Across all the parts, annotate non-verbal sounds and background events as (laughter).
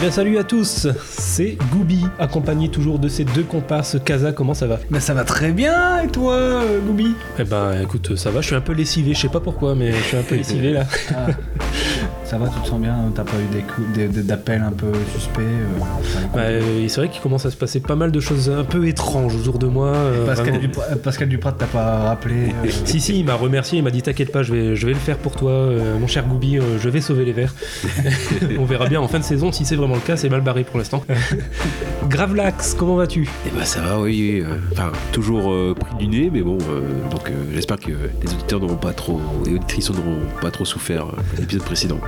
bien, salut à tous. C'est Gooby, accompagné toujours de ses deux comparses. Kaza, comment ça va? Mais ça va très bien, et toi, euh, Goubi? Eh ben, écoute, ça va, je suis un peu lessivé, je sais pas pourquoi, mais je suis un peu (laughs) lessivé là. Ah, Ça va, tu te sens bien T'as pas eu d'appels un peu suspects euh, Bah, euh, c'est vrai qu'il commence à se passer pas mal de choses un peu étranges autour de moi. euh, Pascal, vraiment. Duprat, euh, Pascal Duprat t'as pas rappelé euh, (laughs) Si, si, il m'a remercié, il m'a dit T'inquiète pas, je vais, je vais le faire pour toi, euh, mon cher euh, je vais sauver les verts. (laughs) (laughs) On verra bien en fin de saison si c'est vraiment le cas, c'est mal barré pour l'instant. Gravelax, comment vas-tu? Eh ben ça va, oui. Enfin, toujours euh, pris du nez, mais bon. euh, donc euh, j'espère que les auditeurs n'auront pas trop et auditrices n'auront pas trop souffert euh, de l'épisode précédent.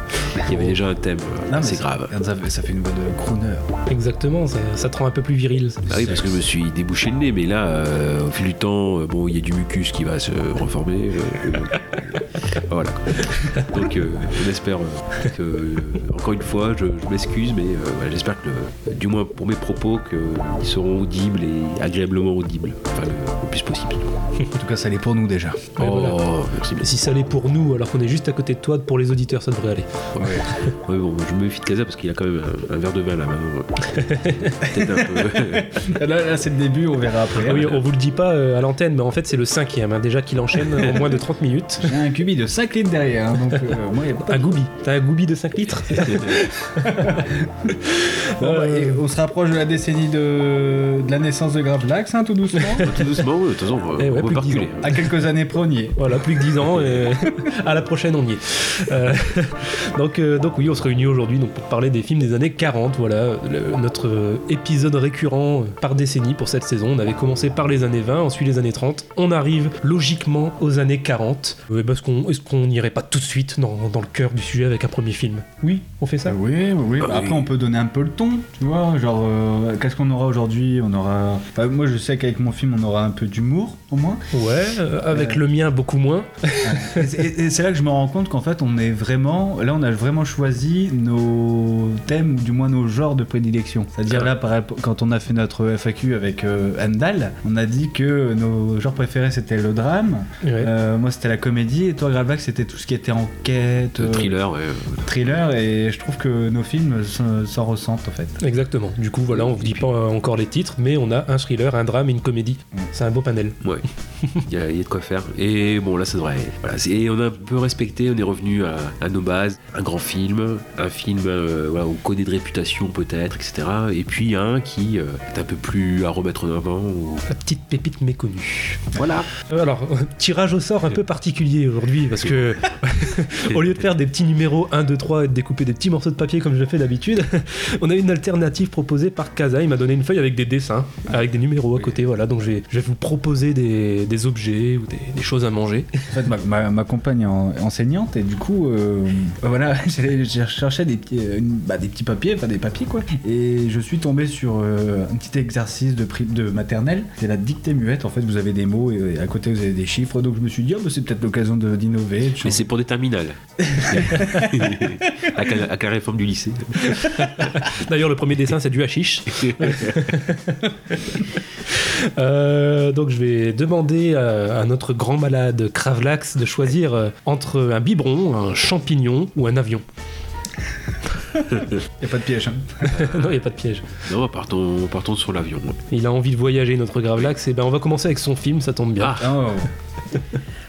Il y avait déjà un thème euh, non, mais assez ça- grave. Ça, fait- ça fait une de crooner. Exactement, ça, ça te rend un peu plus viril. Ah oui, parce que je me suis débouché le nez, mais là, euh, au fil du temps, euh, bon, il y a du mucus qui va se reformer. euh, donc, euh, (laughs) voilà. Donc, euh, on espère euh, que, euh, encore une fois, je, je m'excuse, mais euh, voilà, j'espère que, du moins pour mes propos, qu'ils seront audibles et agréablement audibles, enfin le, le plus possible. En tout cas, ça l'est pour nous déjà. Ouais, oh, voilà. merci. Si ça l'est pour nous, alors qu'on est juste à côté de toi, pour les auditeurs, ça devrait aller. Ouais, bon, je me méfie de Casa parce qu'il a quand même un, un verre de vin (laughs) là peu. Là, là, c'est le début, on verra après. Ah oui, on vous le dit pas euh, à l'antenne, mais en fait, c'est le cinquième, hein, déjà qu'il enchaîne en moins de 30 minutes. J'ai un cubi de 5 litres derrière, hein, donc euh, moi, il a pas Un Gooby. T'as un Gooby de 5 litres (laughs) Bon, bah, et Euh, on se rapproche de la décennie de, de la naissance de Gravelax, hein, tout doucement. (laughs) Tout doucement, ouais, de toute façon, Eh ouais, on plus peut que dix reculer. à quelques années près, on y est. Voilà, plus que 10 ans, et à la prochaine on y est. Donc, euh, donc oui, on se réunit aujourd'hui donc, pour parler des films des années 40, voilà, le- notre euh, épisode récurrent euh, par décennie pour cette saison. On avait commencé par les années 20, ensuite les années 30, on arrive logiquement aux années 40. Euh, parce qu'on, est-ce qu'on n'irait pas tout de suite dans, dans le cœur du sujet avec un premier film? Oui, on fait ça oui, oui. Ah Bah, Après, on peut donner un peu le ton, tu vois. Genre, qu'est-ce qu'on aura aujourd'hui? On aura. enfin, moi, je sais qu'avec mon film, on aura un peu d'humour, au moins. Ouais, avec le mien beaucoup moins. et c'est- et c'est là que je me rends compte qu'en fait, on est vraiment. Là, on a vraiment choisi nos thèmes, ou du moins nos genres de prédilection. C'est-à-dire, là, par quand on a fait notre FAQ avec euh, Andal, on a dit que nos genres préférés, c'était le drame. Ouais. Euh, moi, c'était la comédie. Et toi, Gravelax, c'était tout ce qui était enquête, Le euh, thriller, ouais. thriller. Et je trouve que nos films s'en- s'en ressentent, en fait. Exactement. Du coup, voilà, on vous dit pas encore les titres, mais on a un thriller, un drame et une comédie. C'est un beau panel. Ouais, (laughs) il y, a il y a de quoi faire. Et bon, là, ça devrait. Voilà, et on a un peu respecté, on est revenu à, à nos bases. Un grand film, un film euh, voilà, où on connaît de réputation peut-être, etc. Et puis un qui euh, est un peu plus à remettre en avant. ou- La petite pépite méconnue. Voilà. Euh, Alors, euh, tirage au sort un peu particulier aujourd'hui, parce que (laughs) (laughs) au lieu de faire des petits numéros 1, 2, 3 et de découper des petits morceaux de papier comme je fais d'habitude, (laughs) on a une alternative proposée par Kaza. Il m'a donné une feuille avec des dessins, avec des numéros à côté. Voilà, donc je vais, je vais vous proposer des, des objets ou des, des choses à manger. En fait, ma, ma- ma compagne est en- enseignante et du coup, euh, voilà, (laughs) j'ai j'ai cherché des petits, euh, bah, des petits papiers, enfin des papiers quoi. Et je suis tombé sur euh, un petit exercice de, maternelle. C'est la dictée muette. En fait, vous avez des mots et, à côté vous avez des chiffres. Donc je me suis dit, oh, bah, c'est peut-être l'occasion de- d'innover. Mais c'est pour des terminales. avec, la, avec la réforme du lycée. (laughs) D'ailleurs, le premier dessin, c'est du hashish. (laughs) Euh, donc, je vais demander à, à notre grand malade Kravlax de choisir entre un biberon, un champignon ou un avion. (laughs) Y a pas de piège. hein. (laughs) non, il n'y a pas de piège. Non, partons, partons sur l'avion. Il a envie de voyager, notre Gravelax. Et ben, on va commencer avec son film, ça tombe bien. Ah, Oh. (laughs)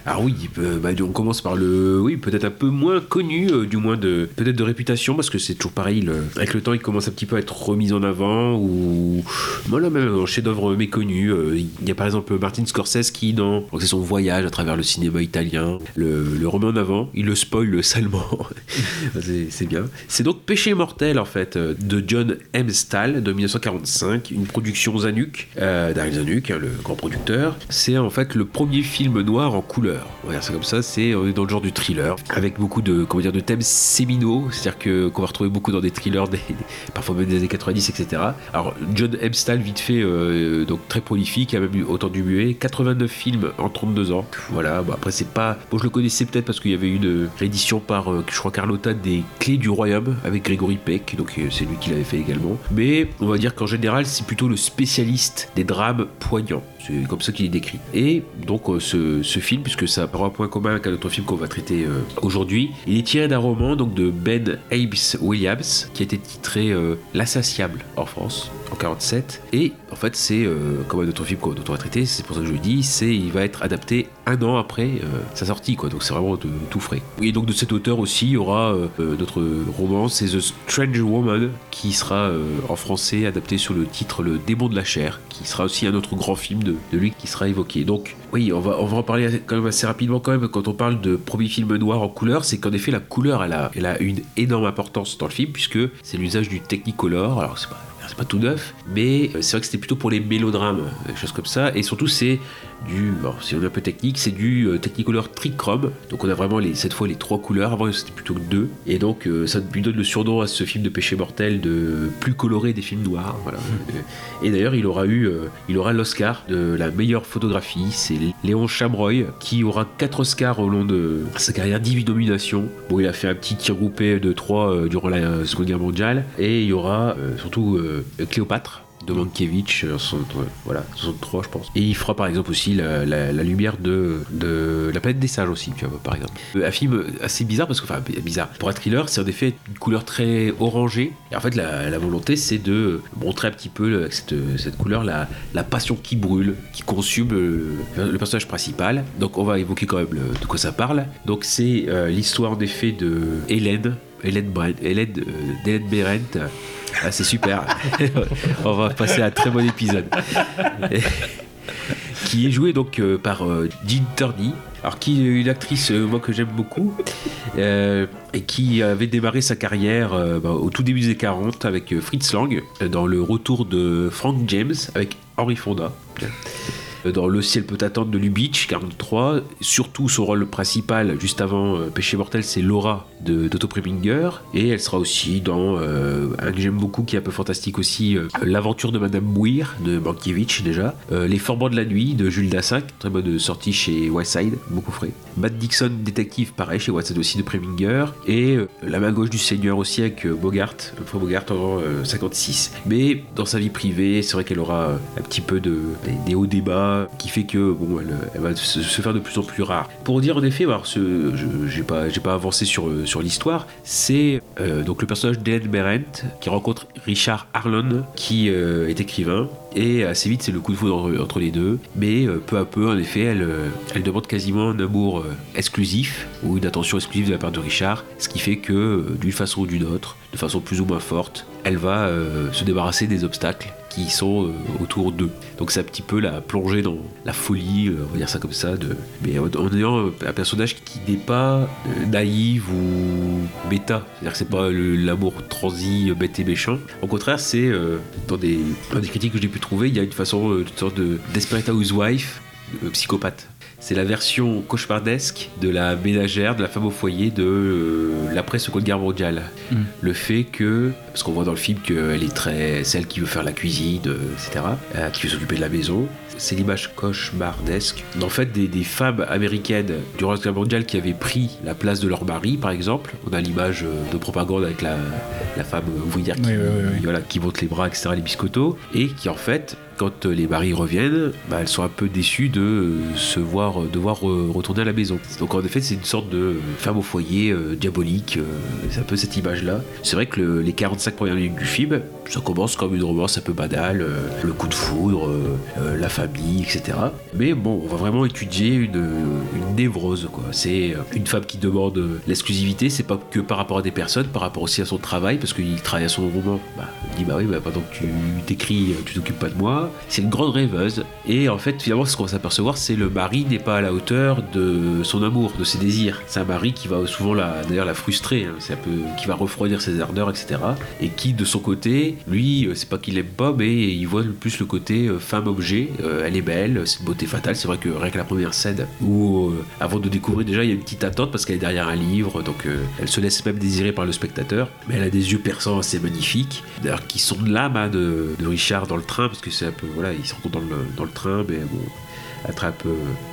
Alors oui, bah, on commence par le, oui, peut-être un peu moins connu, euh, du moins de, peut-être de réputation, parce que c'est toujours pareil. avec le temps, il commence un petit peu à être remis en avant, ou voilà, même un chef-d'œuvre méconnu. Euh, Il y a par exemple Martin Scorsese qui, dans, c'est son voyage à travers le cinéma italien, le, remet en avant. Il le spoil salement. (laughs) c'est bien. C'est donc Péché mortel en fait euh, de John M. Stahl de 1945, une production Zanuck, euh, Zanuck, hein, le grand producteur. C'est en fait le premier film noir en couleur. On va dire ça comme ça. C'est dans le genre du thriller avec beaucoup de comment dire de thèmes séminaux, c'est-à-dire que qu'on va retrouver beaucoup dans des thrillers, parfois même des années 90, etc. Alors John. Stahl vite fait euh, donc très prolifique, a même eu autant du muet, 89 films en 32 ans. Voilà. Bon, après c'est pas, bon je le connaissais peut-être parce qu'il y avait eu une réédition par euh, je crois Carlotta des Clés du Royaume avec Grégory Peck, donc euh, c'est lui qui l'avait fait également. Mais on va dire qu'en général c'est plutôt le spécialiste des drames poignants. C'est comme ça qu'il est décrit. Et donc euh, ce, film, puisque ça aura un point commun avec un autre film qu'on va traiter euh, aujourd'hui, il est tiré d'un roman donc de Ben Ames Williams qui a été titré euh, en France en 47. Et en fait c'est euh, comme un autre film dont on va traiter, c'est pour ça que je le dis, c'est il va être adapté un an après euh, sa sortie quoi. Donc c'est vraiment tout frais. Et donc de cet auteur aussi, il y aura euh, notre roman, c'est The Strange Woman qui sera en français adapté sur le titre Le Démon de la chair, qui sera aussi un autre grand film de, lui qui sera évoqué. Donc oui, on va, on va en parler quand même assez rapidement quand même quand on parle de premier film noir en couleur, c'est qu'en effet la couleur elle a, elle a une énorme importance dans le film puisque c'est l'usage du Technicolor. Alors c'est pas c'est pas tout neuf, mais euh, c'est vrai que c'était plutôt pour les mélodrames, euh, des choses comme ça, et surtout c'est du, bon, si on est un peu technique, c'est du euh, Technicolor trichrome, donc on a vraiment les, cette fois les trois couleurs, avant c'était plutôt que deux, et donc euh, ça lui donne le surnom à ce film de péché mortel de plus coloré des films noirs. Euh, et d'ailleurs il aura eu, il aura l'Oscar de la meilleure photographie, c'est Léon Chamroy, qui aura 4 Oscars au long de sa carrière, 18 nominations, bon il a fait un petit tir groupé de 3 durant la Seconde Guerre mondiale, et il y aura surtout Cléopâtre, de Mankiewicz, euh, 60, ouais, voilà, 63 je pense. Et il fera par exemple aussi la, la- lumière de, de La planète des singes aussi, tu vois, par exemple. Euh, Un film assez bizarre parce que, enfin bizarre, pour un thriller c'est en effet une couleur très orangée. Et en fait la, volonté c'est de montrer un petit peu avec cette, cette couleur la, la passion qui brûle, qui consume le, personnage principal. Donc on va évoquer quand même de quoi ça parle. Donc c'est euh, l'histoire en effet de Hélène. Hélène, Hélène, euh, d'Hélène Berendt. Ah, c'est super. (laughs) On va passer à un très bon épisode. (laughs) qui est joué donc euh, par euh, Jean Turney. Alors qui est une actrice euh, moi que j'aime beaucoup euh, et qui avait démarré sa carrière bah, au tout début des 40 avec Fritz Lang dans le retour de Frank James avec Henry Fonda. Euh, Dans Le ciel peut attendre de Lubitsch, 43. Surtout son rôle principal, juste avant euh, Péché mortel, c'est Laura de d'Otto Preminger. Et elle sera aussi dans euh, un que j'aime beaucoup, qui est un peu fantastique aussi, L'aventure de Madame Weir de Mankiewicz déjà. Les Forbans de la nuit de Jules Dassin, très bonne sortie chez Westside, beaucoup frais. Matt Dixon, détective, pareil, chez Westside aussi de Preminger. Et La main gauche du Seigneur aussi avec Bogart, Humphrey Bogart en euh, 56. Mais dans sa vie privée, c'est vrai qu'elle aura un petit peu de, des hauts débats qui fait que bon, elle, va se, faire de plus en plus rare. Pour dire en effet, alors, ce, je j'ai pas, pas avancé sur, euh, sur l'histoire, c'est euh, donc le personnage d'Hélène Berendt qui rencontre Richard Harlan qui euh, est écrivain et assez vite c'est le coup de foudre entre, les deux mais peu à peu en effet elle, elle demande quasiment un amour exclusif ou une attention exclusive de la part de Richard ce qui fait que d'une façon ou d'une autre de façon plus ou moins forte elle va se débarrasser des obstacles qui sont euh, autour d'eux. Donc c'est un petit peu la plongée dans la folie euh, on va dire ça comme ça de mais en, ayant un personnage qui n'est pas euh, naïf ou bêta c'est à dire que c'est pas l'amour transi bête et méchant. Au contraire c'est dans des critiques que j'ai pu trouver il y a une façon une sorte de Desperate Housewife euh, psychopathe c'est la version cauchemardesque de la ménagère, de la femme au foyer de euh, l'après-seconde guerre mondiale. Mm. Le fait que, parce qu'on voit dans le film qu'elle est très celle qui veut faire la cuisine, euh, etc., euh, qui veut s'occuper de la maison, c'est l'image cauchemardesque. En fait, des, des femmes américaines durant la Seconde Guerre mondiale qui avaient pris la place de leur mari, par exemple. On a l'image de propagande avec la, la femme ouvrière qui, Oui, oui, oui, oui. Voilà, qui monte les bras, etc., les biscottos, et qui en fait, quand euh, les maris reviennent, bah, elles sont un peu déçues de euh, se voir, euh, devoir retourner à la maison. Donc en effet, c'est une sorte de femme au foyer diabolique, c'est un peu cette image-là. C'est vrai que le- les 45 25 premières minutes du film, ça commence comme une romance un peu banale, le coup de foudre, la famille, etc. Mais bon, on va vraiment étudier une, une névrose. C'est une femme qui demande l'exclusivité, c'est pas que par rapport à des personnes, par rapport aussi à son travail, parce qu'il travaille à son roman. Bah, il dit, bah oui, bah, pendant que tu t'écris, tu t'occupes pas de moi. C'est une grande rêveuse. Et en fait, finalement, ce qu'on va s'apercevoir, c'est le mari n'est pas à la hauteur de son amour, de ses désirs. C'est un mari qui va souvent la, d'ailleurs la frustrer, hein. c'est un peu, qui va refroidir ses ardeurs, etc. Et qui, de son côté, lui, euh, c'est pas qu'il l'aime pas, mais il voit plus le côté euh, femme objet. Euh, elle est belle, c'est une beauté fatale. C'est vrai que rien que la première scène où, avant de découvrir, déjà, il y a une petite attente parce qu'elle est derrière un livre, donc elle se laisse même désirer par le spectateur. Mais elle a des yeux perçants assez magnifiques, d'ailleurs, qui sont de l'âme hein, de, de Richard dans le train, parce que c'est peu, voilà, ils se rencontrent dans le, dans le train, mais bon, un train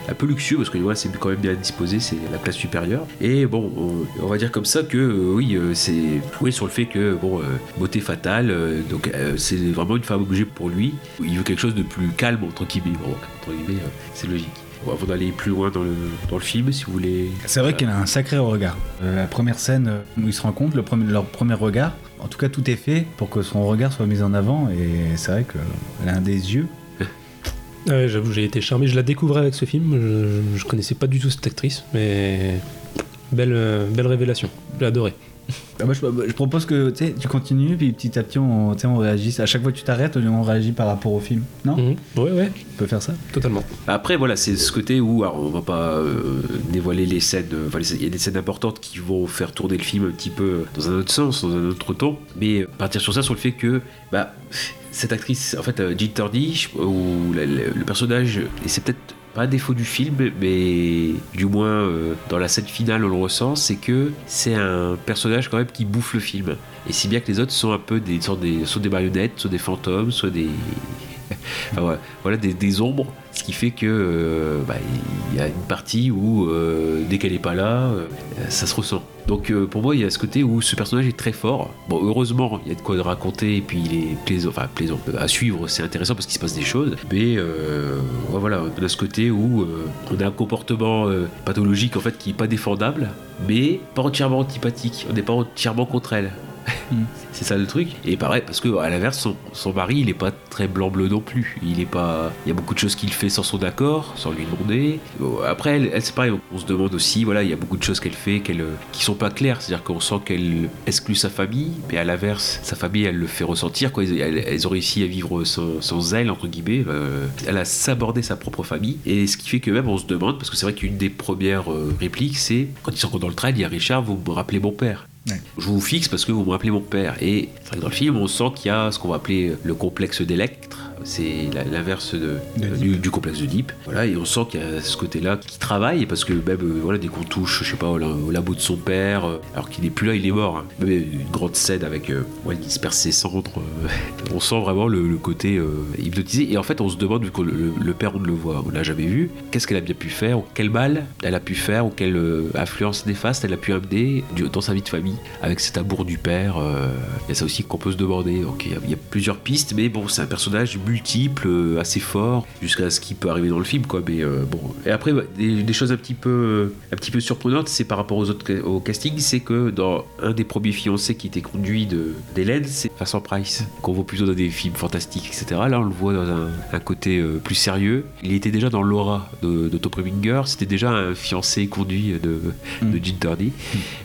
un peu, luxueux parce que voilà, c'est quand même bien disposé, c'est la classe supérieure. Et bon, on, on va dire comme ça que euh, oui, euh, c'est oui sur le fait que bon, euh, beauté fatale, euh, donc euh, c'est vraiment une femme obligée pour lui. Il veut quelque chose de plus calme entre guillemets. Bon, entre guillemets, euh, c'est logique. Avant d'aller plus loin dans le, dans le film, si vous voulez. C'est vrai qu'elle a un sacré regard. Euh, la première scène euh, où ils se rencontrent, le premier, leur premier regard, en tout cas tout est fait pour que son regard soit mis en avant et c'est vrai qu'elle a un des yeux. (laughs) J'avoue, j'ai été charmé. Je la découvrais avec ce film. Je, je connaissais pas du tout cette actrice, mais belle, euh, belle révélation. J'ai adoré. Ah, moi, je, je propose que tu continues puis petit à petit on, réagisse. À chaque fois que tu t'arrêtes, on réagit par rapport au film. Non Mhm. Ouais, ouais, On peut faire ça totalement. Après, voilà, c'est ce côté où alors, on va pas euh, dévoiler les scènes. euh, Enfin, les- il y a des scènes importantes qui vont faire tourner le film un petit peu dans un autre sens, dans un autre ton. Mais euh, partir sur ça, sur le fait que, bah, cette actrice, en fait, euh, Tordy, je- ou le personnage, et c'est peut-être pas un défaut du film, mais du moins euh, dans la scène finale, on le ressent, c'est que c'est un personnage quand même qui bouffe le film. Et si bien que les autres sont un peu des, sortes des, des marionnettes, soit des fantômes, soit des. (laughs) Voilà, des, des ombres, qui fait que euh, bah, il y a une partie où euh, dès qu'elle n'est pas là, euh, ça se ressent. Donc pour moi, il y a ce côté où ce personnage est très fort. Bon, heureusement, il y a de quoi raconter et puis il est plaisant, enfin plaisant à suivre, c'est intéressant parce qu'il se passe des choses. Mais voilà, on a ce côté où on a un comportement pathologique en fait qui est pas défendable, mais pas entièrement antipathique. On n'est pas entièrement contre elle. (laughs) C'est ça le truc. Et pareil, parce que à l'inverse, son, mari, il est pas très blanc-bleu non plus. Il est pas. Il y a beaucoup de choses qu'il fait sans son accord, sans lui demander. Bon, Après, elle, c'est pareil. On se demande aussi, voilà, il y a beaucoup de choses qu'elle fait qu'elle, qui sont pas claires. C'est-à-dire qu'on sent qu'elle exclut sa famille, mais à l'inverse, sa famille, elle le fait ressentir. Quoi. Elles, ont réussi à vivre sans, elle, entre guillemets. Euh, elle a sabordé sa propre famille. Et ce qui fait que même on se demande, parce que c'est vrai qu'une des premières euh, répliques, c'est quand ils sont dans le train, il y a Richard, vous me rappelez mon père. Je vous fixe parce que vous me rappelez mon père. Et dans le film, on sent qu'il y a ce qu'on va appeler le complexe d'Electre. C'est l'inverse de, De euh, du, du complexe de Deep. Voilà, et on sent qu'il y a ce côté-là qui travaille parce que même euh, voilà, dès qu'on touche, je sais pas, au, au labo de son père, euh, alors qu'il n'est plus là, il est mort. hein. Même une grande scène avec euh, ouais, il disperse ses cendres. euh, (laughs) on sent vraiment le, le côté hypnotisé. Et en fait, on se demande, vu que le, père, on ne le voit, on l'a jamais vu, qu'est-ce qu'elle a bien pu faire, ou quel mal elle a pu faire, ou quelle influence néfaste elle a pu amener du- dans sa vie de famille avec cet amour du père. Il y a ça aussi qu'on peut se demander. Donc, il y a- il y, a plusieurs pistes, mais bon, c'est un personnage multiple, euh, assez fort, jusqu'à ce qui peut arriver dans le film, quoi. Mais euh, bon. Et après, des, des choses un petit peu, un petit peu surprenantes, c'est par rapport aux autres au casting, c'est que dans un des premiers fiancés qui était conduit d'Hélène, c'est Vincent Price, qu'on voit plutôt dans des films fantastiques, etc. Là, on le voit dans un, un côté euh, plus sérieux. Il était déjà dans Laura de, de Tom Preminger, c'était déjà un fiancé conduit de, de Gene Tardy.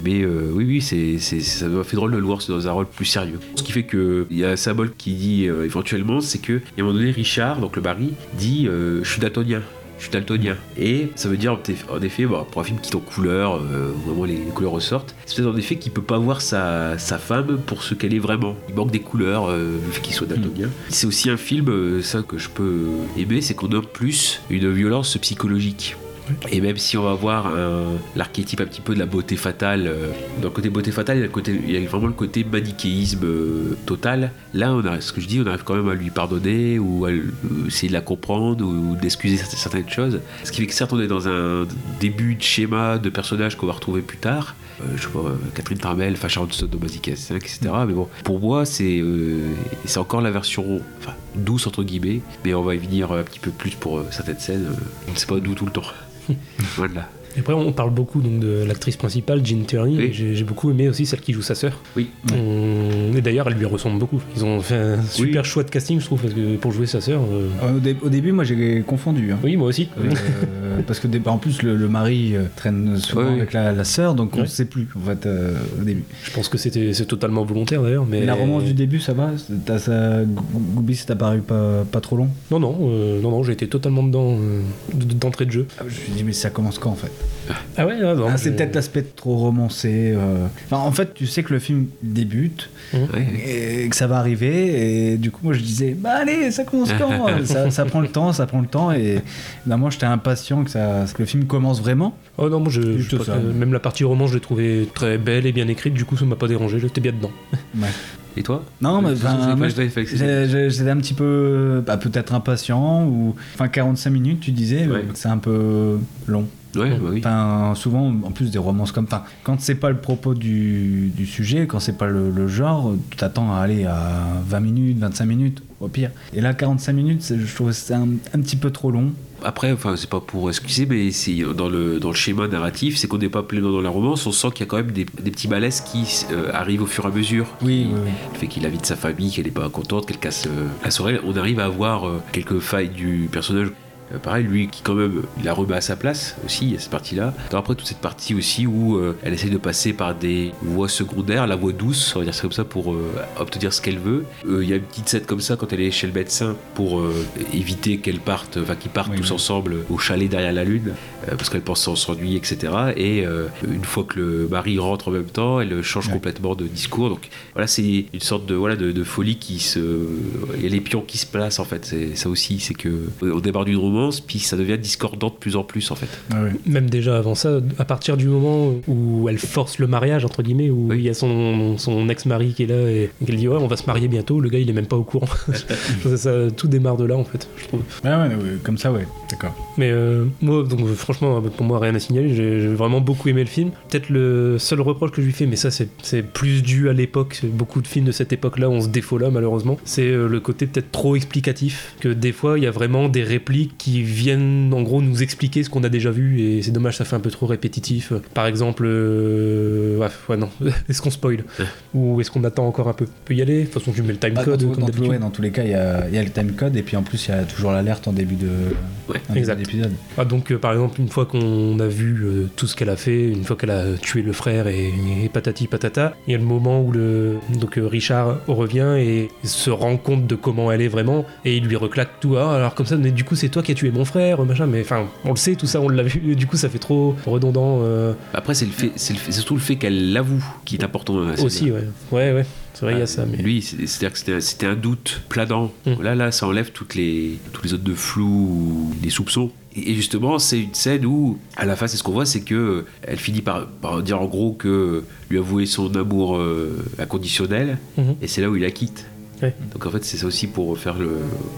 Mais euh, oui, oui, c'est, ça m'a fait drôle de le voir dans un rôle plus sérieux. Ce qui fait que il y a un symbole qui dit euh, éventuellement, c'est que à un moment donné, Richard, donc le mari, dit euh, Je suis daltonien. Je suis daltonien. Et ça veut dire, en eff- en effet, bon, pour un film qui est en couleur, euh, où vraiment les, les couleurs ressortent, c'est peut-être en effet qu'il peut pas voir sa, sa femme pour ce qu'elle est vraiment. Il manque des couleurs, euh, fait qu'il soit daltonien. C'est aussi un film, euh, ça que je peux aimer, c'est qu'on a plus une violence psychologique. Et même si on va voir un- l'archétype un petit peu de la beauté fatale, euh, dans le côté beauté fatale, il y a, le côté, il y a vraiment le côté manichéisme euh, total. Là, on a, ce que je dis, on arrive quand même à lui pardonner ou à euh, essayer de la comprendre ou d'excuser certaines- choses. Ce qui fait que certes, on est dans un début de schéma de personnage qu'on va retrouver plus tard. Euh, je euh, Catherine Tarmel, enfin Sharon Stone de Basic S5, etc. Mais bon, pour moi, c'est euh, c'est encore la version enfin, douce, entre guillemets. Mais on va y venir un petit peu plus pour euh, certaines scènes. euh, on ne sait pas d'où tout le temps. Voilà. Et après, on parle beaucoup donc, de l'actrice principale, Jean. Oui. et J'ai j'ai beaucoup aimé aussi celle qui joue sa sœur. Oui. On- Et d'ailleurs, elle lui ressemble beaucoup. Ils ont fait un super choix de casting, je trouve, parce que pour jouer sa sœur. euh, Au, dé- au début, moi j'ai confondu. hein. Oui, moi aussi. Euh, parce que en plus le, le mari euh, traîne souvent Ouais, avec la, la sœur, donc on Ouais. ne sait plus en fait euh, au début. Je pense que c'était c'est totalement volontaire d'ailleurs. Mais Et la romance du début, ça va? T'as ça, Goubi, ça t'a paru pas, pas trop long? Non, non, euh, non, non, j'ai été totalement dedans euh, d'entrée de jeu. Ah, Je me suis dit mais ça commence quand en fait? Ah ouais, ah, non, Ah, C'est je- peut-être l'aspect trop romancé. euh. Enfin, en fait, tu sais que le film débute Ouais. et que ça va arriver, et du coup moi je disais bah allez, ça commence quand (laughs) ça, ça prend le temps, ça prend le temps, et bah, moi j'étais impatient que, ça, que le film commence vraiment. Oh non, moi je, je même la partie roman, je l'ai trouvée très belle et bien écrite. Du coup, ça m'a pas dérangé. J'étais bien dedans. (laughs) Ouais. Et toi? Non, mais Euh, moi, J'ai- j'ai- J'étais un petit peu, bah, peut-être impatient, ou. Enfin, 45 minutes, tu disais, Ouais. euh, c'est un peu long. Ouais, bah oui. Enfin, souvent, en plus des romances comme. Enfin, quand c'est pas le propos du, du sujet, quand c'est pas le, le genre, tu t'attends à aller à 20 minutes, 25 minutes, au pire. Et là, 45 minutes, je trouve c'est un, un petit peu trop long. Après, enfin, c'est pas pour excuser, mais dans le, dans le schéma narratif, c'est qu'on n'est pas pleinement dans la romance, on sent qu'il y a quand même des, des petits malaises qui euh, arrivent au fur et à mesure. Oui, oui. Le fait qu'il invite sa famille, qu'elle n'est pas contente, qu'elle casse euh, la soirée. On arrive à voir euh, quelques failles du personnage. Euh, pareil, lui qui quand même, il la remet à sa place aussi, il y a cette partie-là. Après, toute cette partie aussi où euh, elle essaie de passer par des voies secondaires, la voie douce, on va dire ça comme ça, pour euh, obtenir ce qu'elle veut. Il y a une petite scène comme ça quand elle est chez le médecin pour éviter qu'elle parte, enfin qu'ils partent Oui, tous oui. ensemble au chalet derrière la lune, parce qu'elle pense s'en- s'ennuyer, etc. Et une fois que le mari rentre en même temps, elle change complètement de discours. Donc voilà, c'est une sorte de, voilà, de, de folie qui se. Il y a les pions qui se placent en fait. C'est ça aussi, c'est que on démarre d'une puis ça devient discordant de plus en plus en fait. Ouais. Même déjà avant ça, à partir du moment où elle force le mariage, entre guillemets, où Oui. il y a son, son ex-mari qui est là et qu'elle dit Ouais, on va se marier bientôt, le gars il est même pas au courant. (laughs) (laughs) ça, ça- tout démarre de là en fait, je trouve. Ouais, ouais, comme ça, ouais, d'accord. Mais euh, moi, donc franchement, pour moi, rien à signaler. J'ai j'ai vraiment beaucoup aimé le film. Peut-être le seul reproche que je lui fais, mais ça, c'est c'est plus dû à l'époque. Beaucoup de films de cette époque-là ont ce défaut-là, malheureusement. C'est euh, le côté peut-être trop explicatif. Que des fois, il y a vraiment des répliques qui viennent, en gros, nous expliquer ce qu'on a déjà vu. Et c'est dommage, ça fait un peu trop répétitif. Par exemple, euh, ouais, ouais, non. (laughs) est-ce qu'on spoil Ou est-ce qu'on attend encore un peu On peut y aller De toute façon, tu mets le time Bah, code, dans, comme dans- d'habitude. ouais, dans tous les cas, il y y a le timecode, et puis en plus, il y a toujours l'alerte en début de d'épisode. Ah, donc, euh, par exemple, une fois qu'on a vu euh, tout ce qu'elle a fait, une fois qu'elle a tué le frère et, et patati patata, il y a le moment où le, donc, euh, Richard revient et se rend compte de comment elle est vraiment et il lui reclaque tout. Ah, alors comme ça, mais du coup, c'est toi qui tué mon frère, machin. Mais enfin, on le sait, tout ça, on l'a vu. du coup, ça fait trop redondant euh, Après, c'est le fait, c'est surtout le fait qu'elle l'avoue qui est important. dans la scène. aussi, ouais. Ouais, ouais. C'est vrai, il y a Ah, ça. Mais... Lui, c'est- c'est-à-dire que c'était- un doute planant. Mm. Là, là, ça enlève toutes les, tous les autres de flou ou des soupçons. Et justement, c'est une scène où, à la fin, c'est ce qu'on voit, c'est que elle finit par, par dire en gros que lui avouer son amour euh, inconditionnel, Mhm. et c'est là où il la quitte. Ouais. Donc en fait, c'est ça aussi pour faire le,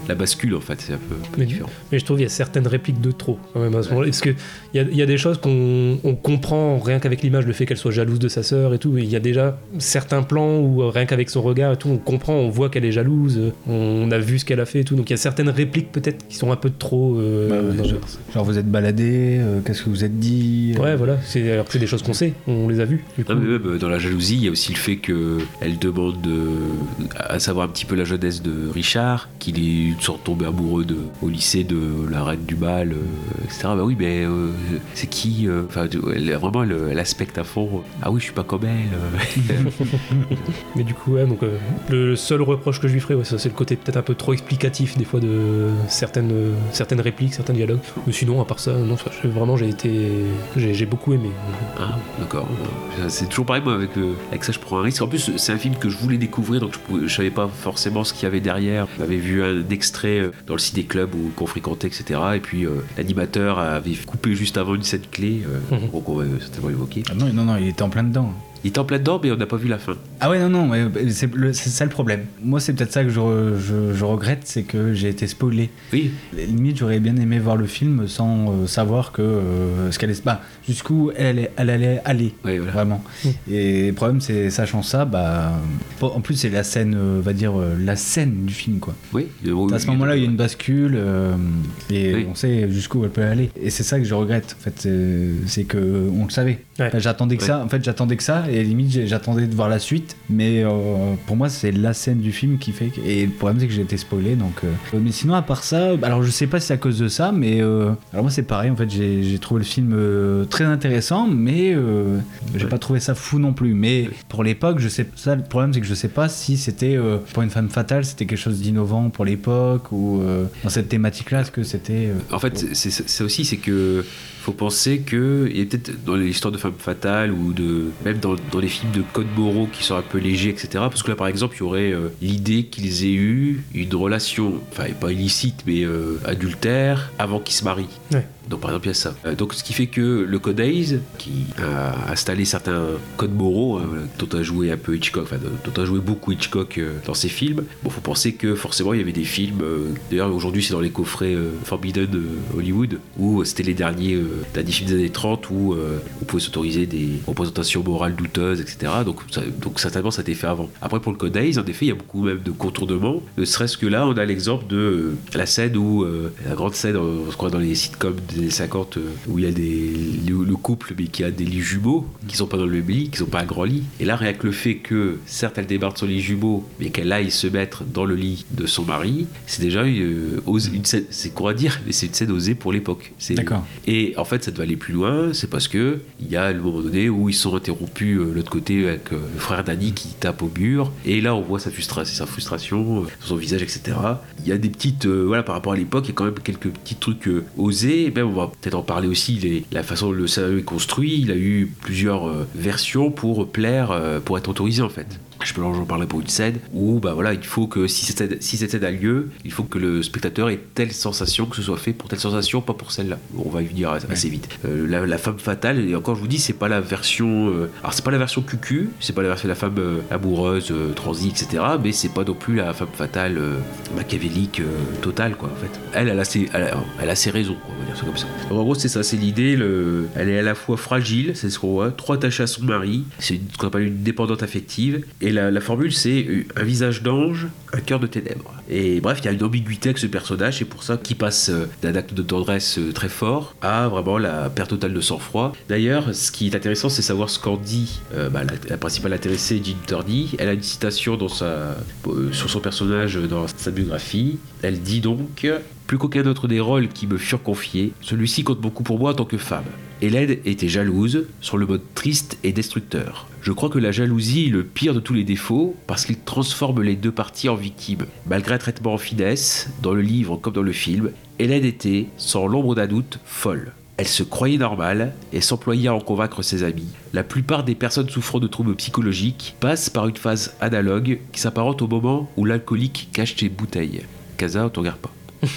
la bascule, en fait, c'est un peu, un peu Mais- différent. Mais je trouve qu'il y a certaines répliques de trop quand même à ce moment-là. Parce qu'il y a, il y a des choses qu'on on comprend rien qu'avec l'image, le fait qu'elle soit jalouse de sa sœur et tout. Il y a déjà certains plans où euh, rien qu'avec son regard et tout, on comprend, on voit qu'elle est jalouse, on a vu ce qu'elle a fait et tout. Donc il y a certaines répliques peut-être qui sont un peu trop. euh, Bah ouais, genre, genre, vous êtes baladé, euh, qu'est-ce que vous êtes dit euh, Ouais, voilà. C'est, alors que c'est des choses qu'on sait, on les a vues. Du coup. Non, mais même euh, dans la jalousie, il y a aussi le fait que elle demande de- à savoir un petit peu la jeunesse de Richard, qu'il est une sorte tombé amoureux de, au lycée de la reine du bal, euh, etc. Bah oui, mais euh, c'est qui euh, Enfin, elle, vraiment, elle, elle aspecte à fond. Ah oui, je suis pas comme elle. (laughs) Mais du coup, ouais, donc euh, le seul reproche que je lui ferais, ouais, ça, c'est le côté peut-être un peu trop explicatif des fois de certaines, euh, certaines répliques, certains dialogues. Mais sinon, à part ça, non, vraiment, j'ai été, j'ai, beaucoup aimé. Ah, d'accord. C'est toujours pareil, moi, avec, euh, avec ça, je prends un risque. En plus, c'est un film que je voulais découvrir, donc je, pouvais, je savais pas forcément ce qu'il y avait derrière. J'avais vu un extrait euh, dans le site des clubs où- qu'on fréquentait, etc. Et puis, euh, l'animateur avait coupé juste avant une scène clé, euh, Mhm. donc on va certainement évoquer. Ah non, non, non, il était en plein dedans. Il était en plein dedans, mais on n'a pas vu la fin. Ah ouais, non, non, mais c'est le- c'est ça le problème. Moi, c'est peut-être ça que je, re- je- je regrette, c'est que j'ai été spoilé. Oui, Limite, j'aurais bien aimé voir le film sans euh, savoir que euh, ce qu'elle est, bah, jusqu'où elle, allait- elle allait aller, oui voilà. vraiment. Et le problème, c'est sachant ça, bah, en plus, c'est la scène, euh, va dire euh, la scène du film, quoi. Oui, euh, À ce moment-là, il y a une bascule euh, et Oui. on sait jusqu'où elle peut aller. Et c'est ça que je regrette, en fait, c'est- c'est que on le savait. Ouais. J'attendais que Ouais. ça. En fait, j'attendais que ça et limite, j'ai- j'attendais de voir la suite. Mais euh, pour moi, c'est la scène du film qui fait. Et le problème, c'est que j'ai été spoilé. Donc, euh, mais sinon, à part ça, alors je sais pas si c'est à cause de ça, mais euh, alors moi, c'est pareil. En fait, j'ai trouvé le film euh, très intéressant, mais euh, j'ai Ouais. pas trouvé ça fou non plus. Mais pour l'époque, je sais ça. Le problème, c'est que je sais pas si c'était euh, pour une femme fatale, c'était quelque chose d'innovant pour l'époque ou euh, dans cette thématique-là, est-ce que c'était euh, En fait, c'est- aussi, c'est que faut penser que a peut-être dans l'histoire de femmes fatales ou de même dans, les films de codes moraux qui sont un peu légers, etc. Parce que là, par exemple, il y aurait euh, l'idée qu'ils aient eu une relation, enfin pas illicite, mais euh, adultère avant qu'ils se marient. Donc par exemple, il y a ça. Euh, donc ce qui fait que le Code Hays, qui a installé certains codes moraux, hein, dont a joué un peu Hitchcock, enfin dont a joué beaucoup Hitchcock euh, dans ses films, bon, faut penser que forcément il y avait des films, euh, d'ailleurs aujourd'hui c'est dans les coffrets Forbidden Hollywood, où c'était les derniers, derniers films des années 30 où on pouvait s'autoriser des représentations morales douteuses, etc. Donc, certainement ça a été fait avant. Après pour le Code Hays, en effet, il y a beaucoup même de contournements, ne serait-ce que là on a l'exemple de la scène où, la grande scène, on se croit dans les sitcoms des années 50, euh, où il y a des, le, le couple mais qui a des lits jumeaux, qui sont pas dans le même lit, qui sont pas un grand lit. Et là, rien que le fait que, certes, elle débarque de son lit jumeau, mais qu'elle aille se mettre dans le lit de son mari, c'est déjà une, euh, une scène, c'est quoi à dire, mais c'est une scène osée pour l'époque. D'accord. Et en fait, ça doit aller plus loin, c'est parce que il y a le moment donné où ils sont interrompus euh, l'autre côté avec euh, le frère d'Annie qui tape au mur, et là on voit sa, frustra- sa frustration euh, son visage, etc. Il y a des petites, voilà, par rapport à l'époque, il y a quand même quelques petits trucs osés, et même on va peut-être en parler aussi, les- la façon dont le scénario est construit, il a eu plusieurs euh, versions pour plaire, euh, pour être autorisé en fait. Je peux en parler pour une scène où bah voilà, il faut que si cette, scène- si cette scène a lieu, il faut que le spectateur ait telle sensation, que ce soit fait pour telle sensation, pas pour celle-là. On va y venir assez assez vite. Euh, la, la femme fatale, et encore je vous dis, c'est pas la version. euh, alors c'est pas la version cucu, c'est pas la version de la femme euh, amoureuse, euh, transie, etc. Mais c'est pas non plus la femme fatale euh, machiavélique totale, quoi, en fait. Elle, elle a ses, elle a, elle a ses raisons, quoi, on va dire ça comme ça. En gros, c'est ça, c'est l'idée. Le, elle est à la fois fragile, c'est ce qu'on voit, trop attachée à son mari, c'est ce qu'on appelle une dépendante affective. Et la, la formule, c'est un visage d'ange, un cœur de ténèbres. Et bref, il y a une ambiguïté avec ce personnage, c'est pour ça qu'il passe euh, d'un acte de tendresse euh, très fort à vraiment la perte totale de sang-froid. D'ailleurs, ce qui est intéressant, c'est savoir ce qu'en dit euh, bah, la, principale intéressée, Jean Turney. Elle a une citation dans sa, sur son personnage dans sa biographie. Elle dit donc plus qu'aucun autre des rôles qui me furent confiés, celui-ci compte beaucoup pour moi en tant que femme. Hélène était jalouse, sur le mode triste et destructeur. Je crois que la jalousie est le pire de tous les défauts parce qu'il transforme les deux parties en victimes. Malgré un traitement en finesse, dans le livre comme dans le film, Hélène était, sans l'ombre d'un doute, folle. Elle se croyait normale et s'employait à en convaincre ses amis. La plupart des personnes souffrant de troubles psychologiques passent par une phase analogue qui s'apparente au moment où l'alcoolique cache ses bouteilles. Casa, on te regarde pas. (laughs)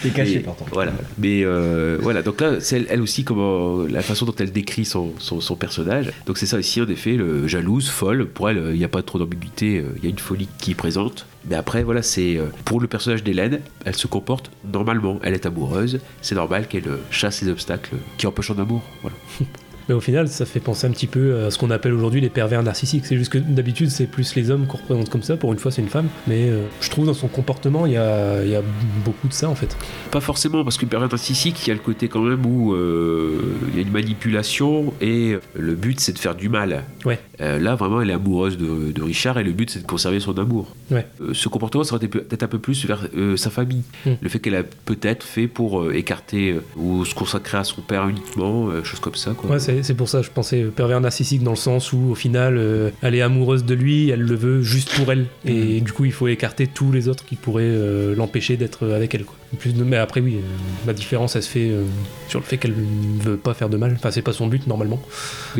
C'est caché, Mais- pourtant. Voilà. Mais euh, voilà, donc là, c'est elle, elle aussi comment la façon dont elle décrit son, son, son personnage. Donc c'est ça aussi, en effet, le jalouse, folle. Pour elle, il n'y a pas trop d'ambiguïté, euh, il y a une folie qui est présente. Mais après, voilà, c'est euh, pour le personnage d'Hélène, elle se comporte normalement. Elle est amoureuse, c'est normal qu'elle chasse les obstacles qui empêchent son amour. Voilà. (laughs) Mais au final, ça fait penser un petit peu à ce qu'on appelle aujourd'hui les pervers narcissiques. C'est juste que d'habitude, c'est plus les hommes qu'on représente comme ça. Pour une fois, c'est une femme. Mais euh, je trouve dans son comportement, il y a, il y a beaucoup de ça en fait. Pas forcément, parce qu'une période narcissique, il y a le côté quand même où euh, il y a une manipulation et le but c'est de faire du mal. Ouais. Euh, là, vraiment, elle est amoureuse de, de Richard et le but c'est de conserver son amour. Ouais. Ce comportement, ça aurait été peut-être un peu plus vers sa famille. Mm. Le fait qu'elle a peut-être fait pour écarter ou se consacrer à son père uniquement, choses comme ça. Quoi. Ouais, c'est c'est pour ça, je pensais pervers narcissique dans le sens où au final, euh, elle est amoureuse de lui, elle le veut juste pour elle. Et du coup, il faut écarter tous les autres qui pourraient euh, l'empêcher d'être avec elle. Quoi. Plus de- mais après, oui, euh, la différence, elle se fait sur le fait qu'elle ne veut pas faire de mal. Enfin, c'est pas son but normalement. (laughs)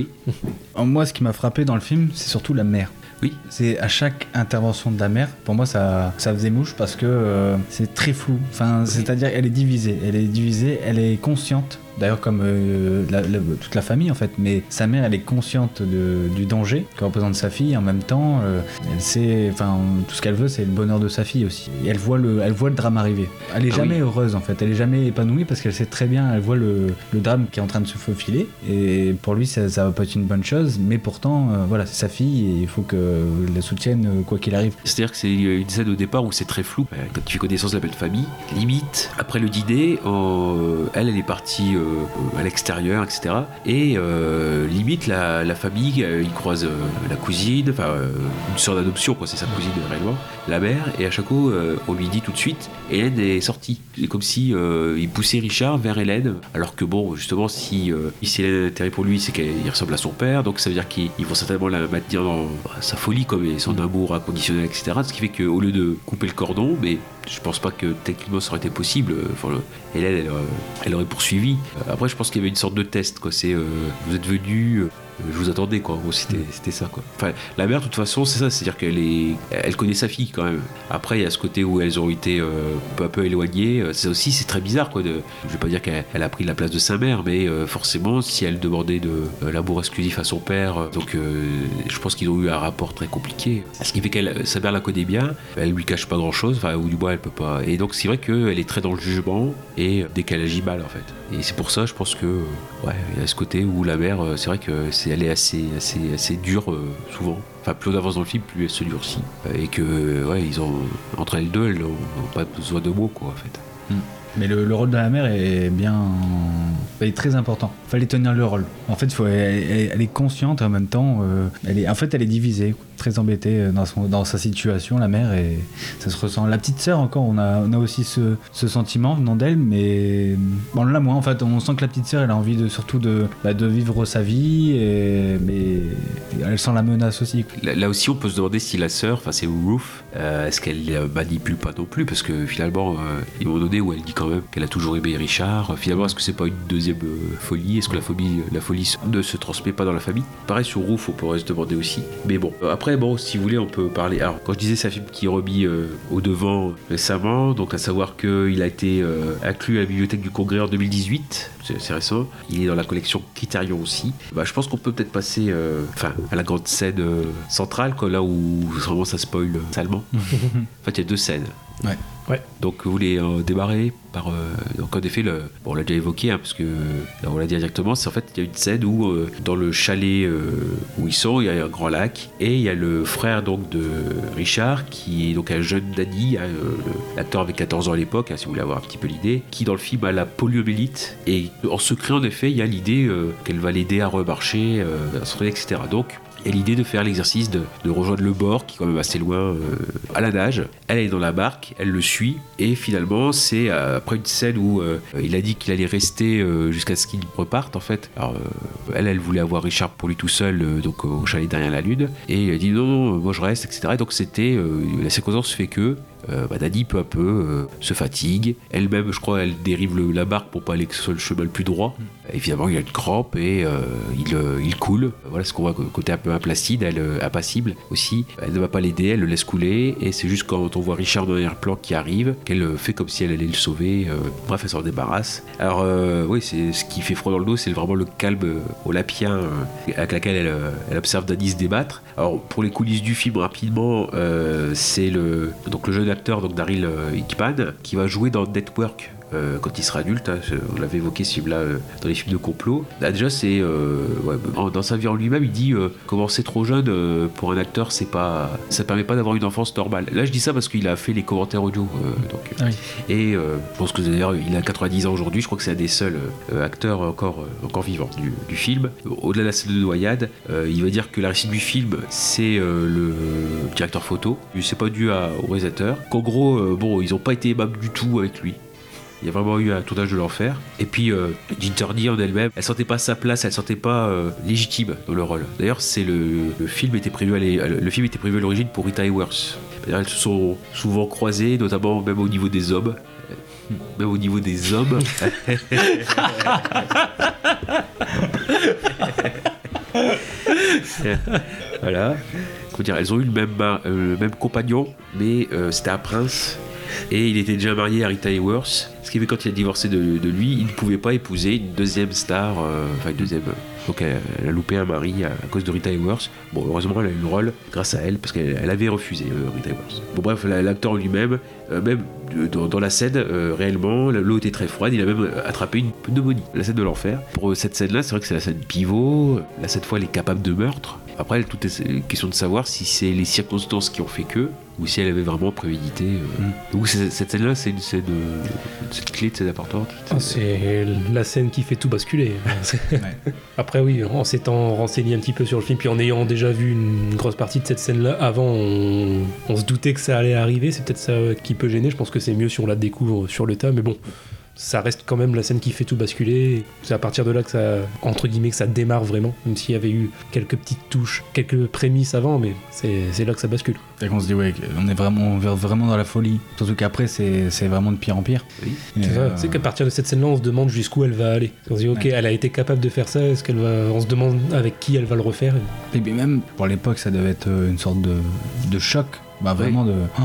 En Moi, ce qui m'a frappé dans le film, c'est surtout la mère. Oui. C'est à chaque intervention de la mère, pour moi, ça, ça faisait mouche parce que euh, c'est très flou. Enfin, c'est-à-dire, elle est divisée. Elle est divisée, elle est consciente d'ailleurs comme euh, la- la- toute la famille en fait. Mais sa mère, elle est consciente de- du danger que représente sa fille. En même temps, euh, elle sait, enfin, tout ce qu'elle veut, c'est le bonheur de sa fille aussi. Et elle voit le, elle voit le drame arriver. Elle est Ah jamais oui. heureuse en fait. Elle est jamais épanouie parce qu'elle sait très bien, elle voit le, le drame qui est en train de se faufiler. Et pour lui, ça, ça va pas être une bonne chose. Mais pourtant, euh, voilà, c'est sa fille et il faut que la soutienne quoi qu'il arrive. C'est-à-dire que c'est une scène au départ où c'est très flou. Quand tu fais connaissance de la belle famille, limite, après le dîner, euh, elle, elle est partie à l'extérieur, etc. Et euh, limite, la, famille, euh, il croise euh, la cousine, enfin, euh, une sœur d'adoption, quoi, c'est sa cousine réellement, la mère, et à chaque coup, euh, on lui dit tout de suite, Hélène est sortie. C'est comme si euh, il poussait Richard vers Hélène, alors que bon, justement, si, euh, si Hélène un intérêt pour lui, c'est qu'il ressemble à son père, donc ça veut dire qu'ils ils vont certainement la maintenir dans bah, sa folie, comme son amour inconditionnel, etc. Ce qui fait qu'au lieu de couper le cordon, mais je pense pas que techniquement ça aurait été possible. euh, Enfin, le- Hélène, elle, aurait- elle aurait poursuivi. Euh, Après, je pense qu'il y avait une sorte de test. C'est euh, vous êtes venu. Je vous attendais quoi, En gros, c'était c'était ça quoi. Enfin, la mère de toute façon c'est ça, c'est-à-dire qu'elle est, elle connaît sa fille quand même. Après il y a ce côté où elles ont été euh, peu à peu éloignées, Euh, ça aussi c'est très bizarre quoi. De, je vais pas dire qu'elle elle a pris la place de sa mère, mais euh, forcément si elle demandait de euh, l'amour exclusif à son père, donc je pense qu'ils ont eu un rapport très compliqué. Ce qui fait qu'elle, sa mère la connaît bien, elle lui cache pas grand-chose, enfin ou du moins elle peut pas. Et donc c'est vrai qu'elle est très dans le jugement et dès qu'elle agit mal en fait. Et c'est pour ça je pense que ouais il y a ce côté où la mère, c'est vrai que c'est elle est assez assez assez dure euh, souvent. Enfin plus on avance dans le film plus elle se durcit Euh, et que euh, ouais ils ont entre elles deux elles n'ont pas besoin de mots quoi en fait. Mais le, le rôle de la mère est bien. est très important. Fallait tenir le rôle. En fait, faut, elle, est consciente en même temps. elle est, en fait, elle est divisée, très embêtée euh, dans, son, dans sa situation, la mère, et ça se ressent. La petite sœur, encore, on a, on a aussi ce, ce sentiment venant d'elle, mais. Bon, là, moins, en fait, on sent que la petite sœur, elle a envie de, surtout de, bah, de vivre sa vie, et, mais elle sent la menace aussi. Là, aussi, on peut se demander si la sœur, enfin c'est Ruth, euh, est-ce qu'elle euh, manipule pas non plus? Parce que finalement, euh, il y a un moment donné où elle dit quand même qu'elle a toujours aimé Richard. Euh, Finalement, est-ce que c'est pas une deuxième folie? Est-ce que la folie, la folie ne se transmet pas dans la famille? Pareil sur Ruth, on pourrait se demander aussi. Mais bon, euh, après, bon, si vous voulez, on peut parler. Alors, quand je disais c'est un film qui est remis euh, au devant récemment, donc à savoir qu'il a été euh, inclus à la bibliothèque du Congrès en 2018, c'est récent. Il est dans la collection Criterion aussi. Bah, je pense qu'on peut peut-être passer, euh, enfin, à la grande scène centrale, quoi, là où vraiment ça spoil salement. (laughs) en fait, il y a deux scènes. Ouais. Donc vous voulez euh, démarrer par euh, donc en effet bon on l'a déjà évoqué hein, parce que on l'a dit directement c'est en fait il y a une scène où euh, dans le chalet où ils sont il y a un grand lac et il y a le frère donc de Richard qui est donc un jeune Danny hein, l'acteur avait 14 ans à l'époque hein, si vous voulez avoir un petit peu l'idée qui dans le film a la poliomyélite et en secret en effet il y a l'idée qu'elle va l'aider à remarcher à se etc donc il y a l'idée de faire l'exercice de, rejoindre le bord, qui est quand même assez loin, euh, à la nage. Elle est dans la barque, elle le suit, et finalement, c'est euh, après une scène où euh, il a dit qu'il allait rester jusqu'à ce qu'il reparte, en fait. Alors, elle, elle voulait avoir Richard pour lui tout seul, donc au chalet derrière la lune, et il a dit non, non, moi je reste, etc. Et donc, c'était. la séquence fait que. Euh, bah, Dani peu à peu se fatigue. Elle-même, je crois, elle dérive la barque pour pas aller sur le chemin le plus droit. Évidemment, il a une crampe et euh, il, euh, il coule. Voilà ce qu'on voit côté un peu implacide, elle euh, impassible aussi. Elle ne va pas l'aider, elle le laisse couler. Et c'est juste quand on voit Richard dans l'arrière-plan qui arrive qu'elle fait comme si elle allait le sauver. Bref, elle s'en débarrasse. Alors, oui, c'est ce qui fait froid dans le dos, c'est vraiment le calme euh, olapien avec laquelle elle, observe Dani se débattre. Alors, pour les coulisses du film, rapidement, c'est le, le jeune acteur, donc Daryl Hickman, qui va jouer dans Network euh, quand il sera adulte. hein, on l'avait évoqué ce film-là euh, dans les films de complot. Là, déjà, c'est euh, ouais, dans sa vie en lui-même, il dit commencer trop jeune pour un acteur, c'est pas, ça permet pas d'avoir une enfance normale. Là, je dis ça parce qu'il a fait les commentaires audio. donc, oui. et je pense que d'ailleurs, il a 90 ans aujourd'hui. Je crois que c'est un des seuls acteurs encore, encore vivants du, du film. Au-delà de la scène de noyade, il va dire que la réussite du film, c'est le directeur photo. C'est pas dû à- au réalisateur. Qu'en gros, bon, ils ont pas été aimables du tout avec lui. Il y a vraiment eu un tournage de l'enfer. Et puis, euh, Ginger en elle-même, elle sentait pas sa place, elle sentait pas euh, légitime dans le rôle. D'ailleurs, c'est le, le film était prévu à le film était prévu à l'origine pour Rita Hayworth. Elles se sont souvent croisées, notamment même au niveau des hommes. Euh, Même au niveau des hommes. (laughs) voilà. Comment dire, elles ont eu le même, euh, le même compagnon, mais euh, c'était un prince. Et il était déjà marié à Rita Hayworth. Ce qui fait que quand il a divorcé de, lui, il ne pouvait pas épouser une deuxième star, euh, enfin une deuxième. Donc elle, elle a loupé un mari à, cause de Rita Hayworth. Bon, heureusement, elle a eu le rôle grâce à elle, parce qu'elle elle avait refusé euh, Rita Hayworth. Bon, bref, la- l'acteur lui-même, euh, même euh, dans, dans la scène, euh, réellement, l'eau était très froide. Il a même euh, attrapé une pneumonie, la scène de l'enfer. Pour euh, cette scène-là, c'est vrai que c'est la scène pivot. Là, cette fois, elle est capable de meurtre. Après, tout est question de savoir si c'est les circonstances qui ont fait que, ou si elle avait vraiment prémédité. euh. Donc, c'est- cette scène-là, c'est une scène, euh, scène clé, c'est importante. Ah, c'est la scène qui fait tout basculer. (laughs) Ouais. Après oui, en s'étant renseigné un petit peu sur le film, puis en ayant déjà vu une grosse partie de cette scène-là avant, on, on se doutait que ça allait arriver. C'est peut-être ça qui peut gêner. Je pense que c'est mieux si on la découvre sur le tas, mais bon. Ça reste quand même la scène qui fait tout basculer. C'est à partir de là que ça, entre guillemets, que ça démarre vraiment. Même s'il y avait eu quelques petites touches, quelques prémices avant, mais c'est là que ça bascule. Et qu'on se dit, ouais, on est vraiment, on vraiment dans la folie. Surtout qu'après, c'est vraiment de pire en pire. Oui. C'est euh, qu'à partir de cette scène-là, on se demande jusqu'où elle va aller. On se dit, ok, Ouais. elle a été capable de faire ça. Est-ce qu'elle va On se demande avec qui elle va le refaire? Et puis même pour l'époque, ça devait être euh, une sorte de, de choc. Bah vraiment de. Oh,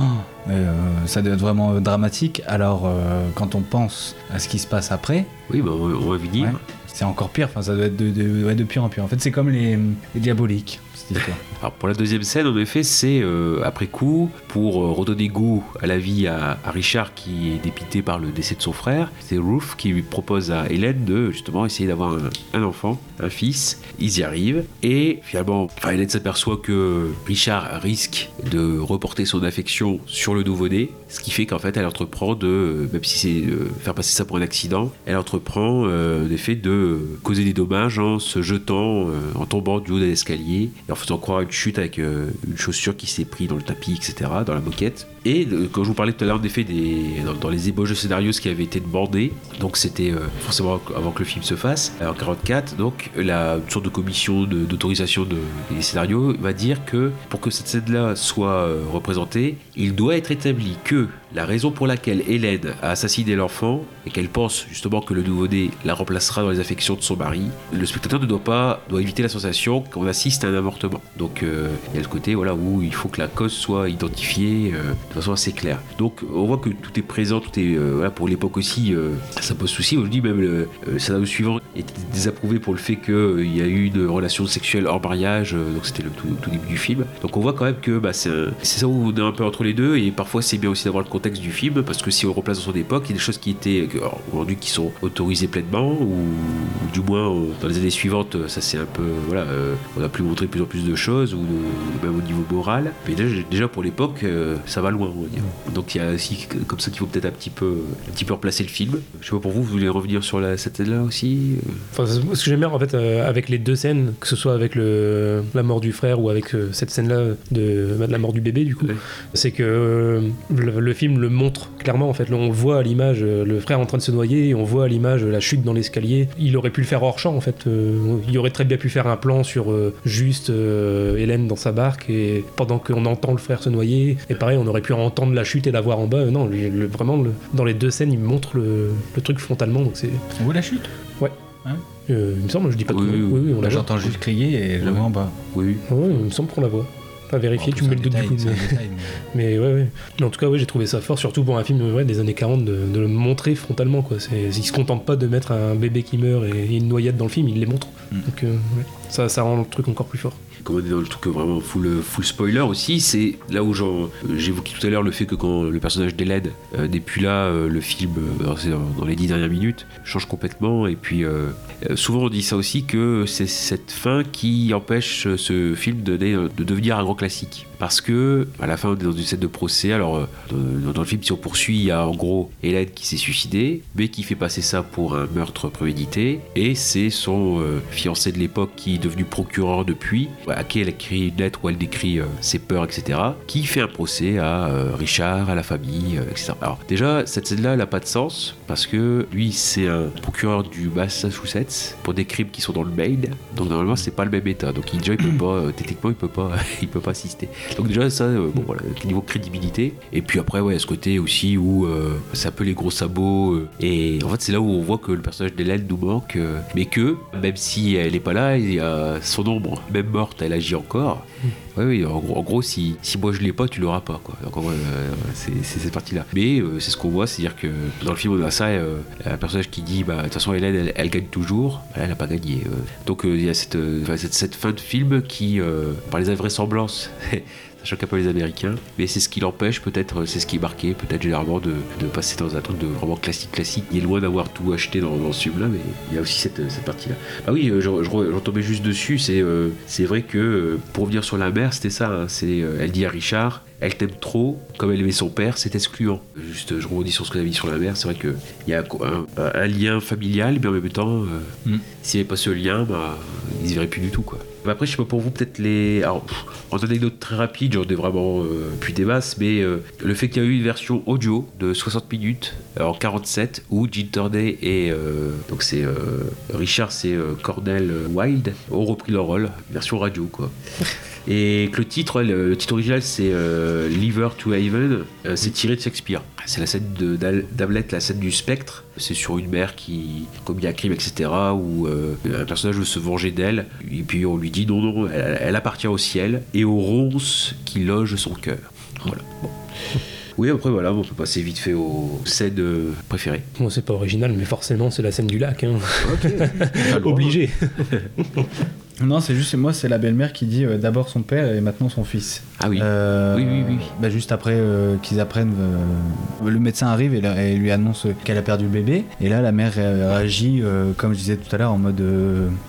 euh, ça devait être vraiment euh, dramatique. Alors euh, quand on pense à ce qui se passe après, Oui, bah, on, on va venir. Ouais. c'est encore pire. Enfin, ça doit être de, de, ouais, de pire en pire. En fait, c'est comme les, les diaboliques, cette histoire. Alors pour la deuxième scène, en effet, c'est euh, après coup pour euh, redonner goût à la vie à, Richard qui est dépité par le décès de son frère. C'est Ruth qui lui propose à Hélène de justement essayer d'avoir un, enfant, un fils. Ils y arrivent et finalement, enfin, Hélène s'aperçoit que Richard risque de reporter son affection sur le nouveau-né, ce qui fait qu'en fait elle entreprend de, même si c'est euh, faire passer ça pour un accident, elle entreprend euh, en effet de causer des dommages en se jetant, euh, en tombant du haut de l'escalier et en faisant croire à une chute avec euh, une chaussure qui s'est pris dans le tapis, etc., dans la moquette. Et euh, quand je vous parlais tout à l'heure, en effet, des, dans, les ébauches de scénario, ce qui avait été demandé, donc c'était euh, forcément avant que le film se fasse, en 44, donc la sorte de commission de- d'autorisation de, des scénarios va dire que pour que cette scène-là soit représentée, il doit être établi que la raison pour laquelle Hélène a assassiné l'enfant et qu'elle pense justement que le nouveau-né la remplacera dans les affections de son mari, le spectateur ne doit pas doit éviter la sensation qu'on assiste à un avortement. Donc euh, il y a le côté voilà où il faut que la cause soit identifiée euh, de façon assez claire. Donc on voit que tout est présent, tout est euh, pour l'époque aussi ça pose souci. Dis même le, scénario suivant était désapprouvé pour le fait qu'il y a eu une relation sexuelle hors mariage, donc c'était le tout, début du film. Donc on voit quand même que bah, c'est ça où on est un peu entre les deux et parfois c'est bien aussi d'avoir le contexte du film parce que si on replace dans son époque, il y a des choses qui étaient aujourd'hui qui sont autorisées pleinement ou, ou du moins euh, dans les années suivantes ça c'est un peu voilà euh, on a pu montrer de plus en plus de choses ou de- même au niveau moral mais déjà, déjà pour l'époque euh, ça va loin on va dire. donc il y a aussi comme ça qu'il faut peut-être un petit peu un petit peu replacer le film je sais pas pour vous vous voulez revenir sur la, cette scène là aussi Enfin, ce que j'aime bien en fait avec les deux scènes, que ce soit avec le, la mort du frère ou avec cette scène-là de, de la mort du bébé, du coup, Ouais. c'est que le, le film le montre clairement. En fait, Là, on le voit à l'image, euh, le frère en train de se noyer, et on voit à l'image euh, la chute dans l'escalier. Il aurait pu le faire hors champ en fait. Euh, il aurait très bien pu faire un plan sur euh, juste euh, Hélène dans sa barque et pendant qu'on entend le frère se noyer. Et pareil, on aurait pu entendre la chute et la voir en bas. Euh, Non, le- vraiment le- dans les deux scènes, il montre le, le truc frontalement. Donc c'est, On voit la chute? Euh, il me semble, je dis pas de Oui, conneries. oui, oui, oui, on la Là, voit. j'entends juste crier et je Ouais. vois en bas. oui Ouais, il me semble qu'on la voit. Pas vérifier, En tu me mets le doute du coup. Mais, c'est un détail, mais- (laughs) mais ouais, ouais. Mais en tout cas, ouais, j'ai trouvé ça fort, surtout pour un film ouais, des années 40, de, de le montrer frontalement. Quoi. C'est, ils se contentent pas de mettre un bébé qui meurt et une noyade dans le film, ils les montrent. Mm. Donc euh, ouais. ça, ça rend le truc encore plus fort. Comme on est dans le truc vraiment full, full spoiler aussi, c'est là où j'évoquais tout à l'heure le fait que quand le personnage d'Hélène euh, n'est plus là, euh, le film, euh, dans, les dix dernières minutes, change complètement. Et puis souvent on dit ça aussi que c'est cette fin qui empêche ce film de, de devenir un grand classique. Parce que à la fin on est dans une scène de procès. Alors euh, dans, le film si on poursuit, il y a en gros Hélène qui s'est suicidée, mais qui fait passer ça pour un meurtre prémédité. Et c'est son euh, fiancé de l'époque qui est devenu procureur depuis, à qui elle écrit une lettre où elle décrit euh, ses peurs, etc. Qui fait un procès à Richard, à la famille, etc. Alors déjà cette scène-là, elle n'a pas de sens parce que lui c'est un procureur du Massachusetts pour des crimes qui sont dans le Maine. Donc normalement c'est pas le même état. Donc il, déjà il peut pas, techniquement il peut pas, (laughs) il peut pas assister. Donc déjà ça, euh, bon voilà, niveau crédibilité. Et puis après ouais, ce côté aussi où euh, c'est un peu les gros sabots. euh, et en fait c'est là où on voit que le personnage d'Hélène nous manque, euh, mais que même si elle est pas là, il y a son ombre, même morte, elle agit encore. Oui, oui, en gros, si, si moi je l'ai pas, tu l'auras pas, quoi. Donc, euh, c'est cette partie-là. Mais euh, c'est ce qu'on voit, c'est-à-dire que dans le film, on a ça, euh, un personnage qui dit, bah, de toute façon, Hélène, elle, gagne toujours. Elle n'a pas gagné. euh. Donc, euh, il y a cette, fin de film qui, par les invraisemblances, (laughs) ça choque un peu les Américains, mais c'est ce qui l'empêche, peut-être, c'est ce qui est marqué, peut-être généralement, de, de passer dans un truc de vraiment classique, classique. Il est loin d'avoir tout acheté dans, dans ce film-là, mais il y a aussi cette, cette partie-là. Ah oui, euh, je, je, re- je retombais juste dessus, c'est euh, c'est vrai que euh, pour revenir sur la mère, c'était ça, hein, c'est, euh, elle dit à Richard, elle t'aime trop, comme elle aimait son père, c'est excluant. Juste, je rebondis sur ce que as dit sur la mère, c'est vrai qu'il y a un, un- un lien familial, mais en même temps, euh, Mm. s'il n'y avait pas ce lien, bah, ils y verraient plus du tout. Quoi. Après, je sais pas pour vous, peut-être les. Alors, pff, en anecdote très rapide, j'en ai vraiment euh, plus des masses, mais euh, le fait qu'il y a eu une version audio de 60 minutes euh, en 47 où Gene Turney et. euh, donc c'est. euh, Richard, c'est euh, Cornel Wilde, ont repris leur rôle, version radio, quoi. (laughs) Et que le titre, ouais, le, le titre original, c'est euh, Liver to Haven. Euh, c'est tiré de Shakespeare. C'est la scène de- d'Hamlet, la scène du spectre. C'est sur une mère qui commet un crime, etc. Où euh, un personnage veut se venger d'elle. Et puis on lui dit non, non, elle, elle appartient au ciel et aux ronces qui logent son cœur. Voilà. Bon. (laughs) Oui, après voilà, on peut passer vite fait aux scènes euh, préférées. Bon, c'est pas original, mais forcément, c'est la scène du lac. Hein. (laughs) Obligé. (laughs) Non, c'est juste, moi, c'est la belle-mère qui dit euh, d'abord son père et maintenant son fils. Ah oui. Euh, Oui, oui, oui. bah, juste après euh, qu'ils apprennent, euh, le médecin arrive et, lui annonce qu'elle a perdu le bébé. Et là, la mère ré- réagit, comme je disais tout à l'heure, en mode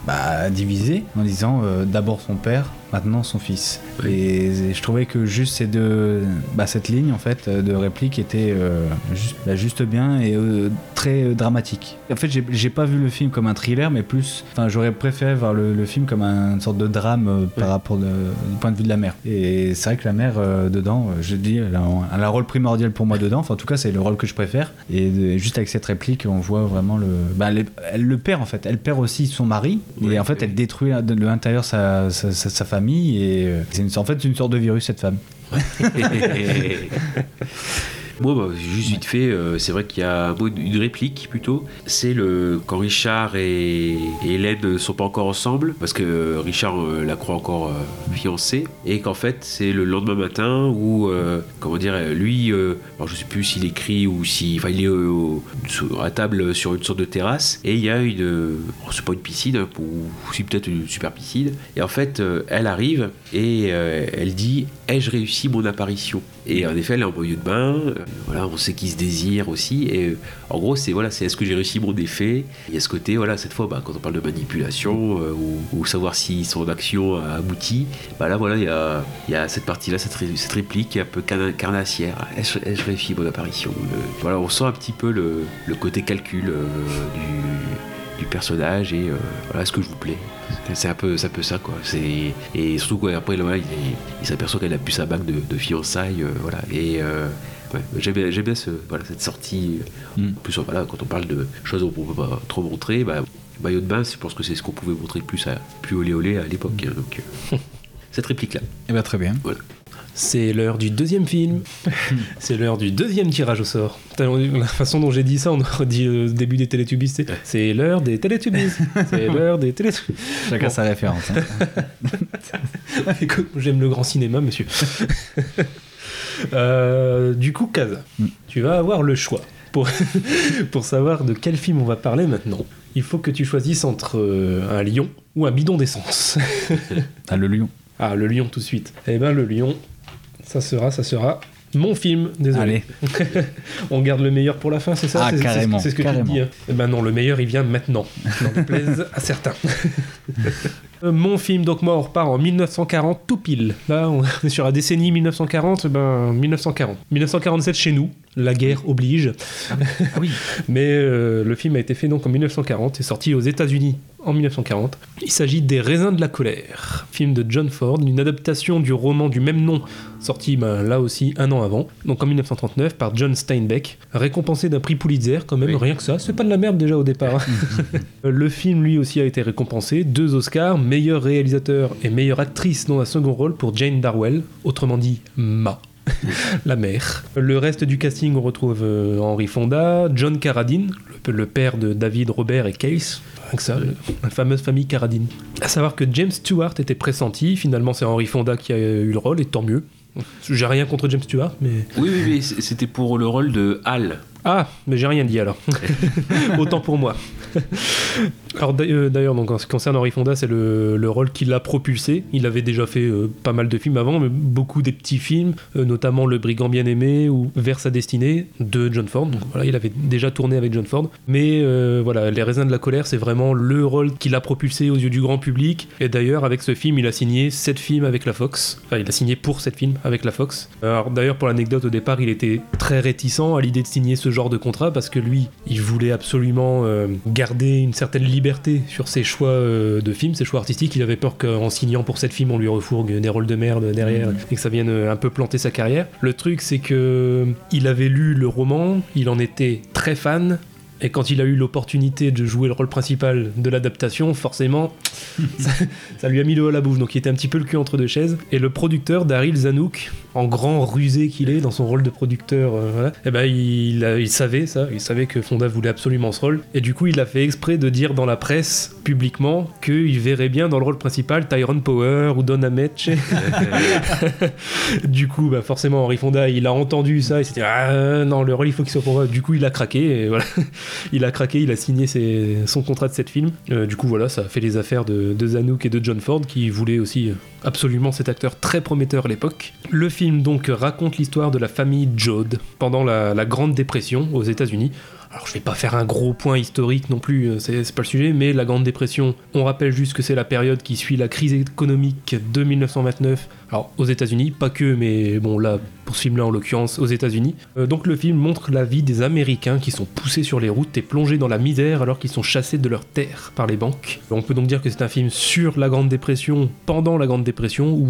bah, divisé, en disant d'abord son père, maintenant son fils. Oui. Et, et je trouvais que juste ces deux, bah, cette ligne en fait de réplique était euh, juste, bah, juste bien et euh, très euh, dramatique. En fait, j'ai pas vu le film comme un thriller, mais plus, enfin, j'aurais préféré voir le, le film comme un- une sorte de drame euh, par rapport de- du point de vue de la mère. Et c'est vrai que la mère dedans, je dis, elle a, elle a un rôle primordial pour moi dedans. Enfin, en tout cas, c'est le rôle que je préfère. Et juste avec cette réplique, on voit vraiment le, bah, elle, elle le perd en fait. Elle perd aussi son mari. Et en fait, elle détruit de l'intérieur sa, sa, sa- sa famille. Et euh, c'est en fait c'est une sorte de virus cette femme. (laughs) (laughs) Moi, bah, juste vite fait, euh, c'est vrai qu'il y a une réplique plutôt. C'est le quand Richard et, Hélène ne sont pas encore ensemble, parce que euh, Richard euh, la croit encore fiancée, et qu'en fait c'est le lendemain matin où, comment dire, lui, alors je sais plus s'il écrit ou si, enfin il est sur- à table sur une sorte de terrasse, et il y a une, oh, c'est pas une piscine, hein, ou si peut-être une super piscine, et en fait elle arrive et elle dit ai-je réussi mon apparition? Et en effet, elle est en maillot de bain. euh, voilà, on sait qu'il se désire aussi. Et euh, en gros, c'est voilà, est-ce que j'ai réussi mon effet Il y a ce côté, voilà, cette fois, bah, quand on parle de manipulation euh, ou, savoir si son action a abouti, bah là, voilà, il y a, cette partie-là, cette, ré- cette réplique un peu carna- carnassière. Ai-je ai-je réussi mon apparition? Voilà, on sent un petit peu le, côté calcul du, personnage et voilà, est-ce que je vous plais? C'est un peu, ça quoi. C'est et surtout quoi après là, il, s'aperçoit qu'elle a plus sa bague de, de fiançailles, euh, voilà. Et euh, ouais, j'aime bien, j'aime bien ce, voilà, cette sortie. Mm. En plus voilà, quand on parle de choses qu'on peut pas trop montrer, bah, maillot de bain, je pense que c'est ce qu'on pouvait montrer le plus à plus olé olé à l'époque. hein, donc euh, (laughs) cette réplique là. Et bah très bien. C'est l'heure du deuxième film. (laughs) c'est l'heure du deuxième tirage au sort. La façon dont j'ai dit ça, on aurait dit euh, début des Télétubbies. c'est- l'heure des Télétubbies. c'est (laughs) l'heure des Télétubbies. Chacun Bon. sa référence. hein. (laughs) Écoute, J'aime le grand cinéma, monsieur. Euh, du coup, Kaza, Mm. tu vas avoir le choix. Pour, pour savoir de quel film on va parler maintenant, il faut que tu choisisses entre euh, un lion ou un bidon d'essence. Ah, le lion. Ah, le lion tout de suite. Eh ben, le lion, ça sera, ça sera mon film, désolé. Allez. (laughs) On garde le meilleur pour la fin, c'est ça Ah, carrément, C'est ce que carrément. tu dis. hein. Eh ben non, le meilleur, il vient maintenant. (laughs) N'en déplaise à certains. (laughs) Euh, Mon film, donc moi, on repart en 1940, tout pile. Là, on (laughs) est sur la décennie 1940, ben 1940. 1947 chez nous, la guerre oblige. Ah oui. (laughs) Mais euh, le film a été fait donc en 1940 et sorti aux États-Unis en 1940. Il s'agit des Raisins de la colère, film de John Ford, une adaptation du roman du même nom, sorti ben, là aussi un an avant, donc en 1939 par John Steinbeck, récompensé d'un prix Pulitzer quand même, Oui. rien que ça, c'est pas de la merde déjà au départ. hein. (laughs) le film lui aussi a été récompensé, deux Oscars, meilleur réalisateur et meilleure actrice dans un second rôle pour Jane Darwell, autrement dit Ma. (laughs) la mère. Le reste du casting, on retrouve euh, Henry Fonda, John Carradine, le, le père de David, Robert et Case. Rien que ça, le- la fameuse famille Carradine. À savoir que James Stewart était pressenti, finalement c'est Henry Fonda qui a eu le rôle, et tant mieux. J'ai rien contre James Stewart, mais. Oui, oui, oui, c'était pour le rôle de Hal. Ah, mais j'ai rien dit alors. (laughs) Autant pour moi. Alors euh, d'ailleurs, donc en ce qui concerne Henry Fonda, c'est le, le rôle qui l'a propulsé. Il avait déjà fait euh, pas mal de films avant, mais beaucoup des petits films, euh, notamment Le Brigand bien aimé ou Vers sa destinée de John Ford. Donc voilà, il avait déjà tourné avec John Ford. Mais euh, voilà, Les raisins de la colère, c'est vraiment le rôle qui l'a propulsé aux yeux du grand public. Et d'ailleurs, avec ce film, il a signé 7 films avec la Fox. Enfin, il a signé pour 7 films avec la Fox. Alors d'ailleurs, pour l'anecdote, au départ, il était très réticent à l'idée de signer ce genre de contrat parce que lui, il voulait absolument euh, garder une certaine liberté sur ses choix euh, de films, ses choix artistiques. Il avait peur qu'en signant pour cette film, on lui refourgue des rôles de merde derrière et que ça vienne euh, un peu planter sa carrière. Le truc, c'est que il avait lu le roman, il en était très fan. Et quand il a eu l'opportunité de jouer le rôle principal de l'adaptation, forcément, (laughs) ça, ça lui a mis le haut à la bouffe. Donc il était un petit peu le cul entre deux chaises. Et le producteur, Daryl Zanuck, en grand rusé qu'il est dans son rôle de producteur, euh, voilà, eh ben, il, savait ça, il savait que Fonda voulait absolument ce rôle. Et du coup, il a fait exprès de dire dans la presse, publiquement, qu'il verrait bien dans le rôle principal Tyrone Power ou Don Ameche. (laughs) (laughs) du coup, bah, forcément, Henry Fonda, il a entendu ça, il s'est dit Ah non, le rôle, il faut qu'il soit pour moi. Du coup, il a craqué, et voilà. (laughs) il a craqué, il a signé ses- son contrat de cette film. Euh, du coup, voilà, ça a fait les affaires de, de Zanuck et de John Ford, qui voulaient aussi euh, absolument cet acteur très prometteur à l'époque. Le film, donc, raconte l'histoire de la famille Joad pendant la, la Grande Dépression aux États-Unis. Alors, je vais pas faire un gros point historique non plus, euh, c'est pas le sujet, mais la Grande Dépression, on rappelle juste que c'est la période qui suit la crise économique de 1929. Alors, aux États-Unis, pas que, mais bon, là, pour ce film-là en l'occurrence, aux États-Unis. Euh, donc, le film montre la vie des Américains qui sont poussés sur les routes et plongés dans la misère alors qu'ils sont chassés de leurs terres par les banques. On peut donc dire que c'est un film sur la Grande Dépression, pendant la Grande Dépression, ou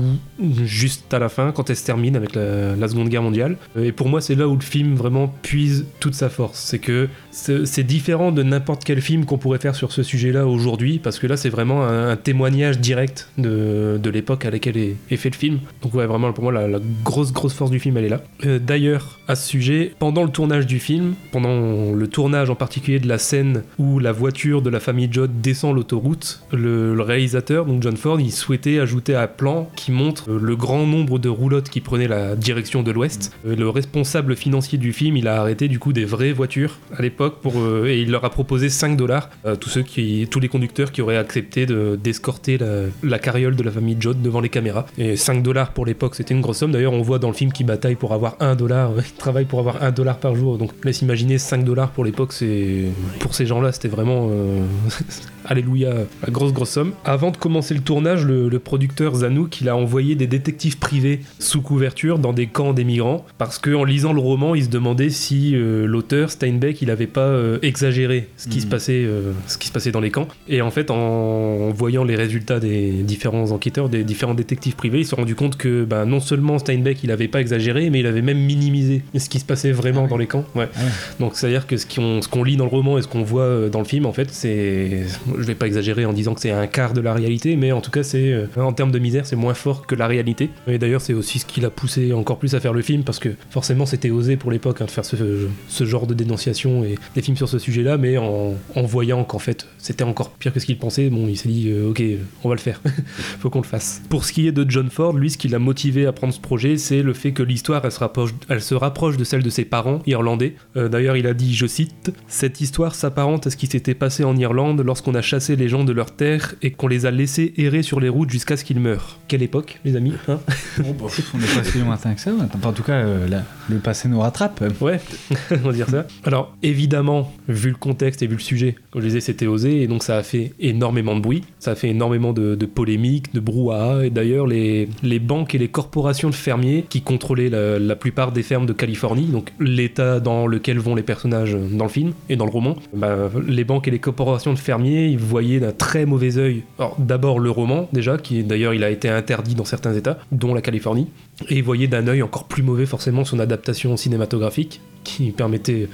juste à la fin, quand elle se termine avec la, la Seconde Guerre mondiale. Euh, Et pour moi, c'est là où le film vraiment puise toute sa force. C'est que c'est différent de n'importe quel film qu'on pourrait faire sur ce sujet-là aujourd'hui, parce que là, c'est vraiment un, témoignage direct de, de l'époque à laquelle est, fait le film. Donc, ouais, vraiment, pour moi, la, la grosse, grosse force du film, elle est là. Euh, D'ailleurs, à ce sujet, pendant le tournage du film, pendant le tournage en particulier de la scène où la voiture de la famille Judd descend l'autoroute, le, le réalisateur, donc John Ford, il souhaitait ajouter un plan qui montre euh, le grand nombre de roulottes qui prenaient la direction de l'ouest. Euh, Le responsable financier du film, il a arrêté du coup des vraies voitures à l'époque euh, et il leur a proposé 5 dollars à tous ceux qui, tous les conducteurs qui auraient accepté de- d'escorter la, carriole de la famille Judd devant les caméras. Et 5 dollars pour l'époque, c'était une grosse somme. D'ailleurs, on voit dans le film qu'ils bataillent pour avoir 1 dollar, ils travaillent pour avoir 1 dollar par jour. Donc laisse imaginer 5 dollars pour l'époque, c'est pour ces gens-là, c'était vraiment euh, (laughs) Alléluia, la grosse grosse somme. Avant de commencer le tournage, le, le producteur Zanuck, il a envoyé des détectives privés sous couverture dans des camps des migrants, parce que en lisant le roman, il se demandait si euh, l'auteur Steinbeck, il avait pas euh, exagéré ce qui se passait, euh, ce qui se passait dans les camps. Et en fait, en voyant les résultats des différents enquêteurs, des différents détectives privés, ils se sont rendus compte que bah, non seulement Steinbeck, il avait pas exagéré, mais il avait même minimisé ce qui se passait vraiment dans les camps. Ouais. Ah ouais. Donc c'est-à-dire que ce qu'on lit dans le roman et ce qu'on voit dans le film, en fait, c'est... Je vais pas exagérer en disant que c'est un quart de la réalité, mais en tout cas, c'est euh, en termes de misère, c'est moins fort que la réalité. Et d'ailleurs, c'est aussi ce qui l'a poussé encore plus à faire le film, parce que forcément, c'était osé pour l'époque hein, de faire ce, genre de dénonciation et des films sur ce sujet-là, mais en, voyant qu'en fait, c'était encore pire que ce qu'il pensait, bon, il s'est dit, euh, ok, on va le faire, (laughs) faut qu'on le fasse. Pour ce qui est de John Ford, lui, ce qui l'a motivé à prendre ce projet, c'est le fait que l'histoire, elle se rapproche, elle se rapproche de celle de ses parents irlandais. Euh, D'ailleurs, il a dit, je cite, Cette histoire s'apparente à ce qui s'était passé en Irlande lorsqu'on a chassé les gens de leurs terres et qu'on les a laissés errer sur les routes jusqu'à ce qu'ils meurent. Quelle époque, les amis hein on n'est pas si lointain que ça. En tout cas, euh, le passé nous rattrape. Ouais, (laughs) on va dire ça. Alors, évidemment, vu le contexte et vu le sujet, comme je disais, c'était osé, et donc ça a fait énormément de bruit, ça a fait énormément de, de polémiques, de brouhaha, et d'ailleurs, les, les banques et les corporations de fermiers qui contrôlaient la, la plupart des fermes de Californie, donc l'état dans lequel vont les personnages dans le film et dans le roman, bah, les banques et les corporations de fermiers, ils voyaient d'un très mauvais œil, d'abord le roman, déjà, qui d'ailleurs, il a été interdit dans certains états, dont la Californie, et ils voyaient d'un œil encore plus mauvais forcément son adaptation cinématographique qui permettait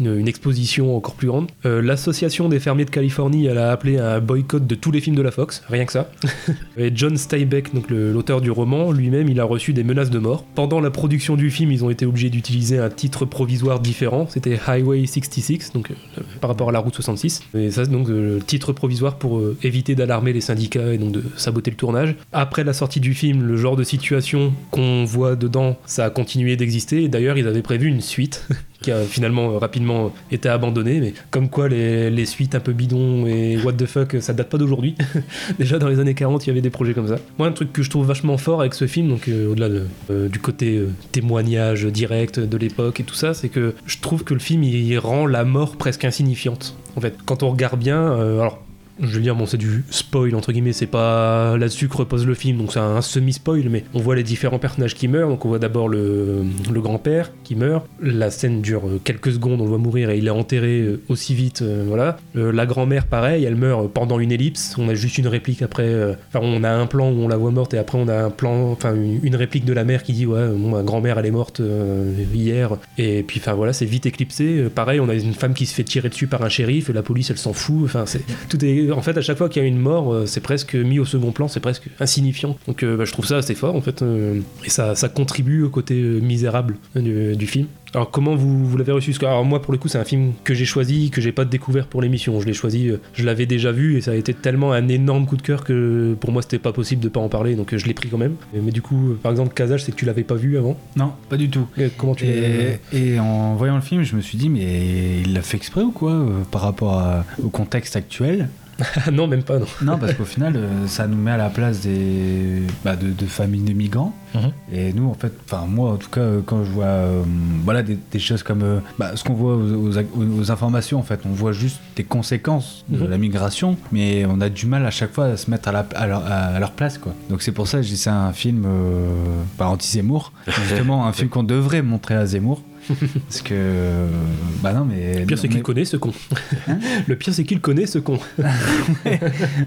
une, une exposition encore plus grande. Euh, L'association des fermiers de Californie, elle a appelé à un boycott de tous les films de la Fox, rien que ça. (laughs) Et John Steinbeck, donc l'auteur du roman, lui-même, il a reçu des menaces de mort. Pendant la production du film, ils ont été obligés d'utiliser un titre provisoire différent. C'était Highway 66, donc euh, par rapport à la route 66. Et ça, c'est donc euh, le titre provisoire pour euh, éviter d'alarmer les syndicats et donc de saboter le tournage. Après la sortie du film, le genre de situation qu'on voit dedans, ça a continué d'exister. D'ailleurs, ils avaient prévu une suite. (laughs) qui a finalement euh, rapidement été abandonnée, mais comme quoi les, suites un peu bidons et what the fuck, ça date pas d'aujourd'hui. (laughs) Déjà dans les années 40, il y avait des projets comme ça. Moi, un truc que je trouve vachement fort avec ce film, donc euh, au-delà de- euh, du côté témoignage direct de l'époque et tout ça, c'est que je trouve que le film il rend la mort presque insignifiante. En fait, quand on regarde bien, alors je veux dire, bon, c'est du spoil entre guillemets, c'est pas là-dessus que repose le film, donc c'est un semi-spoil, mais on voit les différents personnages qui meurent. Donc on voit d'abord le, grand-père qui meurt. La scène dure euh, quelques secondes, on le voit mourir et il est enterré euh, aussi vite, euh, voilà. La grand-mère, pareil, elle meurt pendant une ellipse. On a juste une réplique après. Enfin, on a un plan où on la voit morte et après on a un plan, enfin une, réplique de la mère qui dit ouais, bon, ma grand-mère elle est morte hier. Et puis enfin voilà, c'est vite éclipsé. Pareil, on a une femme qui se fait tirer dessus par un shérif la police elle s'en fout. Enfin c'est tout est en fait à chaque fois qu'il y a une mort, euh, c'est presque mis au second plan, c'est presque insignifiant. Donc euh, bah, je trouve ça assez fort en fait euh, et ça, contribue au côté misérable du film. Alors comment vous, vous l'avez reçu? Alors, moi pour le coup c'est un film que j'ai choisi, que j'ai pas découvert pour l'émission. Je l'ai choisi, euh, je l'avais déjà vu et ça a été tellement un énorme coup de cœur que pour moi c'était pas possible de pas en parler, donc euh, je l'ai pris quand même. Mais du coup, euh, par exemple Casage, c'est que tu l'avais pas vu avant? Non, pas du tout. Et comment tu Et, et en voyant le film, je me suis dit, mais il l'a fait exprès ou quoi par rapport à- au contexte actuel? (laughs) Non, même pas. Non. Non, parce qu'au final, ça nous met à la place des, bah, de, de familles de migrants. Mhm. Et nous, en fait, enfin moi, en tout cas, quand je vois, euh, voilà, des, des choses comme euh, bah, ce qu'on voit aux, aux- aux- aux informations, en fait, on voit juste les conséquences de Mhm. la migration, mais on a du mal à chaque fois à se mettre à, la- à leur, à leur place, quoi. Donc c'est pour ça que je dis c'est un film, euh, bah, anti-Zemmour, (laughs) justement, un film qu'on devrait montrer à Zemmour. Parce que, bah non, mais. Le pire, c'est mais- qu'il connaît ce con. Hein le pire, c'est qu'il connaît ce con. (laughs) Ouais,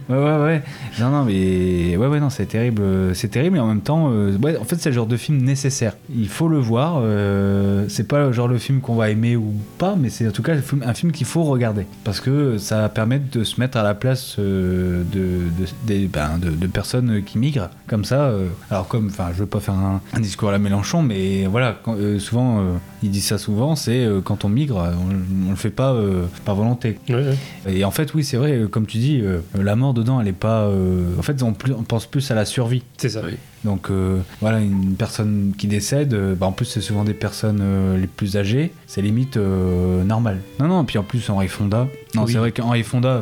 ouais, ouais. Non, non, mais ouais, ouais, non, c'est terrible. euh, C'est terrible, mais en même temps, euh, ouais, en fait, c'est le genre de film nécessaire. Il faut le voir. euh, c'est pas le genre de film qu'on va aimer ou pas, mais c'est en tout cas un film- qu'il faut regarder parce que ça permet de se mettre à la place euh, de, de, des- ben, de, de personnes qui migrent comme ça. euh, alors, comme, enfin, je veux pas faire un, un discours à la Mélenchon, mais voilà, quand- souvent, il dit ça souvent, c'est euh, quand on migre, on, on le fait pas euh, par volonté. Ouais, ouais. Et en fait, oui, c'est vrai, euh, comme tu dis, euh, la mort dedans, elle est pas. euh, En fait, on, plus- on pense plus à la survie. C'est ça. Donc euh, voilà, une personne qui décède, euh, bah, en plus, c'est souvent des personnes euh, les plus âgées, c'est limite euh, normal. Non, non, puis en plus, Henri Fonda. Non, Oui. c'est vrai qu'Henri Fonda,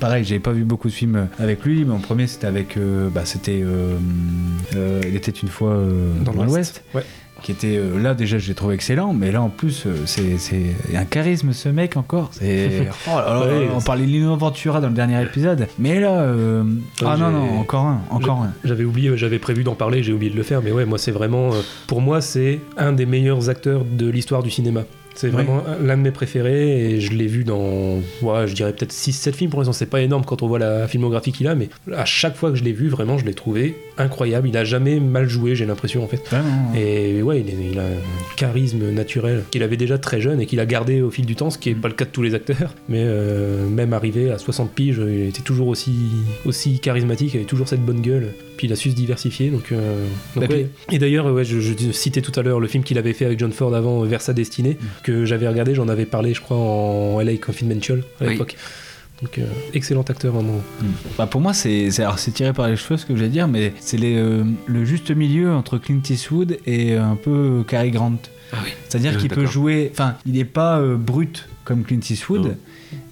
pareil, j'avais pas vu beaucoup de films avec lui, mais en premier, c'était avec. euh, bah, c'était. euh, euh, il était une fois euh, dans, l'Ouest Ouais. Qui était euh, là déjà je l'ai trouvé excellent mais là en plus euh, c'est un charisme ce mec encore. C'est (laughs) oh Ouais, on parlait de Lino Ventura dans le dernier épisode. Mais là euh, ah j'ai- non non encore un encore un. J'avais oublié, j'avais prévu d'en parler, j'ai oublié de le faire, mais ouais, moi c'est vraiment, pour moi c'est un des meilleurs acteurs de l'histoire du cinéma. C'est vraiment un- l'un de mes préférés et je l'ai vu dans, ouais, je dirais peut-être 6-7 films pour l'instant. C'est pas énorme quand on voit la filmographie qu'il a, mais à chaque fois que je l'ai vu, vraiment, je l'ai trouvé incroyable. Il a jamais mal joué, j'ai l'impression en fait. Vraiment. Et ouais, il, est- il a un charisme naturel qu'il avait déjà très jeune et qu'il a gardé au fil du temps, ce qui n'est pas le cas de tous les acteurs. Mais euh, même arrivé à 60 piges, il était toujours aussi, aussi charismatique, il avait toujours cette bonne gueule. Puis il a su se diversifier. Donc, euh, donc Bah, ouais. Et d'ailleurs, ouais, je, je citais tout à l'heure le film qu'il avait fait avec John Ford avant, Vers sa destinée, que j'avais regardé, j'en avais parlé, je crois, en LA Confidential à Oui. l'époque. Donc, euh, excellent acteur, vraiment. Bah, pour moi c'est tiré par les cheveux ce que je vais dire mais c'est les, euh, le juste milieu entre Clint Eastwood et un peu Cary Grant Ah oui. c'est-à-dire Euh, qu'il peut jouer enfin il n'est pas euh, brut comme Clint Eastwood Non.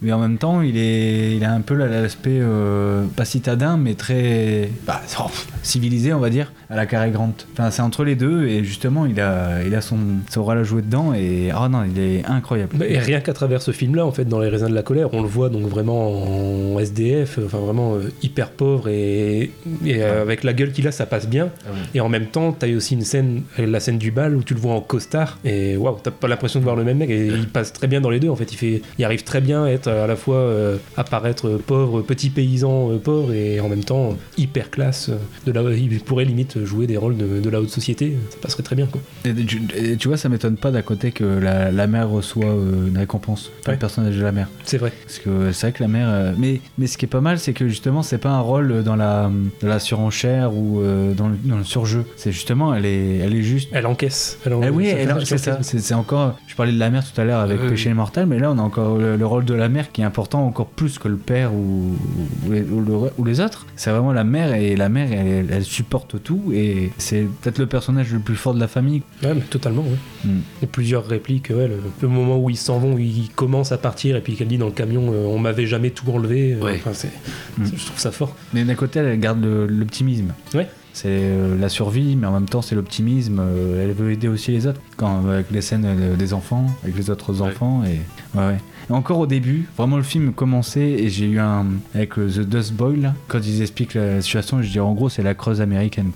Mais en même temps il est il a un peu la- l'aspect euh, pas citadin mais très bah, oh, civilisé on va dire à la Cary Grant enfin c'est entre les deux et justement il a il a son, son rôle à jouer dedans et ah non il est incroyable Et rien qu'à travers ce film-là, en fait, dans Les raisins de la colère, on le voit donc vraiment en SDF, enfin vraiment euh, hyper pauvre et, et, euh, avec la gueule qu'il a, ça passe bien. Et en même temps, t'as aussi une scène, la scène du bal où tu le vois en costard et waouh, t'as pas l'impression de voir le même mec et il passe très bien dans les deux en fait. Il, fait, il arrive très bien être à la fois euh, apparaître pauvre, petit paysan euh, pauvre et en même temps hyper classe. euh, De la, il pourrait limite jouer des rôles de, de la haute société. Ça passerait très bien, quoi. Et tu, et tu vois, ça m'étonne pas d'à côté que la, la mère reçoit euh, une récompense. Enfin, Ouais. le personnage de la mère. C'est vrai. Parce que c'est vrai que la mère. euh, mais, mais ce qui est pas mal, c'est que justement, c'est pas un rôle dans la, dans la surenchère ou euh, dans, le, dans le surjeu. C'est justement, elle est, elle est juste. Elle encaisse. Elle Eh oui, elle- mal, c'est ça C'est encore. Je parlais de la mère tout à l'heure avec Euh, Péché mortel, mais là, on a encore le, le rôle de la mère qui est important encore plus que le père ou, ou, les, ou le- ou les autres. C'est vraiment la mère et la mère, elle, elle supporte tout et c'est peut-être le personnage le plus fort de la famille. Ouais, mais totalement, ouais. Mm. Y a plusieurs répliques, ouais, le, le moment où ils s'en vont, où ils commencent à partir, et puis qu'elle dit dans le camion, euh, on m'avait jamais tout enlevé. euh, Ouais. enfin, c'est, Mm. c'est- je trouve ça fort. Mais d'un côté, elle garde le- l'optimisme. Ouais. C'est euh, la survie, mais en même temps, c'est l'optimisme. Euh, elle veut aider aussi les autres, quand, avec les scènes euh, des enfants, avec les autres Ouais. enfants. Et, ouais, ouais. Et encore au début, vraiment le film commençait et j'ai eu un. Avec The Dust Boy, là, quand ils expliquent la situation, je dis en gros, c'est la creuse américaine.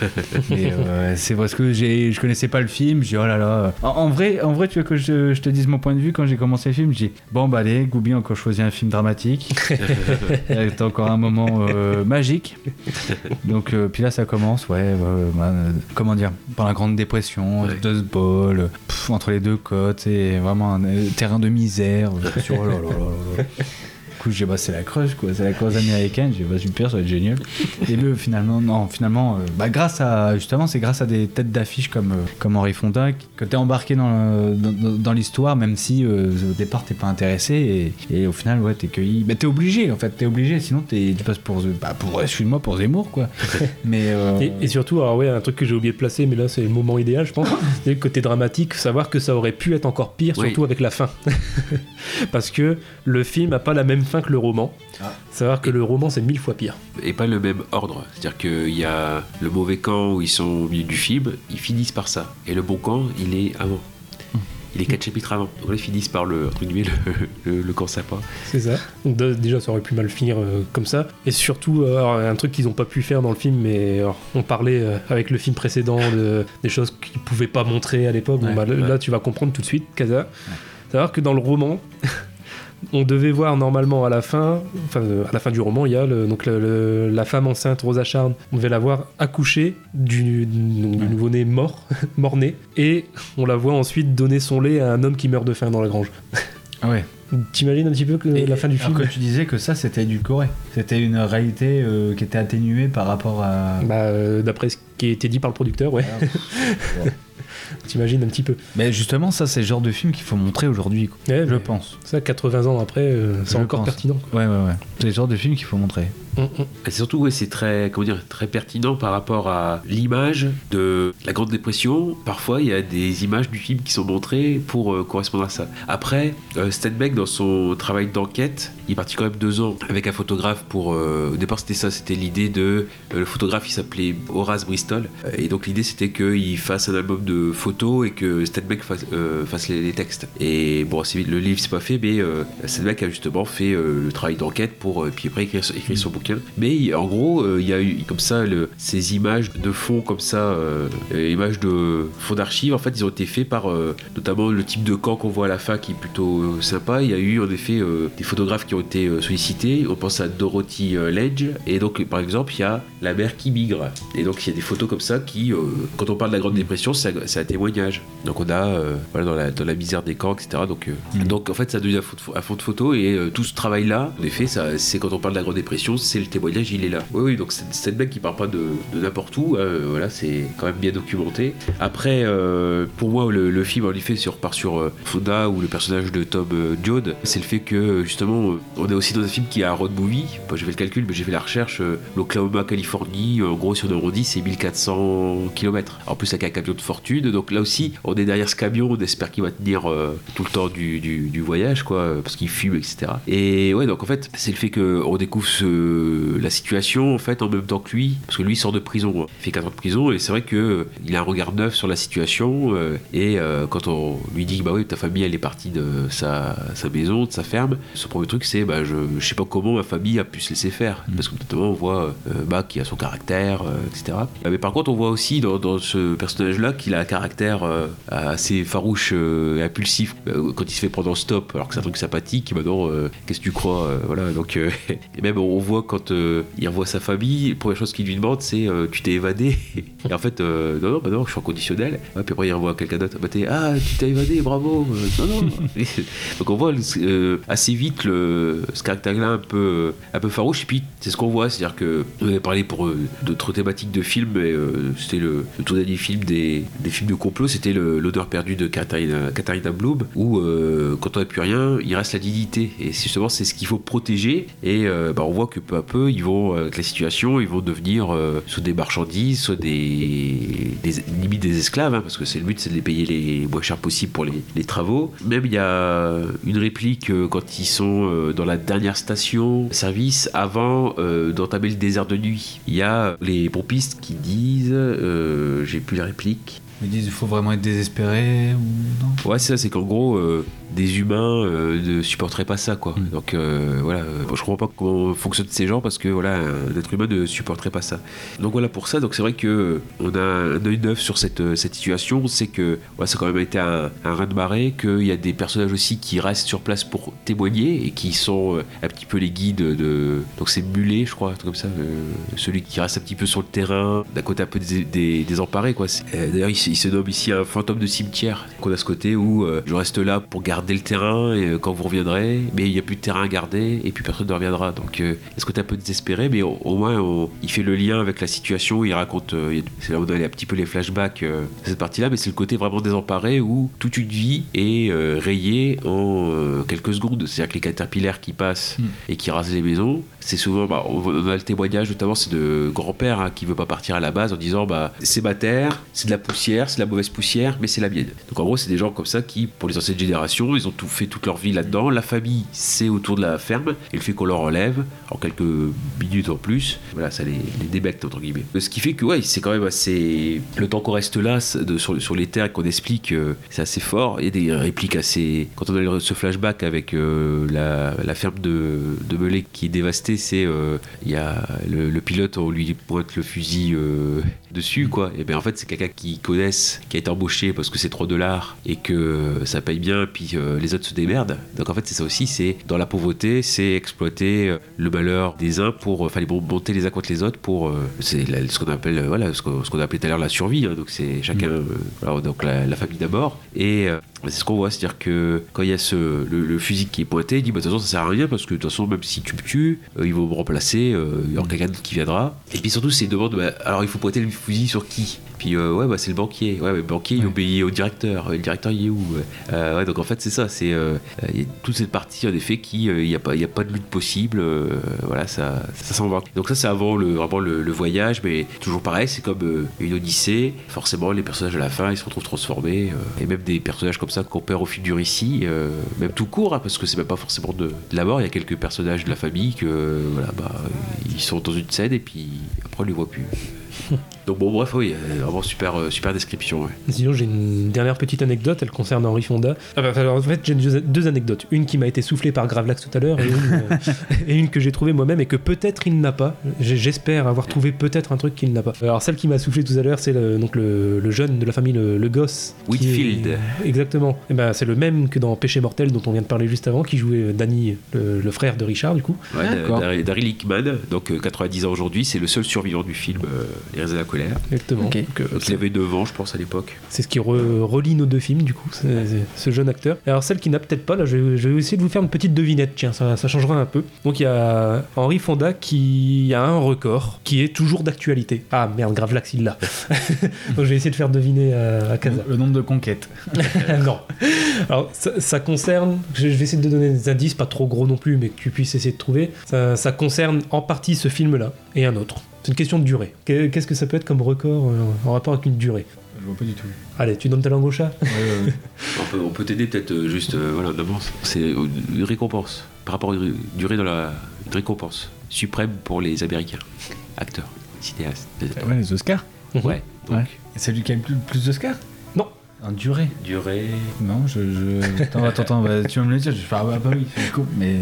(laughs) et euh, c'est parce que je connaissais pas le film, je dis oh là là. En, en vrai, en vrai, tu veux que je, je te dise mon point de vue quand j'ai commencé le film, je dis bon, bah allez, Goubi encore choisi un film dramatique. (laughs) C'est encore un moment euh, magique. Donc, euh, puis là, ça commence, ouais, bah, comment dire, pendant la Grande Dépression, Ouais. Dust Bowl, pff, entre les deux côtes, c'est vraiment un terrain de misère. Euh, sur- oh là là là (laughs) coup, j'ai bah, c'est la creuse, quoi, c'est la creuse américaine. J'ai bah, super, ça va être génial. Et le, finalement, non, finalement, euh, bah, grâce à, justement, c'est grâce à des têtes d'affiche comme, euh, comme Henri Fonda que t'es embarqué dans, le- dans, l'histoire, même si euh, au départ t'es pas intéressé. Et, et au final, ouais, t'es cueilli. Bah, t'es obligé, en fait, t'es obligé, sinon t'es- tu passes pour, bah, pour excuse-moi, pour Zemmour, quoi. (laughs) Mais. euh, Et, et surtout, alors ouais, un truc que j'ai oublié de placer, mais là c'est le moment idéal, je pense, (laughs) c'est le côté dramatique, savoir que ça aurait pu être encore pire, Oui. surtout avec la fin. (laughs) Parce que le film a pas la même fin que le roman. Ah. Savoir que le roman c'est mille fois pire. et pas le même ordre. C'est-à-dire qu'il y a le mauvais camp où ils sont au milieu du film, ils finissent par ça. Et le bon camp, il est avant. Il est quatre chapitres avant. Donc là, ils finissent par le, entre guillemets, le, le, le camp sympa. C'est ça. Donc déjà, ça aurait pu mal finir euh, comme ça. Et surtout, euh, alors, un truc qu'ils n'ont pas pu faire dans le film, mais alors, on parlait euh, avec le film précédent de, des choses qu'ils pouvaient pas montrer à l'époque. Bon, bah, ouais. là, tu vas comprendre tout de suite, Kaza. Savoir que dans le roman, on devait voir normalement à la fin, enfin euh, à la fin du roman, il y a le- donc le- le- la femme enceinte Rosa Charne, on devait la voir accoucher du, nouveau-né mort, (laughs) mort-né, et on la voit ensuite donner son lait à un homme qui meurt de faim dans la grange. (laughs) ah ouais. T'imagines un petit peu que Et- la fin du film que tu disais que ça, c'était édulcoré. C'était une réalité euh, qui était atténuée par rapport à. Bah, euh, d'après ce qui a été dit par le producteur, ouais. Ouais. (laughs) T'imagines un petit peu. Mais justement, ça, c'est le genre de film qu'il faut montrer aujourd'hui. Ouais, je pense. Ça, 80 ans après, euh, c'est encore pense. pertinent. Ouais, ouais, ouais. C'est le genre de film qu'il faut montrer. Hum, hum. Et surtout, ouais, c'est très, comment dire, très pertinent par rapport à l'image de la Grande Dépression. Parfois, il y a des images du film qui sont montrées pour euh, correspondre à ça. Après, euh, Steinbeck, dans son travail d'enquête, il est parti quand même deux ans avec un photographe pour. euh, au départ, c'était ça, c'était l'idée de. euh, le photographe, il s'appelait Horace Bristol. Et donc, l'idée, c'était qu'il fasse un album de photos et que Steinbeck fasse, euh, fasse les, textes. Et bon, le livre, c'est pas fait, mais euh, Steinbeck a justement fait euh, le travail d'enquête pour. euh, puis après, écrire, son bouquin. Mais en gros, il y a eu comme ça ces images de fond, comme ça, images de fond d'archives, en fait, ils ont été faits par notamment le type de camp qu'on voit à la fin qui est plutôt sympa. Il y a eu en effet des photographes qui ont été sollicités. On pense à Dorothy Ledge. Et donc, par exemple, il y a la mère qui migre. Et donc, il y a des photos comme ça qui, quand on parle de la Grande Dépression, c'est un- c'est Donc, on a euh, voilà, dans, la, dans la misère des camps, etc. Donc, euh, Mhm. donc en fait, ça devient un fond de, photo. Et euh, tout ce travail-là, en effet, c'est quand on parle de la Grande Dépression, c'est le témoignage, il est là. Oui, oui, donc cette mec qui part pas de, de n'importe où. hein, voilà, c'est quand même bien documenté. Après, pour moi, le, le film, en effet, sur, part sur euh, Fonda ou le personnage de Tom Joad, c'est le fait que, justement, on est aussi dans un film qui a un road movie. Pas, j'ai fait le calcul, mais j'ai fait la recherche. L'Oklahoma, Californie, en gros, si on arrondit, c'est 1400 km. En plus, avec un camion de fortune. Donc là aussi, on est derrière ce camion, on espère qu'il va tenir euh, tout le temps du, du- du voyage, quoi, euh, parce qu'il fume, etc. Et ouais, donc en fait, c'est le fait qu'on découvre ce- la situation, en fait, en même temps que lui, parce que lui sort de prison. hein. Il fait 4 ans de prison, et c'est vrai que euh, il a un regard neuf sur la situation. euh, et quand on lui dit, bah oui, ta famille, elle est partie de sa, sa maison, de sa ferme, son premier truc, c'est, bah, je, je sais pas comment ma famille a pu se laisser faire. Parce que notamment, on voit bah, qui a son caractère, etc. Mais par contre, on voit aussi dans, dans ce personnage-là qu'il a un caractère euh, assez farouche euh, et impulsif euh, quand il se fait prendre en stop, alors que c'est un truc sympathique. Maintenant, qu'est-ce que tu crois Voilà. Donc, (laughs) et même on voit quand il revoit sa famille, la première chose qu'il lui demande, c'est tu t'es évadé? (laughs) et en fait, non, non, bah non, je suis en conditionnel. Puis après, il revoit quelqu'un d'autre. Bah, ah, tu t'es évadé, bravo. Non, non. (laughs) Donc on voit assez vite le, ce caractère-là un peu, un peu farouche. Et puis c'est ce qu'on voit, c'est-à-dire que on avait parlé pour d'autres thématiques de films, mais c'était le, le tout dernier film des, des films de complot, c'était l'odeur perdue de Katharina, Katharina Bloom, où euh, quand on n'a plus rien, il reste la dignité. Et justement c'est ce qu'il faut protéger. Et euh, bah, on voit que peu à peu, ils vont avec la situation, ils vont devenir euh, soit des marchandises, soit des, des des esclaves, hein, parce que c'est le but, c'est de les payer les moins cher possible pour les, les travaux. Même il y a une réplique euh, quand ils sont euh, dans la dernière station service avant euh, d'entamer le désert de nuit. Il y a les pompistes qui disent, euh, j'ai plus la réplique. Ils disent il faut vraiment être désespéré ou non? Ouais, c'est ça, c'est qu'en gros, euh, des humains euh, ne supporteraient pas ça, quoi. Mm. Donc euh, voilà, euh, je comprends pas comment fonctionnent ces gens parce que voilà, un être humain ne supporterait pas ça. Donc voilà pour ça, donc c'est vrai que on a un œil neuf sur cette, cette situation, on sait que ouais, ça a quand même été un, un rein de marée, qu'il y a des personnages aussi qui restent sur place pour témoigner et qui sont un petit peu les guides de. Donc c'est Mulet, je crois, un truc comme ça, celui qui reste un petit peu sur le terrain, d'un côté un peu dés- dés- désemparé, quoi. D'ailleurs, il, se- nomme ici un fantôme de cimetière, qu'on a ce côté où je reste là pour garder le terrain et euh, quand vous reviendrez, mais il n'y a plus de terrain à garder et puis personne ne reviendra. Donc, euh, est-ce que tu es un peu désespéré? Mais au, au moins, on- il fait le lien avec la situation, il raconte, euh, c'est là où on a un petit peu les flashbacks de cette partie-là, mais c'est le côté vraiment désemparé où toute une vie est rayée en quelques secondes. C'est-à-dire que les caterpillars qui passent Mm. et qui rasent les maisons, c'est souvent, on a le témoignage notamment, c'est de grand-père hein, qui veut pas partir à la base en disant, bah, c'est ma terre, c'est de la poussière, c'est de la mauvaise poussière, mais c'est la mienne. Donc en gros, c'est des gens comme ça qui, pour les anciennes générations, ils ont tout fait toute leur vie là-dedans. La famille, c'est autour de la ferme, et le fait qu'on leur enlève en quelques minutes en plus, voilà, ça les, débecte entre guillemets. Ce qui fait que ouais, c'est quand même assez. Le temps qu'on reste là sur, les terres et qu'on explique, euh, c'est assez fort. A des répliques assez. Quand on a ce flashback avec euh, la, ferme de, de qui est dévastée, c'est euh, il y a le, le pilote, on lui pointe le fusil euh, dessus, quoi. Et bien en fait, c'est quelqu'un qui connaissent, qui a été embauché parce que c'est 3 dollars et que ça paye bien, puis euh, les autres se démerdent. Donc en fait, c'est ça aussi, c'est dans la pauvreté, c'est exploiter le malheur des uns pour, enfin, les monter les uns contre les autres pour, c'est ce qu'on appelle, voilà, ce qu'on a appelé tout à l'heure la survie. hein. donc c'est chacun, euh, alors, donc la, la famille d'abord. Et c'est ce qu'on voit, c'est-à-dire que quand il y a ce, le, fusil qui est pointé, il dit, bah, de toute façon, ça sert à rien parce que de toute façon, même si tu me tues, euh, ils vont me remplacer, euh, il y aura quelqu'un d'autre qui viendra. Et puis surtout, c'est une demande, bah, alors il faut pointer le fusil sur qui? Puis euh, ouais, bah, c'est le banquier. Ouais, mais le banquier, il obéit au directeur. Le directeur, il est où Euh, ouais, donc en fait, c'est ça. C'est euh, il y a toute cette partie, en effet, qui euh, il n'y a, pas- il y a pas de lutte possible. voilà, ça, ça s'en va. Donc ça, c'est avant le, vraiment le, le voyage, mais toujours pareil, c'est comme une odyssée. Forcément, les personnages à la fin, ils se retrouvent transformés. et même des personnages comme ça qu'on perd au fil du récit, même tout court, hein, parce que c'est même pas forcément de, de la mort. Il y a quelques personnages de la famille que, voilà, bah, ils sont dans une scène et puis après, on les voit plus. (laughs) Donc bon, bref, oui, euh, vraiment super, euh, super description. ouais. Sinon, j'ai une dernière petite anecdote, elle concerne Henri Fonda. Ah bah, alors, en fait, j'ai deux, deux anecdotes. Une qui m'a été soufflée par Gravelax tout à l'heure et, une, euh, (laughs) et une que j'ai trouvée moi-même et que peut-être il n'a pas. J'espère avoir trouvé peut-être un truc qu'il n'a pas. Alors, celle qui m'a soufflé tout à l'heure, c'est le, donc le, le jeune de la famille, le, le gosse. Whitfield. est- exactement. Et ben, c'est le même que dans Péché Mortel, dont on vient de parler juste avant, qui jouait Danny, le, le frère de Richard, du coup. Ouais. Dar- Daryl Hickman, donc euh, 90 ans aujourd'hui, c'est le seul survivant du film euh, Les raisins de la colère. Exactement. Ok. Donc, euh, Donc il avait 9 ans, je pense, à l'époque. C'est ce qui re- relie nos deux films, du coup, ce jeune acteur. Alors, celle qui n'a peut-être pas, là, je vais, je vais essayer de vous faire une petite devinette, tiens, ça, ça changera un peu. Donc, il y a Henri Fonda qui a un record qui est toujours d'actualité. Ah merde, Gravelax, il l'a. (laughs) Donc, je vais essayer de faire deviner à, à Casa. Le nombre de conquêtes. (laughs) non. Alors, ça, ça concerne, je vais essayer de te donner des indices, pas trop gros non plus, mais que tu puisses essayer de trouver. Ça, ça concerne en partie ce film-là et un autre. C'est une question de durée. Que- Qu'est-ce que ça peut être comme record euh, en rapport avec une durée? Je vois pas du tout. Allez, tu donnes ta langue au chat? Ouais, ouais, ouais. (laughs) On peut, on peut t'aider peut-être euh, juste euh, voilà, en avance. C'est euh, une récompense. Par rapport à une durée dans la une récompense suprême pour les Américains. Acteurs, cinéastes. Ouais, les Oscars. Ouais. Donc, Ouais. Et c'est lui qui a le plus, plus d'Oscars? Non. En durée durée. Non, je. je... Attends, attends, attends, bah, tu vas me le dire. Je vais faire, ah bah oui, mais.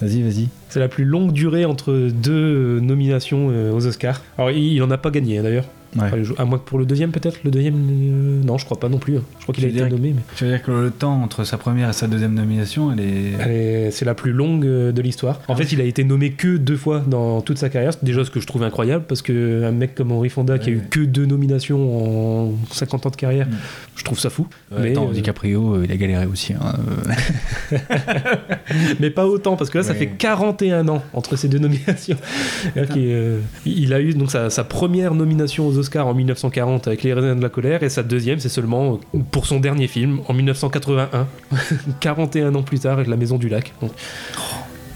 Vas-y, vas-y. C'est la plus longue durée entre deux euh, nominations euh, aux Oscars. Alors, il, il en a pas gagné hein, d'ailleurs. Ouais. Enfin, à moins que pour le deuxième peut-être. Le deuxième, euh, non, je crois pas non plus. Je crois qu'il a Tu été nommé, mais Je veux dire que le temps entre sa première et sa deuxième nomination, elle est. elle est- c'est la plus longue euh, de l'histoire. En fait, il a été nommé que deux fois dans toute sa carrière. C'est déjà ce que je trouve incroyable parce que un mec comme Henry Fonda qui a Ouais, eu ouais. que deux nominations en 50 ans de carrière, Mm. je trouve ça fou. Mais mais, euh, DiCaprio, euh, il a galéré aussi. hein, euh. (laughs) mais pas autant parce que là, ça fait 41 ans entre ces deux nominations. Euh, il a eu donc sa, sa première nomination aux Oscars en 1940 avec Les raisins de la colère et sa deuxième, c'est seulement euh, pour son dernier film en 1981, 41 (laughs) ans plus tard avec La Maison du Lac. Donc,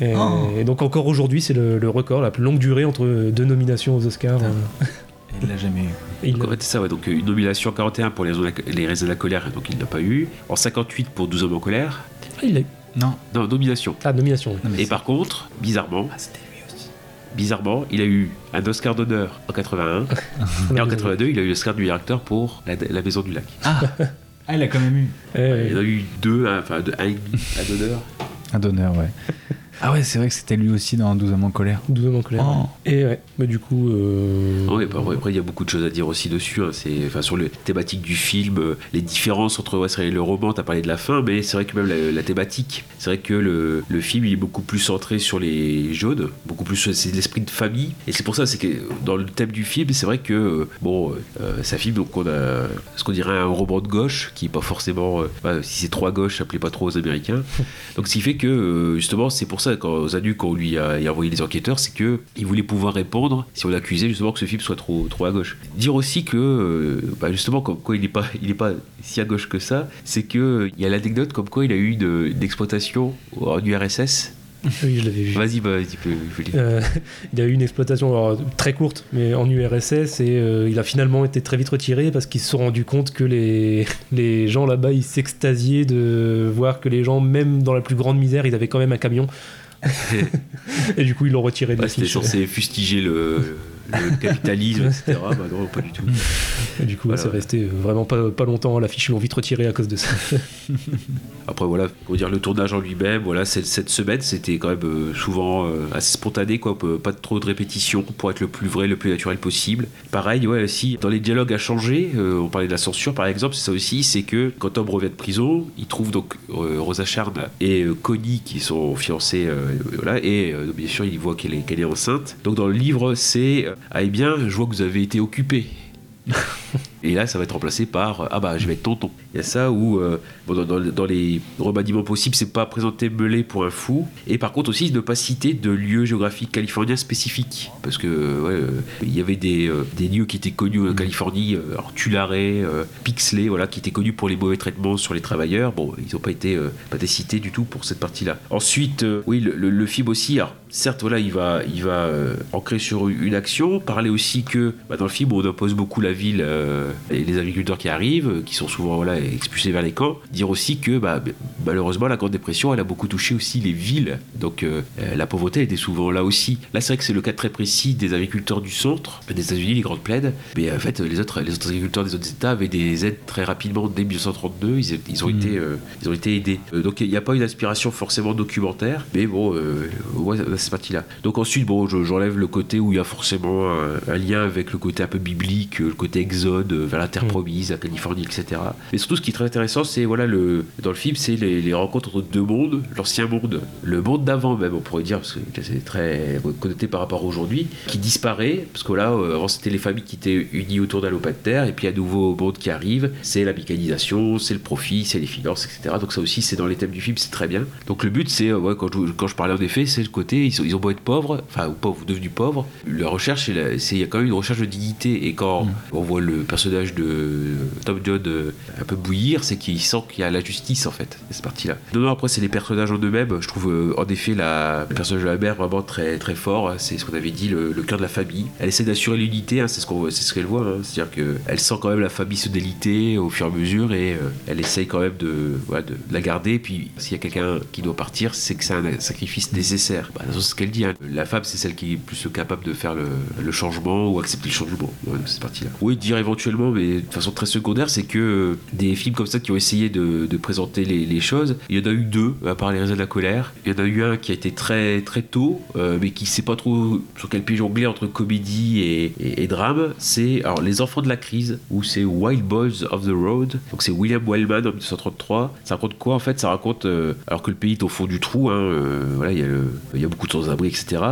et, Oh. et donc encore aujourd'hui, c'est le, le record, la plus longue durée entre deux nominations aux Oscars. euh, (laughs) Il l'a jamais eu. il- Donc, en fait, c'est ça, ouais. Donc, euh, une nomination en 41 pour les raisons de la, les raisons de la colère, donc il n'a pas eu. En 58 pour 12 hommes en colère. Ah, il a eu. Non. Non, nomination. Ah, nomination. oui. Non, mais Et par contre, bizarrement, Ah, c'était. Bizarrement, il a eu un Oscar d'honneur en 81. (laughs) et en 82, il a eu l'Oscar du meilleur acteur pour la, La Maison du Lac. Ah (laughs) Ah, il a quand même eu. Eh, Il en a eu deux, un- enfin un à d'honneur. Un donneur, ouais. Ah ouais, c'est vrai que c'était lui aussi dans 12 hommes en colère. 12 hommes en colère. Oh. Et ouais, mais du coup. euh, Ouais, bah, après, après, il y a beaucoup de choses à dire aussi dessus. hein. C'est, enfin, sur les thématiques du film, euh, les différences entre ouais, le roman, t'as parlé de la fin, mais c'est vrai que même la, la thématique, c'est vrai que le, le film il est beaucoup plus centré sur les jaunes, beaucoup plus sur- c'est l'esprit de famille. Et c'est pour ça, c'est que dans le thème du film, c'est vrai que euh, bon, euh, ça film donc on a ce qu'on dirait un roman de gauche qui est pas forcément, euh, bah, si c'est trois gauches, ça plaît pas trop aux Américains. (laughs) Donc ce qui fait que euh, justement, c'est pour ça quand aux adultes quand on lui a, envoyé les enquêteurs, c'est que il voulait pouvoir répondre si on l'accusait justement que ce film soit trop trop à gauche. Dire aussi que euh, bah, justement comme quoi il n'est pas il est pas si à gauche que ça, c'est que euh, il y a l'anecdote comme quoi il a eu une, une exploitation en URSS. (laughs) Oui, je l'avais vu. Vas-y, bah, tu peux. Euh, (laughs) il a eu une exploitation alors, très courte, mais en URSS, et euh, il a finalement été très vite retiré parce qu'ils se sont rendus compte que les, (laughs) les gens là-bas, ils s'extasiaient de voir que les gens, même dans la plus grande misère, ils avaient quand même un camion. Et du coup, ils l'ont retiré de Ouais, C'était l'affiche. censé fustiger le, le capitalisme, etc. Bah non, pas du tout. Et du coup, Voilà. c'est resté vraiment pas, pas longtemps à l'affiche, ils l'ont vite retiré à cause de ça. (laughs) Après voilà, pour dire le tournage en lui-même, voilà, cette, cette semaine c'était quand même euh, souvent euh, assez spontané, quoi, pas trop de répétitions pour être le plus vrai, le plus naturel possible. Pareil, ouais, si dans les dialogues à changer, euh, on parlait de la censure par exemple, c'est ça aussi, c'est que quand Tom revient de prison, il trouve donc euh, Rosa Charn et euh, Connie qui sont fiancés, euh, voilà, et euh, bien sûr il voit qu'elle est, qu'elle est enceinte. Donc dans le livre c'est, euh, ah eh bien, je vois que vous avez été occupé. Et là, ça va être remplacé par Ah bah, je vais être tonton. Il y a ça où, euh, dans, les remaniements possibles, c'est pas présenter Meulé pour un fou. Et par contre, aussi, ne pas citer de lieux géographiques californiens spécifiques. Parce que, euh, il y avait des, euh, des lieux qui étaient connus en Californie, alors Tulare, Pixley, voilà, qui étaient connus pour les mauvais traitements sur les travailleurs. Bon, ils n'ont pas été, pas été cités du tout pour cette partie-là. Ensuite, oui, le, film aussi, alors, certes, voilà, il va, il va ancrer sur une action, parler aussi que bah, dans le film, on oppose beaucoup la ville et les agriculteurs qui arrivent, qui sont souvent voilà, expulsés vers les camps. Dire aussi que bah, malheureusement, la Grande Dépression, elle a beaucoup touché aussi les villes. Donc euh, euh, la pauvreté était souvent là aussi. Là, c'est vrai que c'est le cas très précis des agriculteurs du centre, des États-Unis, les Grandes Plaines. Mais en fait, les autres, les autres agriculteurs des autres États avaient des aides très rapidement dès 1932. Ils, ils ont, Mhm. été, euh, ils ont été aidés. Euh, donc il n'y a pas une inspiration forcément documentaire, mais bon, euh, ouais, cette partie-là. Donc ensuite, bon, je- j'enlève le côté où il y a forcément un, un lien avec le côté un peu biblique, euh, le côté exode euh, vers la terre Mhm. promise, la Californie, etc. Mais surtout, ce qui est très intéressant, c'est voilà le dans le film, c'est les, les rencontres entre deux mondes, l'ancien monde, le monde d'avant même, on pourrait dire, parce que c'est très connoté par rapport à aujourd'hui, qui disparaît, parce que là, euh, avant c'était les familles qui étaient unies autour d'un lopin de terre, et puis un nouveau monde qui arrive, c'est la mécanisation, c'est le profit, c'est les finances, etc. Donc ça aussi, c'est dans les thèmes du film, c'est très bien. Donc le but, c'est, euh, ouais, quand, je, quand je parlais en effet, c'est le côté, ils, sont- ils ont beau être pauvres, enfin, ou pauvres, ou devenus pauvres, la recherche, il y a quand même une recherche de dignité, et quand on voit le personnage de Tom John euh, un peu bouillir, c'est qu'il sent qu'il y a la justice en fait, cette partie-là. Non, non, après c'est les personnages en eux-mêmes. Je trouve euh, en effet la, le personnage de la mère vraiment très très fort. C'est ce qu'on avait dit, le, cœur de la famille. Elle essaie d'assurer l'unité, hein, c'est ce qu'on, ce qu'elle voit. hein. C'est-à-dire qu'elle sent quand même la famille se déliter au fur et à mesure et euh, elle essaye quand même de, la garder. Puis s'il y a quelqu'un qui doit partir, c'est que c'est un sacrifice nécessaire. Bah, c'est ce qu'elle dit. hein. La femme, c'est celle qui est plus capable de faire le, changement ou accepter le changement. Ouais, c'est parti là. Oui, dire éventuellement, mais de façon très secondaire, c'est que euh, des, des films comme ça qui ont essayé de, présenter les, choses. Il y en a eu deux, à part Les Raisins de la colère. Il y en a eu un qui a été très très tôt, euh, mais qui sait pas trop sur quel pied jongler entre comédie et, drame. C'est alors Les Enfants de la crise, ou c'est Wild Boys of the Road. Donc c'est William Wellman en 1933. Ça raconte quoi en fait? Ça raconte euh, alors que le pays est au fond du trou. hein, euh, voilà, il y, a beaucoup de sans-abri, etc.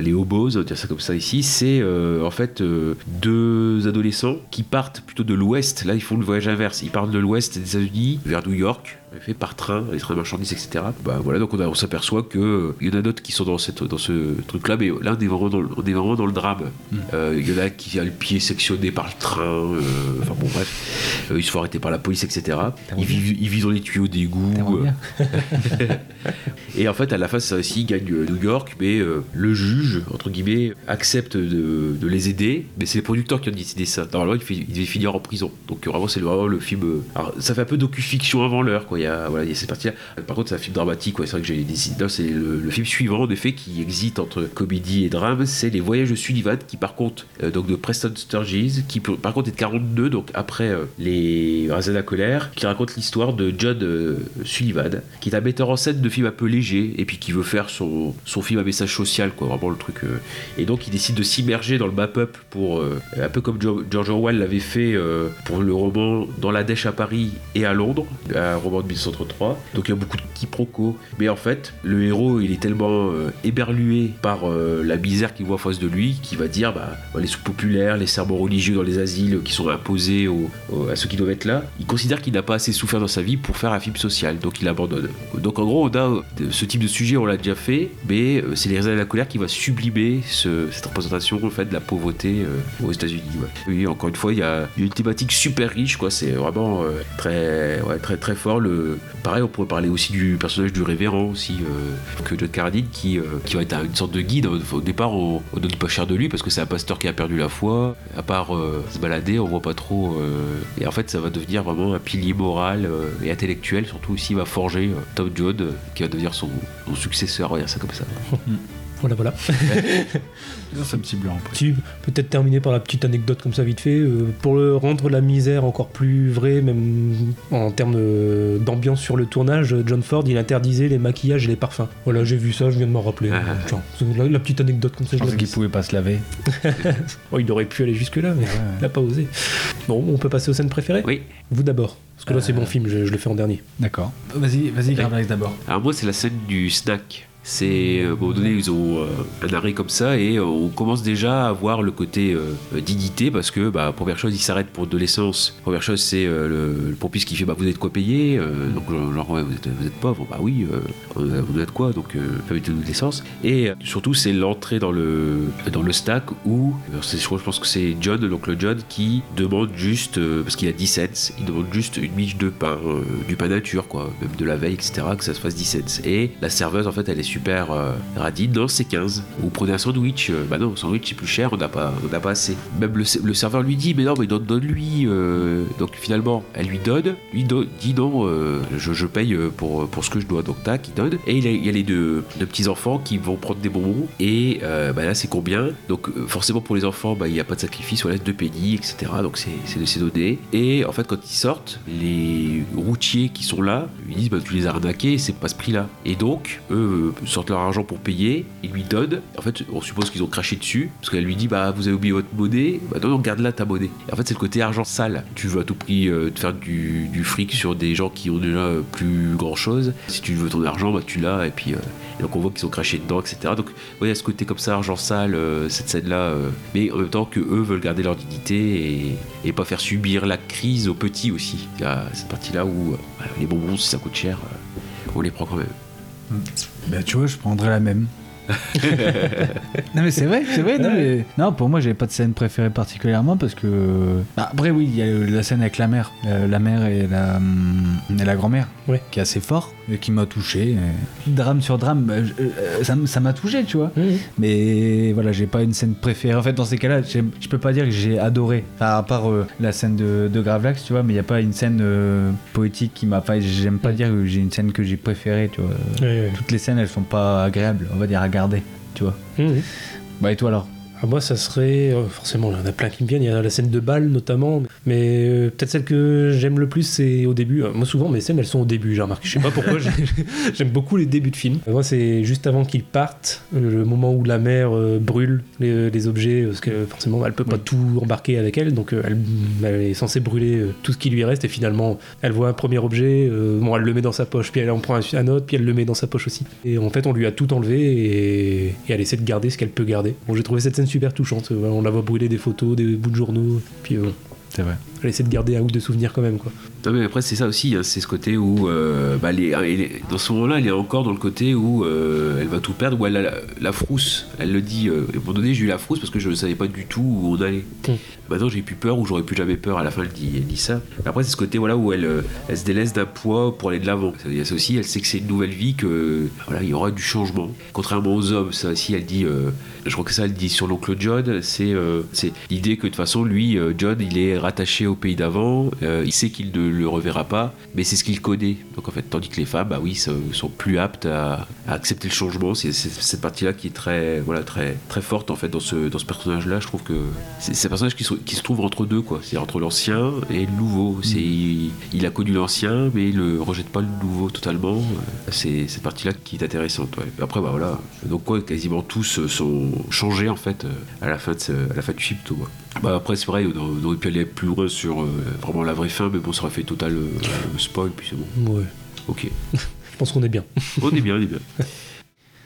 Les hobos, on va dire ça comme ça ici, c'est en fait deux adolescents qui partent plutôt de l'ouest. Là, ils font le voyage inverse. Ils partent de l'ouest des États-Unis vers New York, fait par train, les trains marchandises, etc. Bah voilà, donc on, s'aperçoit que euh, il y en a d'autres qui sont dans cette dans ce truc-là, mais là on est vraiment dans le, on est vraiment dans le drame. Euh, Il y en a qui a le pied sectionné par le train. euh, Enfin bon bref, Euh, ils se font arrêter par la police, etc. Ils vivent, ils vivent dans les tuyaux d'égout. (laughs) Et en fait, à la fin, ça aussi, il gagne euh, New York, mais le juge, entre guillemets, accepte de, de les aider, mais c'est les producteurs qui ont décidé ça. Normalement, il, fait- il devait finir en prison. Donc vraiment, c'est vraiment le film. Alors, ça fait un peu docu-fiction avant l'heure, quoi. Il y a, voilà, il y a cette partie-là. Par contre, c'est un film dramatique, ouais. C'est vrai que j'ai. Là, c'est le, film suivant, en effet, qui existe entre comédie et drame, c'est Les Voyages de Sullivan, qui par contre, euh, donc de Preston Sturges, qui par contre est de 42, donc après euh, Les la colère, qui raconte l'histoire de John euh, Sullivan, qui est un metteur en scène de films un peu légers, et puis qui veut faire son, son film à message social, quoi, vraiment le truc. euh. Et donc il décide de s'immerger dans le map-up pour, euh, un peu comme George Orwell l'avait fait euh, pour le roman Dans la Dèche à Paris et à Londres, un roman de 1933. Donc il y a beaucoup de quiproquos. Mais en fait, le héros, il est tellement euh, éberlué par euh, la misère qu'il voit face de lui, qu'il va dire bah, les sous-populaires, les serments religieux dans les asiles qui sont imposés à ceux qui doivent être là, il considère qu'il n'a pas assez souffert dans sa vie pour faire un film social, donc il abandonne. Donc en gros, euh, ce type de sujet, on l'a déjà fait, mais c'est les raisins de la colère qui va sublimer ce- cette représentation en fait de la pauvreté aux États-Unis. Oui, encore une fois, il y a une thématique super riche, quoi. C'est vraiment très, ouais, très, très fort. Le, pareil, on pourrait parler aussi du personnage du révérend aussi, euh, que John Carradine, qui, euh, qui va être un- une sorte de guide. Au départ, on, on donne pas cher de lui parce que c'est un pasteur qui a perdu la foi. À part euh, se balader, on voit pas trop. euh, et en fait, ça va devenir vraiment un pilier moral euh, et intellectuel. Surtout aussi, va forger euh, Tom euh, qui va devenir son, son successeur. On va dire ça comme ça. (laughs) Voilà, voilà. (laughs) C'est un petit blanc. après. Tu peux peut-être terminer par la petite anecdote comme ça vite fait, euh, pour le rendre la misère encore plus vraie, même en termes d'ambiance sur le tournage, John Ford il interdisait les maquillages et les parfums. Voilà, j'ai vu ça, je viens de m'en rappeler. Ah. Tiens, la, la petite anecdote comme ça, Je pensais qu'il pouvait pas se laver. (laughs) Oh, il aurait pu aller jusque là, mais il a pas osé. Bon, on peut passer aux scènes préférées? Oui. Vous d'abord, parce que là c'est mon film, je, je le fais en dernier. D'accord. Vas-y, vas-y, d'abord. Alors moi, c'est la scène du snack. C'est à un moment donné, ils ont euh, un arrêt comme ça et euh, on commence déjà à voir le côté euh, dignité parce que bah, première chose, ils s'arrêtent pour de l'essence. Première chose, c'est euh, le, pompiste qui fait bah vous êtes quoi payer Donc genre ouais, vous êtes, vous êtes pauvre bah oui, vous êtes quoi donc euh, mettez de l'essence. Et surtout, c'est l'entrée dans le dans le stack où je pense que c'est John, l'oncle John, qui demande juste parce qu'il a 10 cents, il demande juste une miche de pain, du pain nature quoi, même de la veille etc. Que ça se fasse 10 cents. Et la serveuse en fait, elle est super euh. Non, c'est 15. Vous prenez un sandwich. euh, bah non, sandwich c'est plus cher, on n'a pas, on pas assez. Même le, serveur lui dit, mais non, mais donne, donne lui. euh. donc finalement, elle lui donne. Lui dit non, euh, je, paye euh, pour, pour ce que je dois. Donc tac, il donne. Et il y a, les deux, deux petits enfants qui vont prendre des bonbons. Et bah là, c'est combien? Donc forcément pour les enfants, bah, il n'y a pas de sacrifice. Voilà, deux pennies, etc. Donc c'est donné. Et en fait, quand ils sortent, les routiers qui sont là, ils disent, bah, tu les as arnaqués, c'est pas ce prix-là. Et donc, eux sortent leur argent pour payer, ils lui donnent. En fait, on suppose qu'ils ont craché dessus, parce qu'elle lui dit, bah, vous avez oublié votre monnaie, bah, non, garde là ta monnaie. Et en fait, c'est le côté argent sale. Tu veux à tout prix euh, te faire du, fric sur des gens qui ont déjà euh, plus grand chose. Si tu veux ton argent, bah, tu l'as, et puis. euh, donc on voit qu'ils ont craché dedans, etc. Donc, ouais, a ce côté comme ça, argent sale, cette scène-là, mais en même temps que eux veulent garder leur dignité et, pas faire subir la crise aux petits aussi. Il y a cette partie-là où euh, les bonbons, si ça coûte cher, on les prend quand même. Bah, tu vois, je prendrais la même. (laughs) non mais c'est vrai, c'est vrai. Non, mais- non, pour moi, j'avais pas de scène préférée particulièrement parce que. Bah, après, oui, il y a la scène avec la mère, euh, la mère et la, hum, et la grand-mère, Ouais. qui est assez fort et qui m'a touché. Et Drame sur drame, bah, je- euh, ça m'a touché, tu vois. Mais voilà, j'ai pas une scène préférée. En fait, dans ces cas-là, je peux pas dire que j'ai adoré. Enfin, à part euh, la scène de, de Gravelax, tu vois, mais il y a pas une scène euh, poétique qui m'a. Enfin, j'aime pas dire que j'ai une scène que j'ai préférée, tu vois. Toutes les scènes, elles sont pas agréables, on va dire, à garder, tu vois. Mhm. Bah, et toi alors? Ah, moi, ça serait euh, forcément, il y en a plein qui me viennent. Il y a la scène de bal notamment, mais euh, peut-être celle que j'aime le plus, c'est au début. Euh, moi, souvent, mes scènes, elles sont au début. J'ai remarqué. Je sais pas pourquoi. (laughs) j'ai- j'aime beaucoup les débuts de film. Moi, c'est juste avant qu'ils partent, le moment où la mère brûle les, les objets, parce que forcément, elle peut pas tout embarquer avec elle, donc elle, elle est censée brûler tout ce qui lui reste. Et finalement, elle voit un premier objet, bon, elle le met dans sa poche, puis elle en prend un, un autre, puis elle le met dans sa poche aussi. Et en fait, on lui a tout enlevé et, et elle essaie de garder ce qu'elle peut garder. Bon, j'ai trouvé cette scène super touchante. On la voit brûler des photos, des bouts de journaux, puis euh, C'est vrai. Elle essaie de garder un ou deux souvenirs quand même, quoi. Non, mais après, c'est ça aussi, hein, c'est ce côté où, euh, bah, dans ce moment-là, elle est encore dans le côté où euh, elle va tout perdre, où elle a la, la frousse. Elle le dit, euh, à un moment donné, j'ai eu la frousse parce que je ne savais pas du tout où on allait. Mm. Maintenant, j'ai plus peur ou j'aurais plus jamais peur. À la fin, elle dit, elle dit ça. Après, c'est ce côté voilà, où elle, euh, elle se délaisse d'un poids pour aller de l'avant. C'est aussi, elle sait que c'est une nouvelle vie, que voilà, il y aura du changement. Contrairement aux hommes, ça aussi, elle dit, euh, je crois que ça, elle dit sur l'oncle John, c'est c'est l'idée que de toute façon, lui, John, il est rattaché au pays d'avant, euh, il sait qu'il ne le reverra pas, mais c'est ce qu'il connaît. Donc en fait, tandis que les femmes, bah oui, sont, sont plus aptes à, à accepter le changement. C'est cette partie-là qui est très, voilà, très, très forte en fait dans ce, dans ce personnage-là. Je trouve que c'est un personnage qui se, qui se trouve entre deux, quoi. C'est entre l'ancien et le nouveau. C'est il, il a connu l'ancien, mais il ne rejette pas le nouveau totalement. C'est cette partie-là qui est intéressante. ouais. Après, bah voilà. Donc quoi, quasiment tous sont changés en fait à la fin de, à la fin du film, tout. Bah après c'est vrai, on aurait pu aller plus loin sur euh, vraiment la vraie fin, mais bon, ça aurait fait total euh, spoil, puis c'est bon. Ouais. Ok. (laughs) Je pense qu'on est bien. On est bien, on est bien. (laughs)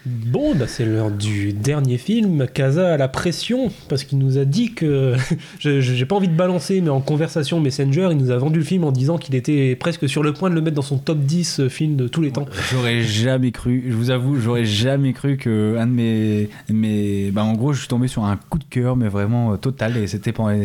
Bon, c'est l'heure du dernier film. Casa a la pression parce qu'il nous a dit que. (laughs) J'ai pas envie de balancer, mais en conversation Messenger, il nous a vendu le film en disant qu'il était presque sur le point de le mettre dans son top 10 film de tous les temps. J'aurais jamais cru, je vous avoue, j'aurais jamais cru que un de mes, bah en gros, je suis tombé sur un coup de cœur, mais vraiment euh, total, et c'était pendant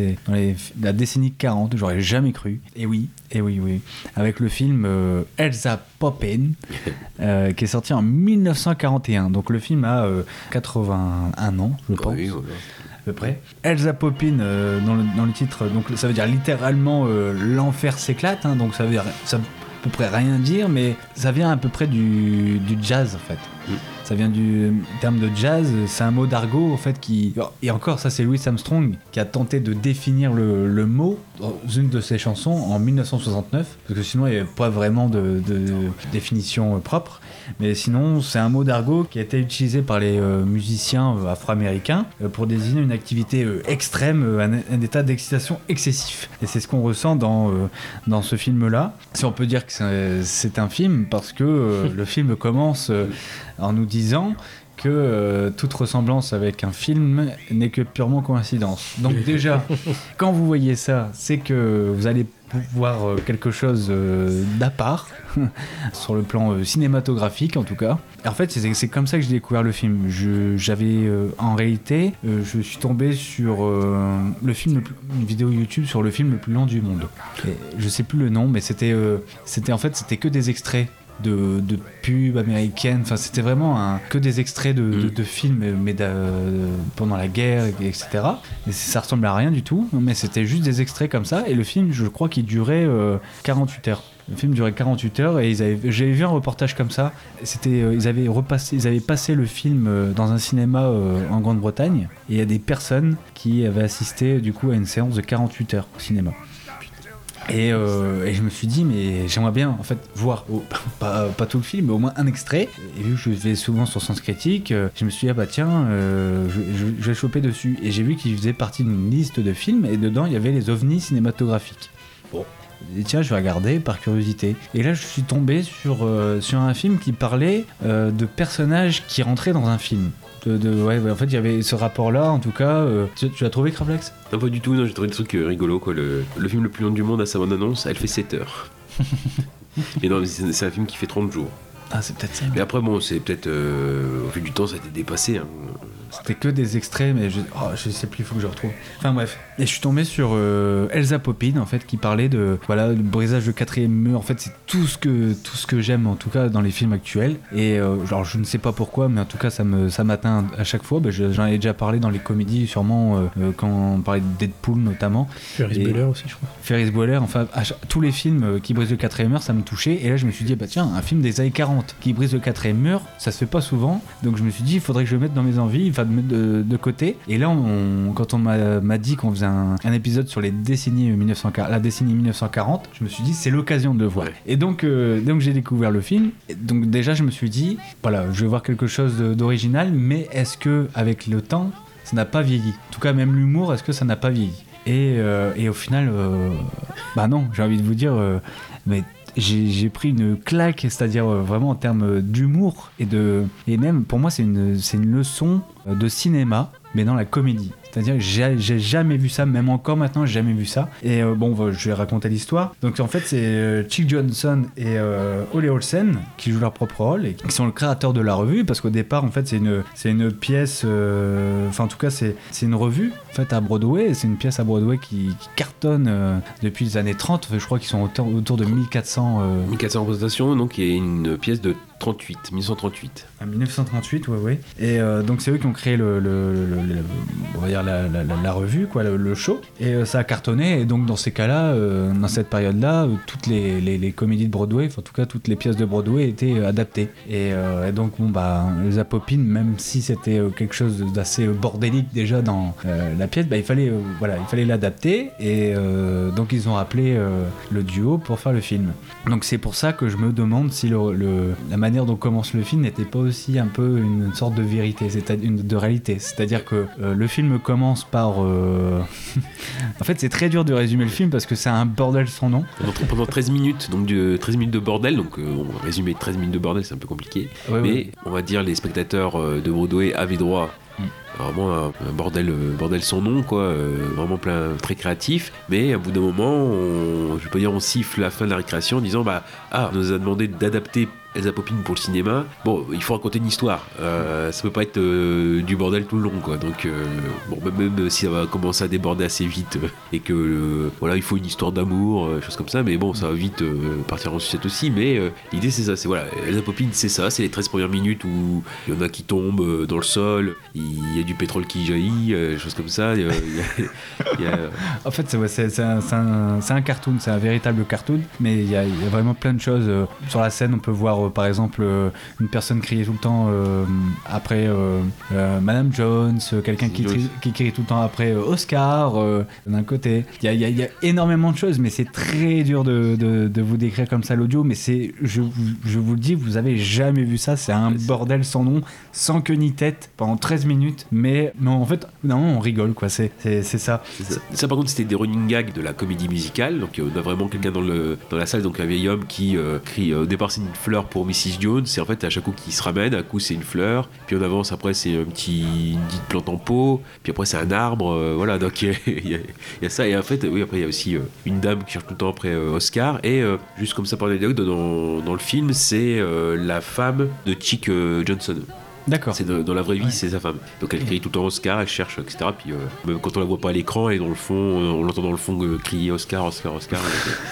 la décennie 40, j'aurais jamais cru. Et oui, et oui, oui, avec le film euh, Elsa Poppin, (laughs) euh, qui est sorti en 1941. Donc le film a euh, 81 ans, je pense Oui, voilà. à peu près. Elsa Poppin euh, dans, le, dans le titre, donc ça veut dire littéralement euh, l'enfer s'éclate, hein, donc ça veut dire ça veut à peu près rien dire, mais ça vient à peu près du, du jazz en fait. Mm. Ça vient du terme de jazz, c'est un mot d'argot en fait qui. Et encore, ça c'est Louis Armstrong qui a tenté de définir le, le mot dans une de ses chansons en 1969, parce que sinon il n'y avait pas vraiment de, définition euh, propre. Mais sinon, c'est un mot d'argot qui a été utilisé par les euh, musiciens afro-américains euh, pour désigner une activité extrême, un, un état d'excitation excessif. Et c'est ce qu'on ressent dans, dans ce film-là. Si on peut dire que c'est- un film, parce que le film commence en nous disant que euh, toute ressemblance avec un film n'est que purement coïncidence. Donc (laughs) déjà, quand vous voyez ça, c'est que vous allez voir euh, quelque chose euh, d'à part, (laughs) sur le plan cinématographique en tout cas. En fait, c'est comme ça que j'ai découvert le film. J'avais, euh, en réalité, euh, je suis tombé sur euh, le film, le plus- une vidéo YouTube sur le film le plus long du monde. Et je sais plus le nom, mais c'était, c'était en fait, c'était que des extraits de, de pubs américaines. Enfin, c'était vraiment un- que des extraits de, de- Mm. de films, mais d'a- pendant la guerre, etc. Et ça ressemblait à rien du tout, mais c'était juste des extraits comme ça. Et le film, je crois qu'il durait euh, 48 heures. Le film durait 48 heures et ils avaient, j'avais vu un reportage comme ça. C'était, euh, ils avaient repassé, ils avaient passé le film euh, dans un cinéma euh, en Grande-Bretagne et il y a des personnes qui avaient assisté du coup à une séance de 48 heures au cinéma. Et, euh, et je me suis dit, mais j'aimerais bien en fait voir, (laughs) pas, tout le film, mais au moins un extrait. Et vu que je vais souvent sur Sens Critique, euh, je me suis dit, ah bah tiens, euh, je, vais choper dessus. Et j'ai vu qu'il faisait partie d'une liste de films, et dedans il y avait les ovnis cinématographiques. Bon. Et tiens, je vais regarder par curiosité. Et là, je suis tombé sur, sur un film qui parlait de personnages qui rentraient dans un film. De, de- ouais, ouais, en fait, il y avait ce rapport-là, en tout cas. euh, tu, tu l'as trouvé, Crablex? Non, pas du tout, non, j'ai trouvé des trucs euh, rigolos. Quoi. Le, le film le plus long du monde à sa bonne annonce, elle fait 7 heures. (laughs) Non, mais c'est c'est un film qui fait 30 jours. Ah, c'est peut-être ça. Mais après, bon, c'est peut-être. euh, au fil du temps, ça a été dépassé. hein. C'était que des extraits, mais je, oh, je sais plus, il faut que je retrouve. Enfin bref. Et je suis tombé sur euh, Elsa Poppin, en fait, qui parlait de voilà le brisage de quatrième mur. En fait, c'est tout ce que tout ce que j'aime en tout cas dans les films actuels et euh, genre je ne sais pas pourquoi mais en tout cas ça me ça m'atteint à chaque fois je- j'en ai déjà parlé dans les comédies sûrement euh, euh, quand on parlait de Deadpool notamment Ferris Bueller aussi, je crois. Ferris Bueller enfin chaque- tous les films euh, qui brisent le quatrième mur ça me touchait et là je me suis dit bah tiens un film des années 40 qui brise le quatrième mur ça se fait pas souvent donc je me suis dit il faudrait que je le mette dans mes envies enfin de côté. Et là on- quand on m'a dit qu'on faisait un, un épisode sur les décennies 1940 la décennie 1940 je me suis dit c'est l'occasion de le voir. Ouais. et donc euh, donc j'ai découvert le film. Et donc déjà je me suis dit voilà je vais voir quelque chose d'original mais est-ce que avec le temps ça n'a pas vieilli? En tout cas même l'humour est-ce que ça n'a pas vieilli? Et, euh, et au final, euh, bah non, j'ai envie de vous dire, euh, mais j'ai pris une claque, c'est-à-dire euh, vraiment en termes d'humour et de et même pour moi c'est une c'est une leçon euh, de cinéma, mais dans la comédie. C'est-à-dire que j'ai jamais vu ça, même encore maintenant, j'ai jamais vu ça. Et euh, bon, bah, je vais raconter l'histoire. Donc en fait, c'est euh, Chick Johnson et euh, Ole Olsen qui jouent leur propre rôle et qui sont le créateur de la revue, parce qu'au départ, en fait, c'est une pièce, enfin en tout cas, c'est une revue en fait à Broadway. C'est une pièce à Broadway qui, cartonne depuis les années 30. Je crois qu'ils sont autour, autour de 1400. euh, 1400 représentations, donc il y une pièce de 38, 1938. En 1938, ouais, ouais. Et euh, donc c'est eux qui ont créé le, on va dire la, revue, quoi, le, show. Et euh, ça a cartonné. Et donc dans ces cas-là, euh, dans cette période-là, toutes les, les- comédies de Broadway, enfin, en tout cas toutes les pièces de Broadway étaient adaptées. Et, donc bon bah les Apopines, même si c'était quelque chose d'assez bordélique déjà dans la pièce, bah, il fallait voilà, il fallait l'adapter. Et donc ils ont appelé le duo pour faire le film. Donc c'est pour ça que je me demande si le- la manière dont commence le film n'était pas aussi un peu une sorte de vérité, c'est-à-dire une de réalité. C'est-à-dire que euh, le film commence par. euh, (laughs) en fait, c'est très dur de résumer le film parce que c'est un bordel sans nom. Pendant, pendant 13 minutes, donc de, 13 minutes de bordel, donc euh, on va résumer 13 minutes de bordel, c'est un peu compliqué. Ouais, mais ouais. on va dire les spectateurs de Broadway avaient droit vraiment un, bordel, euh, bordel sans nom, quoi, euh, vraiment plein, très créatif. Mais à bout d'un moment, on, je vais pas dire on siffle la fin de la récréation en disant bah ah, on nous a demandé d'adapter Elsa Poppin pour le cinéma. Bon, il faut raconter une histoire. Euh, ça peut pas être euh, du bordel tout le long, quoi. Donc bon, même, même si ça va commencer à déborder assez vite et que voilà, il faut une histoire d'amour, choses comme ça. Mais bon, ça va vite partir en sucette aussi. Mais l'idée c'est ça, c'est voilà, Elsa Poppin, c'est ça, c'est les 13 premières minutes où il y en a qui tombent dans le sol, y a du pétrole qui jaillit, euh, choses comme ça. Il y a- il y a- il y a- En fait, c'est un, cartoon, c'est un véritable cartoon, mais il y, a il vraiment plein de choses. euh, Sur la scène, on peut voir euh, par exemple une personne crier tout le temps euh, après euh, euh, Madame Jones, quelqu'un qui, crie- qui crie tout le temps après Oscar d'un côté. Il y a, il il énormément de choses, mais c'est très dur de, de- de vous décrire comme ça l'audio. Mais c'est, je, vous- je vous le dis, vous avez jamais vu ça. C'est un bordel sans nom, sans queue ni tête pendant 13 minutes. Mais, mais en fait, non, on rigole quoi. C'est, c'est, ça. Ça, par contre c'était des running gags de la comédie musicale donc euh, on a vraiment quelqu'un dans, le, dans la salle donc un vieil homme qui euh, crie euh, au départ c'est une fleur pour Mrs Jones et en fait à chaque coup qui se ramène à coup c'est une fleur puis on avance après c'est un petit une petite plante en pot puis après c'est un arbre euh, voilà donc (laughs) il y, a- ça et en fait oui après il y a aussi euh, une dame qui cherche tout le temps après euh, Oscar et euh, juste comme ça par anecdote dans, dans le film c'est euh, la femme de Chick euh, Johnson D'accord. c'est dans, dans la vraie vie, Ouais. c'est sa femme. Donc elle crie tout le temps Oscar, elle cherche, etc. Puis euh, même quand on la voit pas à l'écran, dans le fond, euh, on l'entend dans le fond euh, crier Oscar, Oscar, Oscar.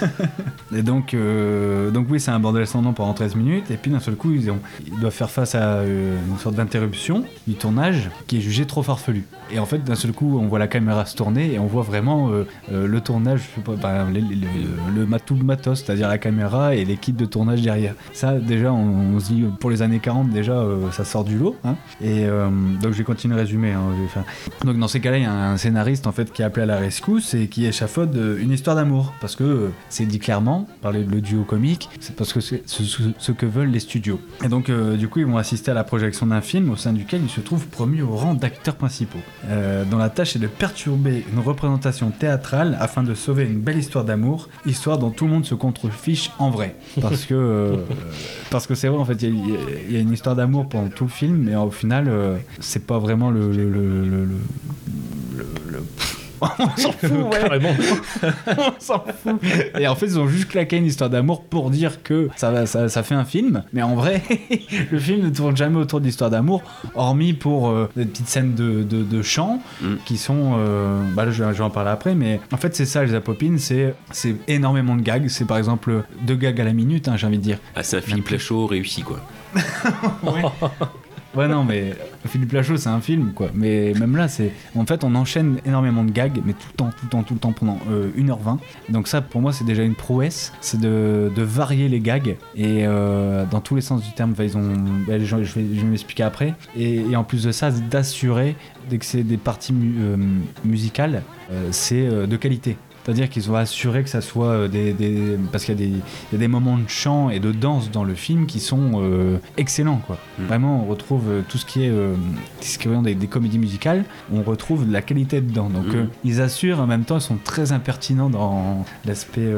(laughs) Et donc, euh, donc oui, c'est un bordel sans nom pendant 13 minutes. Et puis d'un seul coup, ils, ont, ils doivent faire face à une sorte d'interruption du tournage qui est jugée trop farfelu. Et en fait, d'un seul coup, on voit la caméra se tourner et on voit vraiment le tournage, je sais pas, bah, les- les- le, le mat- tout le matos, c'est-à-dire la caméra et l'équipe de tournage derrière. Ça, déjà, on, on se dit, pour les années 40, déjà, ça sort du lot. Hein. Et euh, donc, je vais continuer à résumer. hein, Donc, dans ces cas-là, il y a un scénariste en fait qui est appelé à la rescousse et qui échafaude euh, une histoire d'amour. Parce que euh, c'est dit clairement, par le, le duo comique, c'est parce que c'est ce, que veulent les studios. Et donc, euh, du coup, ils vont assister à la projection d'un film au sein duquel ils se trouvent promus au rang d'acteurs principaux, euh, dont la tâche est de perturber une représentation théâtrale afin de sauver une belle histoire d'amour, histoire dont tout le monde se contrefiche en vrai. Parce que (laughs) parce que c'est vrai, en fait, il y, a- il y a une histoire d'amour pendant tout le film, mais au final, euh, c'est pas vraiment le, le- le- le- le- le- le- on s'en fout, ouais. Carrément. (laughs) on s'en fout. Et en fait, ils ont juste claqué une histoire d'amour pour dire que ça, va- ça, ça fait un film. Mais en vrai, (laughs) le film ne tourne jamais autour de l'histoire d'amour, hormis pour euh, des petites scènes de, de, de chant Mm. qui sont. euh, bah là, je, vais- je vais en parler après, mais en fait, c'est ça, les Apopines, c'est c'est énormément de gags. C'est par exemple deux gags à la minute, hein, j'ai envie de dire. Ah, c'est un Philippe Lachaud réussi, quoi. (laughs) Ouais, non, mais Philippe Lachaud, c'est un film, quoi. Mais même là, c'est. En fait, on enchaîne énormément de gags, mais tout le temps, tout le temps, tout le temps pendant euh, 1h20. Donc, ça, pour moi, c'est déjà une prouesse. C'est de, varier les gags. Et euh, dans tous les sens du terme, ils ont. bah, je, vais, m'expliquer après. Et, en plus de ça, d'assurer, dès que c'est des parties euh, musicales, euh, c'est euh, de qualité. C'est-à-dire qu'ils ont assuré que ça soit euh, des, des- parce qu'il y, a des- il y a des moments de chant et de danse dans le film qui sont euh, excellents quoi. Mm. Vraiment, on retrouve euh, tout ce qui est euh, ce qui est des, des comédies musicales, on retrouve de la qualité dedans. Donc Mm. euh, ils assurent en même temps, ils sont très impertinents dans l'aspect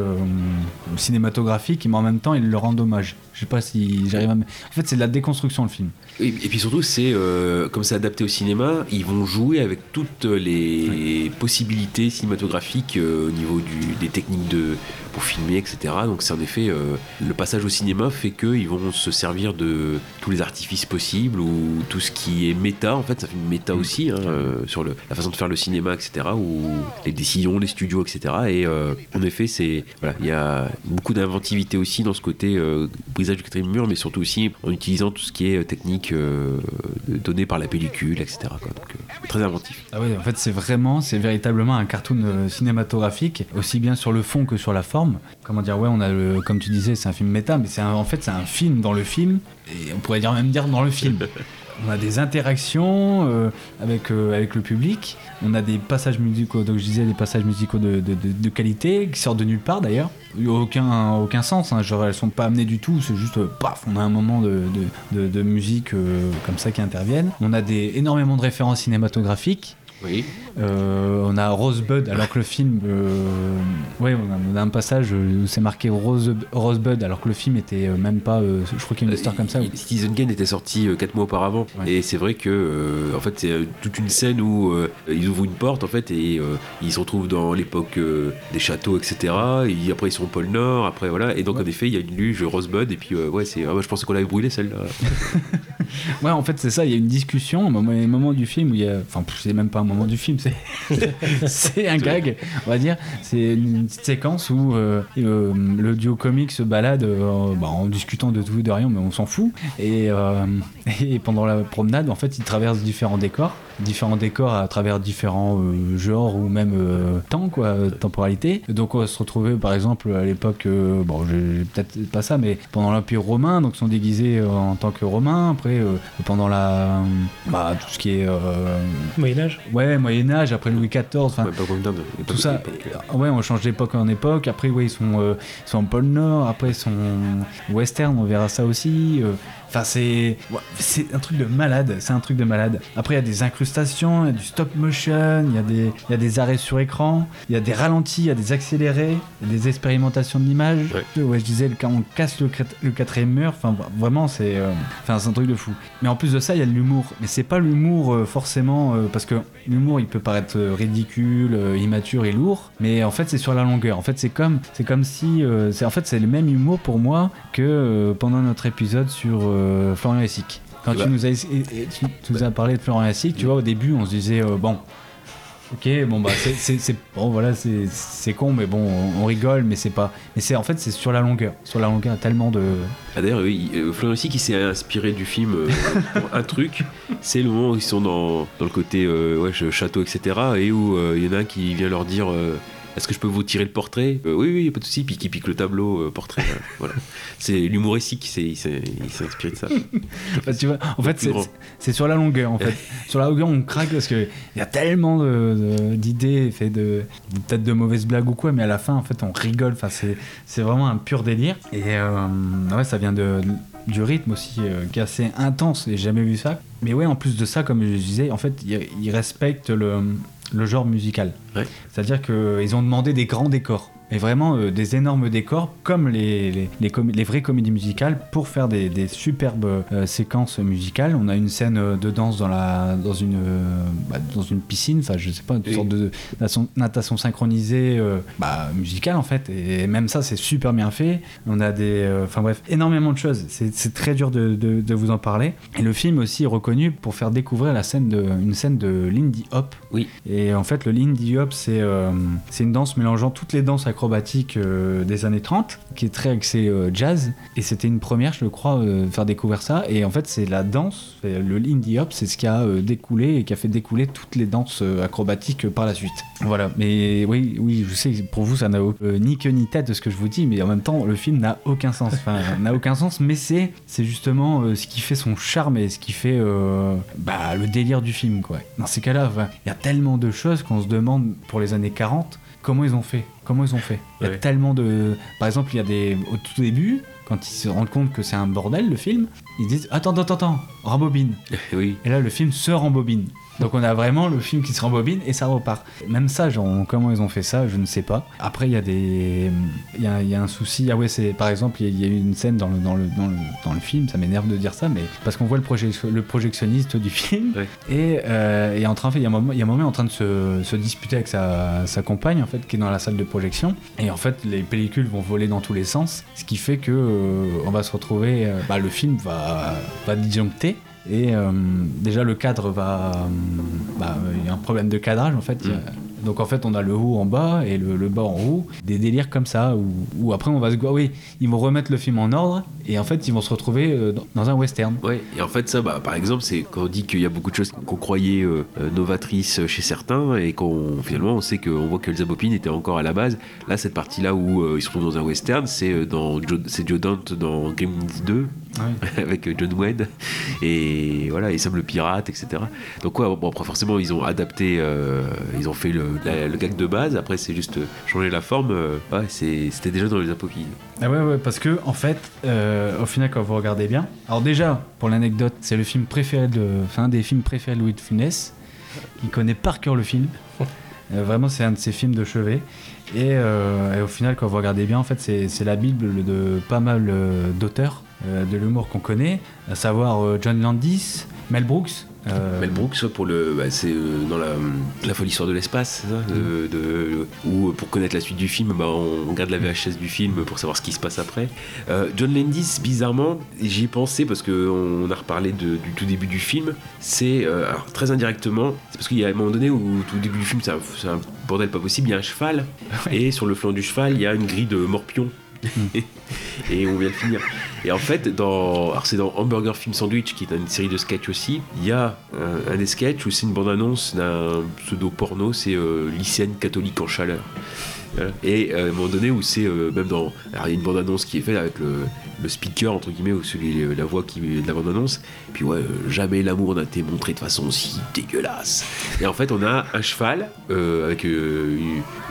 cinématographique, mais en même temps ils le rendent hommage. Je sais pas si j'arrive à. En fait, c'est de la déconstruction le film. Et, et puis surtout, c'est euh, comme c'est adapté au cinéma, ils vont jouer avec toutes les possibilités cinématographiques euh, au niveau du, des techniques de pour filmer, etc. Donc c'est en effet euh, le passage au cinéma fait qu'ils vont se servir de tous les artifices possibles ou tout ce qui est méta. En fait, ça fait une méta aussi hein, euh, sur le, la façon de faire le cinéma, etc. Ou les décisions, les studios, etc. Et euh, en effet, c'est voilà, il y a beaucoup d'inventivité aussi dans ce côté brisage du quatrième mur, mais surtout aussi en utilisant tout ce qui est technique euh, donné par la pellicule, etc. quoi. Donc euh, très inventif. Ah ouais, en fait, c'est vraiment, c'est véritablement un cartoon euh, cinématographique, aussi bien sur le fond que sur la forme. Comment dire, ouais, on a le, comme tu disais, c'est un film méta, mais c'est en fait, c'est un film dans le film, et on pourrait dire même dire dans le film. (laughs) On a des interactions euh, avec, euh, avec le public, on a des passages musicaux, donc je disais des passages musicaux de, de, de- de qualité, qui sortent de nulle part d'ailleurs. Il n'y a aucun, aucun sens, hein, genre elles sont pas amenées du tout, c'est juste euh, paf, on a un moment de, de, de- de musique euh, comme ça qui interviennent. On a des, énormément de références cinématographiques. Oui. Euh, on a Rosebud alors que le film euh, ouais on a, on a un passage où c'est marqué Rose, Rosebud alors que le film était euh, même pas euh, je crois qu'il y a une histoire comme ça. Où- Citizen Kane était sorti 4 mois auparavant. Ouais. et c'est vrai que en fait c'est toute une scène où ils ouvrent une porte en fait et ils se retrouvent dans l'époque des châteaux etc et après ils sont au pôle Nord après voilà. Et donc en effet il y a une luge Rosebud et puis ouais c'est ah, je pensais qu'on l'avait brûlé celle-là. (laughs) Ouais en fait c'est ça il y a une discussion un moment, un moment du film où il y a enfin c'est même pas moment du film c'est (laughs) c'est un gag on va dire. C'est une petite séquence où euh, euh, le duo comique se balade euh, bah, en discutant de tout et de rien mais on s'en fout. Et, et pendant la promenade en fait ils traversent différents décors. Différents décors à travers différents euh, genres ou même euh, temps quoi temporalité. Donc on va se retrouver par exemple à l'époque euh, bon j'ai peut-être pas ça mais pendant l'empire romain donc ils sont déguisés euh, en tant que romains. Après euh, pendant la bah, tout ce qui est euh, Moyen-Âge ouais moyen âge après Louis XIV enfin Ouais, tout ça. euh, ouais on change d'époque en époque. Après ouais ils sont euh, ils sont en pôle nord. Après ils sont western on verra ça aussi. Euh, Enfin, c'est c'est un truc de malade. C'est un truc de malade. Après, il y a des incrustations, il y a du stop motion, il y, a des- il y a des arrêts sur écran, il y a des ralentis, il y a des accélérés, il y a des expérimentations de l'image. Ouais. je disais, quand on casse le, quatrième mur, enfin, vra- vraiment, c'est euh, enfin, c'est un truc de fou. Mais en plus de ça, il y a de l'humour. Mais c'est pas l'humour euh, forcément, euh, parce que l'humour, il peut paraître ridicule, immature et lourd, mais en fait, c'est sur la longueur. En fait, c'est comme, c'est comme si, c'est en fait, c'est le même humour pour moi que pendant notre épisode sur euh, Florian Essic. Quand Bah. tu, nous as, et- et tu, tu nous as parlé de Florian Essic, tu vois, au début, on se disait, euh, bon, ok, bon, bah, c'est- bon, voilà, c'est con, mais bon, on, on rigole, mais c'est pas. Mais c'est en fait, c'est sur la longueur. Sur la longueur, tellement de. Ah, D'ailleurs, oui, euh, Florian qui s'est inspiré du film euh, pour un truc, c'est le moment où ils sont dans, dans le côté euh, ouais, ch- château, etc. Et où euh, il y en a un qui vient leur dire euh, Est-ce que je peux vous tirer le portrait? Euh, Oui, oui, pas de souci. Puis qui pique le tableau, euh, portrait. euh, (laughs) voilà. C'est l'humoristique il s'est il inspiré de ça. (laughs) Bah, tu vois, en fait, c'est- sur la longueur. En fait, (laughs) sur la longueur, on craque parce qu'il y a tellement de- de- d'idées, fait de peut-être de mauvaises blagues ou quoi, mais à la fin, en fait, on rigole. Enfin, c'est c'est vraiment un pur délire. Et euh, ouais, ça vient de du rythme aussi euh, qui est assez intense. J'ai jamais vu ça. Mais ouais, en plus de ça, comme je disais, en fait, ils respectent le le genre musical. Ouais. C'est-à-dire qu'ils ont demandé des grands décors. Et vraiment euh, des énormes décors comme les, les, les, comé- les vraies comédies musicales pour faire des, des superbes euh, séquences musicales. On a une scène euh, de danse dans, la, dans, une, bah, dans une piscine, enfin je sais pas, une Oui. sorte de natation, natation synchronisée bah, musicale en fait. Et même ça, c'est super bien fait. On a des. Enfin bref, énormément de choses. C'est très dur de, de- de vous en parler. Et le film aussi est reconnu pour faire découvrir la scène de, une scène de Lindy Hop. Oui. Et en fait, le Lindy Hop, c'est c'est une danse mélangeant toutes les danses acrobatiques euh, des années 30, qui est très axée euh, jazz. Et c'était une première, je crois, euh, faire découvrir ça. Et en fait, c'est la danse, le Lindy Hop, c'est ce qui a découlé et qui a fait découler toutes les danses acrobatiques par la suite. Voilà. Mais oui, oui, je sais que pour vous, ça n'a ni queue ni tête de ce que je vous dis, mais en même temps, le film n'a aucun sens. Enfin, (laughs) n'a aucun sens, mais c'est justement ce qui fait son charme et ce qui fait bah, le délire du film, quoi. Dans ces cas-là, il y a tellement de choses qu'on se demande pour les années 40, comment ils ont fait Comment ils ont fait Il y a Ouais. tellement de... Par exemple, il y a des... Au tout début, quand ils se rendent compte que c'est un bordel, le film, ils disent « Attends, attends, attends, rembobine (laughs) !» oui. Et là, le film se rembobine. Donc on a vraiment le film qui se rembobine et ça repart. Même ça, genre, comment ils ont fait ça, je ne sais pas. Après, il y a des, il y a, il y a un souci. Ah ouais, c'est par exemple, il y, a- y une scène dans le, dans le, dans le, dans le film. Ça m'énerve de dire ça, mais parce qu'on voit le, le projectionniste du film et euh, il est en train, il y a un moment, il y a un moment en train de se, se disputer avec sa, sa compagne en fait, qui est dans la salle de projection. Et en fait, les pellicules vont voler dans tous les sens, ce qui fait que euh, on va se retrouver. euh, bah, le film va, va disjoncter. Et euh, déjà le cadre va, euh, bah, il y a un problème de cadrage en fait. Donc en fait on a le haut en bas et le, le bas en haut, des délires comme ça où, où après on va se ah oui ils vont remettre le film en ordre et en fait ils vont se retrouver euh, dans, un western. Ouais, et en fait, ça, bah, par exemple, c'est quand on dit qu'il y a beaucoup de choses qu'on croyait euh, euh, novatrices chez certains, et qu'on finalement on sait qu'on voit que Elsa Bopine était encore à la base. Là, cette partie-là où euh, ils se retrouvent dans un western, c'est dans Joe, Dante dans Gremlins 2 (laughs) avec John Wayne et voilà et Sam le pirate, etc. Donc ouais, bon après forcément ils ont adapté, euh, ils ont fait le, la- le gag de base. Après c'est juste changer la forme. euh, ouais, c'était déjà dans les apophiles. Ah ouais ouais parce que en fait euh, au final quand vous regardez bien, alors déjà pour l'anecdote c'est le film préféré de, enfin un des films préférés de Louis de Funès. Il connaît par cœur le film. (laughs) Euh, vraiment, c'est un de ses films de chevet. Et, euh, et au final, quand vous regardez bien, en fait, c'est c'est la Bible de pas mal d'auteurs de l'humour qu'on connaît, à savoir John Landis, Mel Brooks. Euh, Mel Brooks pour le bah, c'est euh, dans la, la folle histoire de l'espace ça de, de- où euh, pour connaître la suite du film bah, on regarde la VHS du film pour savoir ce qui se passe après. Euh, John Landis bizarrement j'y ai pensé parce que on a reparlé de- du tout début du film c'est euh, alors, très indirectement c'est parce qu'il y a un moment donné où au tout début du film c'est un, c'est un bordel pas possible il y a un cheval et sur le flanc du cheval il y a une grille de morpions (laughs) et on vient de finir. Et en fait, dans, alors c'est dans Hamburger Film Sandwich, qui est une série de sketchs aussi, il y a un, des sketchs où c'est une bande-annonce d'un pseudo-porno, c'est euh, lycéenne catholique en chaleur. Voilà. Et euh, à un moment donné où c'est euh, même dans alors il y a une bande annonce qui est faite avec le, speaker entre guillemets ou celui la voix qui de la bande annonce puis ouais euh, jamais l'amour n'a été montré de façon si dégueulasse. Et en fait on a un cheval euh, avec euh,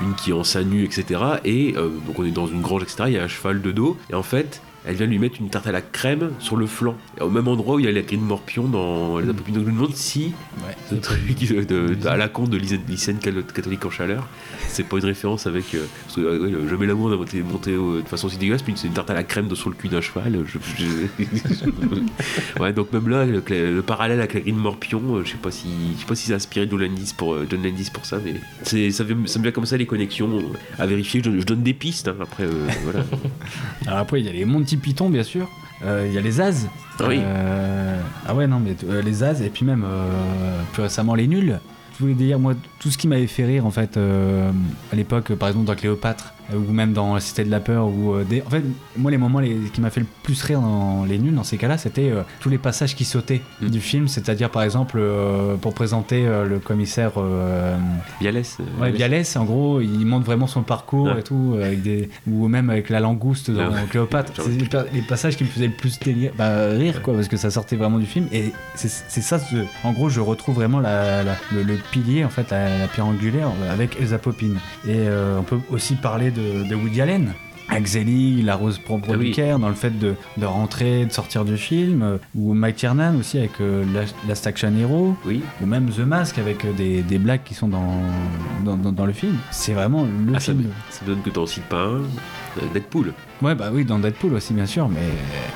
une, qui est en sein nu etc et euh, donc on est dans une grange etc il y a un cheval de dos. Et en fait elle vient lui mettre une tarte à la crème sur le flanc. Au même endroit où il y a la grille de morpion dans les Apopines. Donc je me demande si Ouais. ce truc (laughs) de, de- de- à la con de lycée- lycéenne catholique en chaleur, c'est pas une référence avec. euh, parce que euh, jamais l'amour n'a été monté euh, de façon si dégueulasse, puis c'est une tarte à la crème sur le cul d'un cheval. je- je- (laughs) ouais, donc même là, le, le parallèle avec la grille de morpion, euh, je sais pas si, je sais pas si c'est inspiré de John Landis pour, euh, John Landis pour ça, mais c'est, ça, me vient comme ça les connexions euh, à vérifier. Je, je donne des pistes, hein, après, euh, voilà. (laughs) Alors après, il y a les Monty Python, bien sûr. Euh, Il y a les As. Ah oui. Euh, ah ouais, non, mais euh, les As, et puis même plus récemment les Nuls. Je voulais dire, moi, tout ce qui m'avait fait rire, en fait, à l'époque, par exemple, dans Cléopâtre, ou même dans La Cité de la Peur, ou euh, des... En fait, moi, les moments les... qui m'a fait le plus rire dans les Nuls, dans ces cas-là, c'était euh, tous les passages qui sautaient Mm. du film, c'est-à-dire, par exemple, euh, pour présenter euh, le commissaire... euh, euh, Ouais. Bialès, en gros, il montre vraiment son parcours Ouais. et tout, euh, avec des... ou même avec la langouste dans Ouais. Cléopâtre. (laughs) C'est les, pa- les passages qui me faisaient le plus délire, bah, rire, quoi, parce que ça sortait vraiment du film. Et c'est ça, ce- en gros, je retrouve vraiment la, la- le, le pilier, en fait, la, la pierre angulaire euh, avec Elsa Poppin. Et euh, on peut aussi parler de, de Woody Allen. Axeli, la rose propre Ah du oui. Caire, dans le fait de, de rentrer, de sortir du film, euh, ou Mike Tiernan aussi avec euh, Last- Action Hero, Oui. ou même The Mask avec euh, des, des blagues qui sont dans, dans, dans- dans le film. C'est vraiment le Ah, ça, film. ça me donne que t'en cites pas un. Euh, Deadpool. Ouais, bah oui, dans Deadpool aussi, bien sûr, mais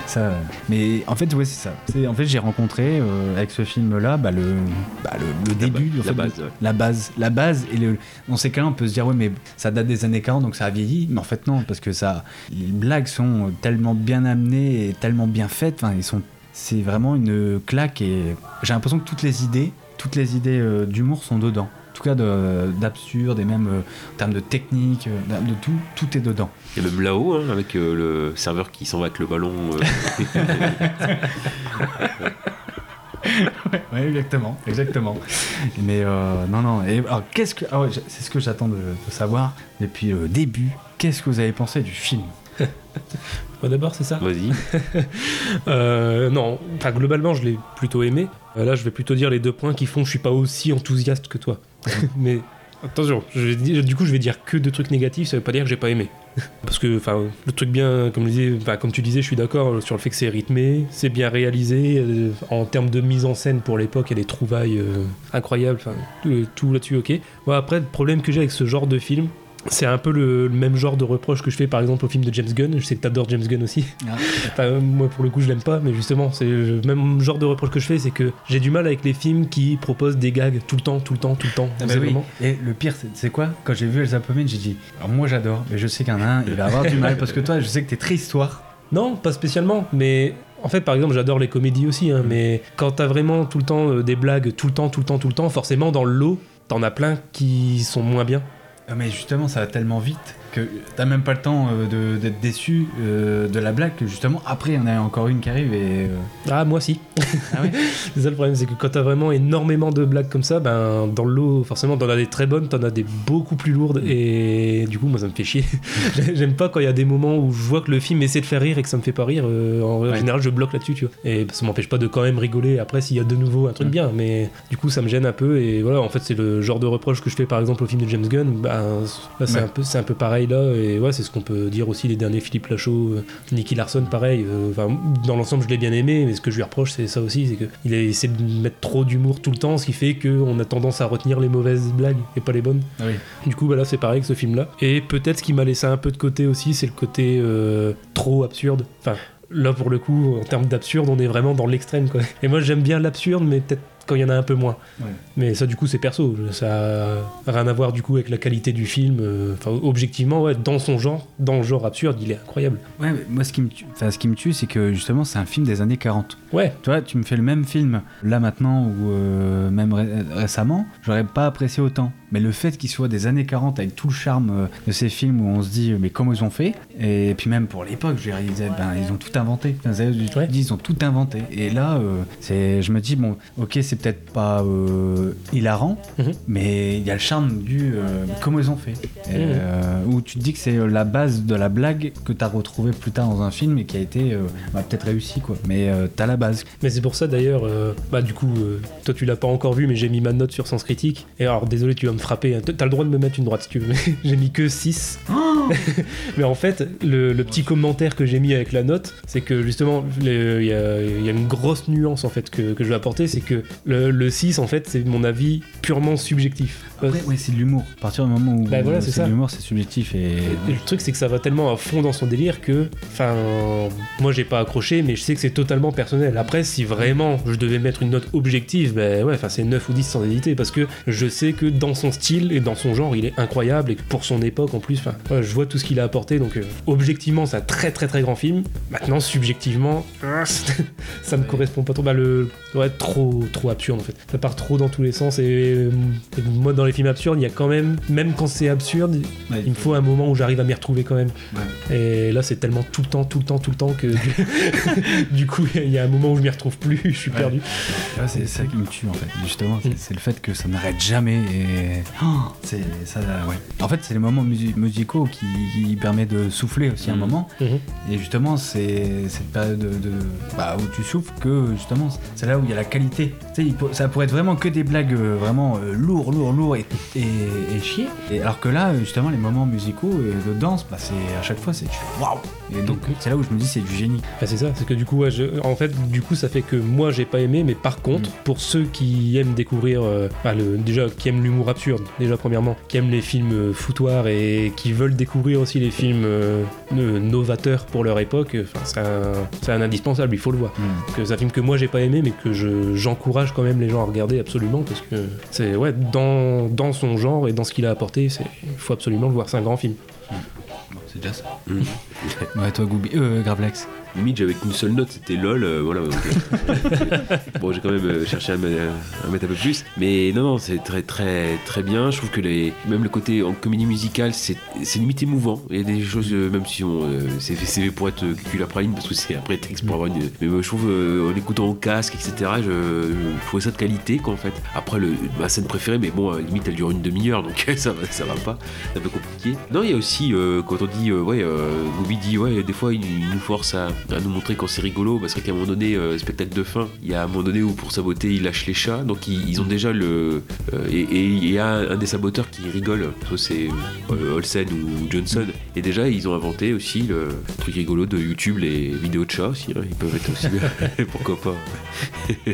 ça. Mais en fait, ouais, c'est ça. C'est en fait, j'ai rencontré euh, avec ce film-là, bah, le, bah, le, le La début, ba- en la base, ouais. la base, la base. Et le, dans ces cas-là, on peut se dire ouais, mais ça date des années 40, donc ça a vieilli. Mais en fait, non, parce que ça, les blagues sont tellement bien amenées et tellement bien faites. Enfin, ils sont, c'est vraiment une claque et j'ai l'impression que toutes les idées, toutes les idées euh, d'humour sont dedans. Tout cas, de- d'absurde et même euh, en termes de technique, euh, de tout, tout est dedans. Il y a même là-haut, hein, avec euh, le serveur qui s'en va avec le ballon. euh, (laughs) Ouais, exactement, exactement. Mais euh, non, non. Et, alors, qu'est-ce que, ah ouais, c'est ce que j'attends de, de savoir depuis le début. Qu'est-ce que vous avez pensé du film? (laughs) Moi d'abord, c'est ça? Vas-y. (laughs) Euh, non, enfin globalement, je l'ai plutôt aimé. Là, je vais plutôt dire les deux points qui font que je suis pas aussi enthousiaste que toi. (laughs) Mais attention, du coup, je vais dire que de trucs négatifs. Ça veut pas dire que j'ai pas aimé. (laughs) Parce que, enfin, le truc bien, comme, tu disais, je suis d'accord sur le fait que c'est rythmé, c'est bien réalisé. euh, en termes de mise en scène pour l'époque, il y a des trouvailles euh, incroyables. Enfin, tout, tout là-dessus, ok. Ouais, après, le problème que j'ai avec ce genre de film. C'est un peu le, le même genre de reproche que je fais par exemple au film de James Gunn. Je sais que t'adores James Gunn aussi. (laughs) Enfin, euh, moi, pour le coup, je l'aime pas, mais justement, c'est le même genre de reproche que je fais, c'est que j'ai du mal avec les films qui proposent des gags tout le temps, tout le temps, tout le temps. Ah bah oui. Et le pire, c'est, quoi? Quand j'ai vu Elsa Pomen, j'ai dit alors moi j'adore, mais je sais qu'il y en a un, il va avoir du mal parce que toi, je sais que t'es très histoire. Non, pas spécialement, mais en fait, par exemple, j'adore les comédies aussi, hein, mais quand t'as vraiment tout le temps euh, des blagues, tout le temps, tout le temps, tout le temps, forcément, dans le lot, t'en as plein qui sont moins bien. Ah, Mais justement, ça va tellement vite que t'as même pas le temps euh, d'être déçu euh, de la blague que justement après, il y en a encore une qui arrive et. euh, Ah, moi si. Ah ouais? C'est (laughs) ça le problème, c'est que quand t'as vraiment énormément de blagues comme ça, ben dans le lot, forcément, t'en as des très bonnes, t'en as des beaucoup plus lourdes, et du coup, moi ça me fait chier. (laughs) J'aime pas quand il y a des moments où je vois que le film essaie de faire rire et que ça me fait pas rire. en Ouais. général, je bloque là-dessus, tu vois. Et ça m'empêche pas de quand même rigoler après s'il y a de nouveau un truc Mm. bien, mais du coup, ça me gêne un peu, et voilà, en fait, c'est le genre de reproche que je fais par exemple au film de James Gunn. Ben, là, c'est un, peu- c'est un peu pareil là, et ouais, c'est ce qu'on peut dire aussi des derniers Philippe Lachaud, euh, Nicky Larson, pareil. euh, Enfin, dans l'ensemble, je l'ai bien aimé, mais ce que je lui reproche, c'est ça aussi, c'est qu'il a essayé de mettre trop d'humour tout le temps, ce qui fait qu'on a tendance à retenir les mauvaises blagues et pas les bonnes. Ah oui. Du coup, bah là, c'est pareil avec ce film-là. Et peut-être ce qui m'a laissé un peu de côté aussi, c'est le côté euh, trop absurde. Enfin, là, pour le coup, en termes d'absurde, on est vraiment dans l'extrême, quoi. Et moi, j'aime bien l'absurde, mais peut-être quand il y en a un peu moins. Ouais. Mais ça, du coup, c'est perso. Ça a rien à voir, du coup, avec la qualité du film. Euh, Enfin, objectivement, ouais, dans son genre, dans le genre absurde, il est incroyable. Ouais, mais moi ce qui me tue, enfin, ce qui me tue, c'est que justement c'est un film des années 40. Ouais, Tu vois, tu me fais le même film là maintenant ou euh, même ré- récemment, j'aurais pas apprécié autant. Mais le fait qu'il soit des années 40 avec tout le charme euh, de ces films où on se dit mais comment ils ont fait? Et puis même pour l'époque, je disaient, ben, ils ont tout inventé. Enfin, c'est- tu te Ouais. dis, ils ont tout inventé. Et là, euh, c'est, je me dis bon, ok, c'est peut-être pas euh, hilarant, Mhm. mais il y a le charme du euh, comment ils ont fait. Et, Mhm. où tu te dis que c'est la base de la blague que tu as retrouvée plus tard dans un film et qui a été bah, peut-être réussi quoi. Mais euh, t'as la base. Mais c'est pour ça d'ailleurs, bah du coup, toi tu l'as pas encore vu, mais j'ai mis ma note sur Sens Critique. Et alors désolé, tu vas me frapper, hein. t'as le droit de me mettre une droite si tu veux, mais (laughs) j'ai mis que 6. (laughs) mais en fait, le, le petit commentaire que j'ai mis avec la note, c'est que justement, le- il y, a- il y a une grosse nuance en fait que, que je vais apporter, c'est que le, le 6 en fait, c'est mon avis purement subjectif. Parce- Ouais, c'est de l'humour. À partir du moment où Bah voilà, c'est de l'humour, c'est subjectif et. Et le truc, c'est que ça va tellement à fond dans son délire que, enfin, moi j'ai pas accroché, mais je sais que c'est totalement personnel. Après, si vraiment je devais mettre une note objective, ben ouais, enfin c'est 9 ou 10 sans hésiter, parce que je sais que dans son style et dans son genre, il est incroyable et que pour son époque en plus, enfin, je vois tout ce qu'il a apporté, donc euh, objectivement, c'est un très très très grand film. Maintenant, subjectivement, (laughs) ça me correspond pas trop. Bah, le, ouais, trop trop absurde en fait. Ça part trop dans tous les sens et, et moi, dans les films absurdes, il y a quand même, même quand c'est absurde, Ouais, il me faut un moment où j'arrive à m'y retrouver quand même. Ouais. Et là, c'est tellement tout le temps, tout le temps, tout le temps que du, (laughs) coup, il y a un moment où je m'y retrouve plus, je suis Ouais. perdu. Ouais, c'est ça qui me tue en fait, justement. C'est Mm. le fait que ça n'arrête jamais et. Oh, (gasps) c'est ça, ouais. En fait, c'est les moments musi- musicaux qui, qui permet de souffler aussi un Mhm. moment. Mhm. Et justement, c'est cette période de, de- bah, où tu souffles que justement, c'est là où il y a la qualité. Tu sais, ça pourrait être vraiment que des blagues euh, vraiment euh, lourds, lourds, lourds et, chier. Alors que là, justement, les moments musicaux et de danse, bah, à chaque fois, c'est waouh. Et donc, c'est là où je me dis, c'est du génie. Bah, c'est ça, c'est que du coup, ouais, je- en fait, du coup, ça fait que moi, j'ai pas aimé, mais par contre, pour ceux qui aiment découvrir, euh, bah, le, déjà, qui aiment l'humour absurde, déjà premièrement, qui aiment les films euh, foutoirs et qui veulent découvrir aussi les films euh, novateurs pour leur époque, c'est un, indispensable, il faut le voir. Que c'est un film que moi, j'ai pas aimé, mais que je, j'encourage quand même les gens à regarder absolument, parce que c'est, ouais, dans, dans son genre et dans ce qu'il a apporté, c'est, il faut absolument le voir, c'est un grand film. C'est déjà ça. Mhm. Ouais, toi, Goubi, euh, Gravelax. Limite, j'avais qu'une seule note, c'était LOL. euh, voilà. donc, (laughs) bon, j'ai quand même euh, cherché à, me- à mettre un peu plus. Mais non, non, c'est très, très, très bien. Je trouve que les, même le côté en comédie musicale, c'est c'est limite émouvant. Il y a des choses, euh, même si on, c'est fait, pour être cul-à-praline, parce que c'est un prétexte pour avoir une. Mais je trouve, en écoutant au casque, etc., je, je trouvais ça de qualité, quoi, en fait. Après, le, ma scène préférée, mais bon, limite, elle dure une demi-heure, donc (laughs) ça, va, ça va pas. C'est un peu compliqué. Non, il y a aussi, euh, quand on dit, euh, ouais, Bobby dit, ouais, des fois, il, il nous force à, à nous montrer quand c'est rigolo, parce qu'à un moment donné, euh, spectacle de fin, il y a un moment donné où pour saboter, il lâche les chats, donc ils, ils ont déjà le. euh, et il y a un, des saboteurs qui rigole, soit c'est euh, Olsen ou Johnson, et déjà, ils ont inventé aussi le truc rigolo de YouTube, les vidéos de chats aussi, hein, ils peuvent être aussi (laughs) pourquoi pas. (laughs)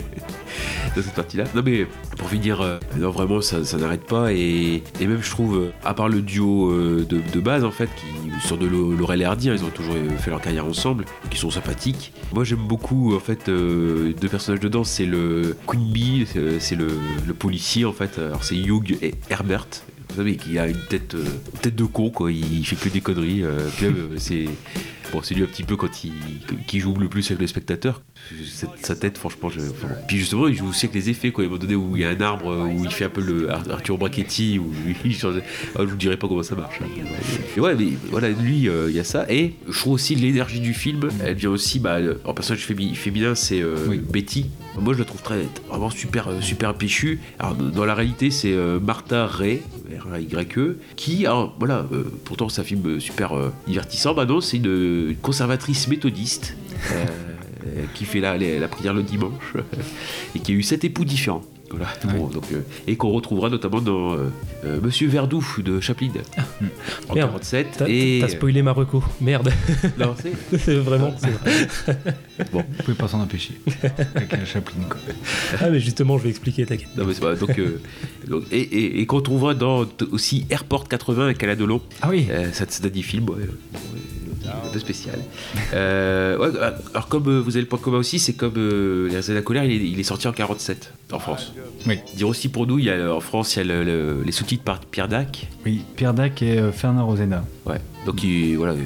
dans cette partie-là. Non mais pour finir, non vraiment ça, n'arrête pas et, même je trouve, à part le duo de, de base en fait, qui sur de Laurel et Hardy, ils ont toujours euh, fait leur carrière ensemble, qui sont sympathiques. Moi j'aime beaucoup en fait euh, deux personnages dedans, c'est le Queen Bee, c'est euh, le, policier en fait. Alors c'est Hugh et Herbert. Vous savez qu'il a une tête, tête de con quoi, il fait que des conneries. c'est Bon, c'est lui un petit peu quand il qui joue le plus avec le spectateur. Cette- sa tête, franchement, je... enfin, Puis justement, il joue aussi avec les effets, quoi. Il y a un moment donné où il y a un arbre, euh, où il fait un peu le Ar- Arthur Brachetti, où (laughs) il change. Ah, je vous dirai pas comment ça marche. hein. Et ouais, mais voilà, lui, euh, il y a ça. Et je trouve aussi l'énergie du film, elle vient aussi, bah, en personnage fémi- féminin, c'est euh, Oui. Betty. Moi, je la trouve très, vraiment super, super péchue. Alors, dans la réalité, c'est euh, Martha Ray, R-A-Y-E, qui, alors, voilà, pourtant, c'est un film super divertissant. Bah non, c'est une, une conservatrice méthodiste. euh, qui fait la, la, la prière le dimanche (laughs) et qui a eu sept époux différents. Voilà. Bon, donc, euh, et qu'on retrouvera notamment dans euh, euh, Monsieur Verdoux de Chaplin en Merde. 47 T'as, et t'as spoilé ma reco, merde. non, c'est- (laughs) c'est vraiment. c'est vrai. (laughs) Vous pouvez pas s'en empêcher. Avec un Chaplin, quoi. Ah, mais justement, je vais expliquer, t'inquiète. Non, mais c'est pas. Donc, euh, donc- et, et, et qu'on trouvera dans t- aussi Airport 80 avec Alain Delon. Ah oui. Euh, ça, c'est un dit film, ouais. Ouais, Un peu spécial. Euh, ouais, alors, comme euh, vous avez le point commun aussi, c'est comme euh, Les Raisins de la colère, il est, il est sorti en 47 en France. Oui. Dire aussi pour nous, il y a, en France, il y a le- le- les sous-titres par Pierre Dac. Oui, Pierre Dac et euh, Fernand Rosena. Ouais. Donc il, voilà, euh,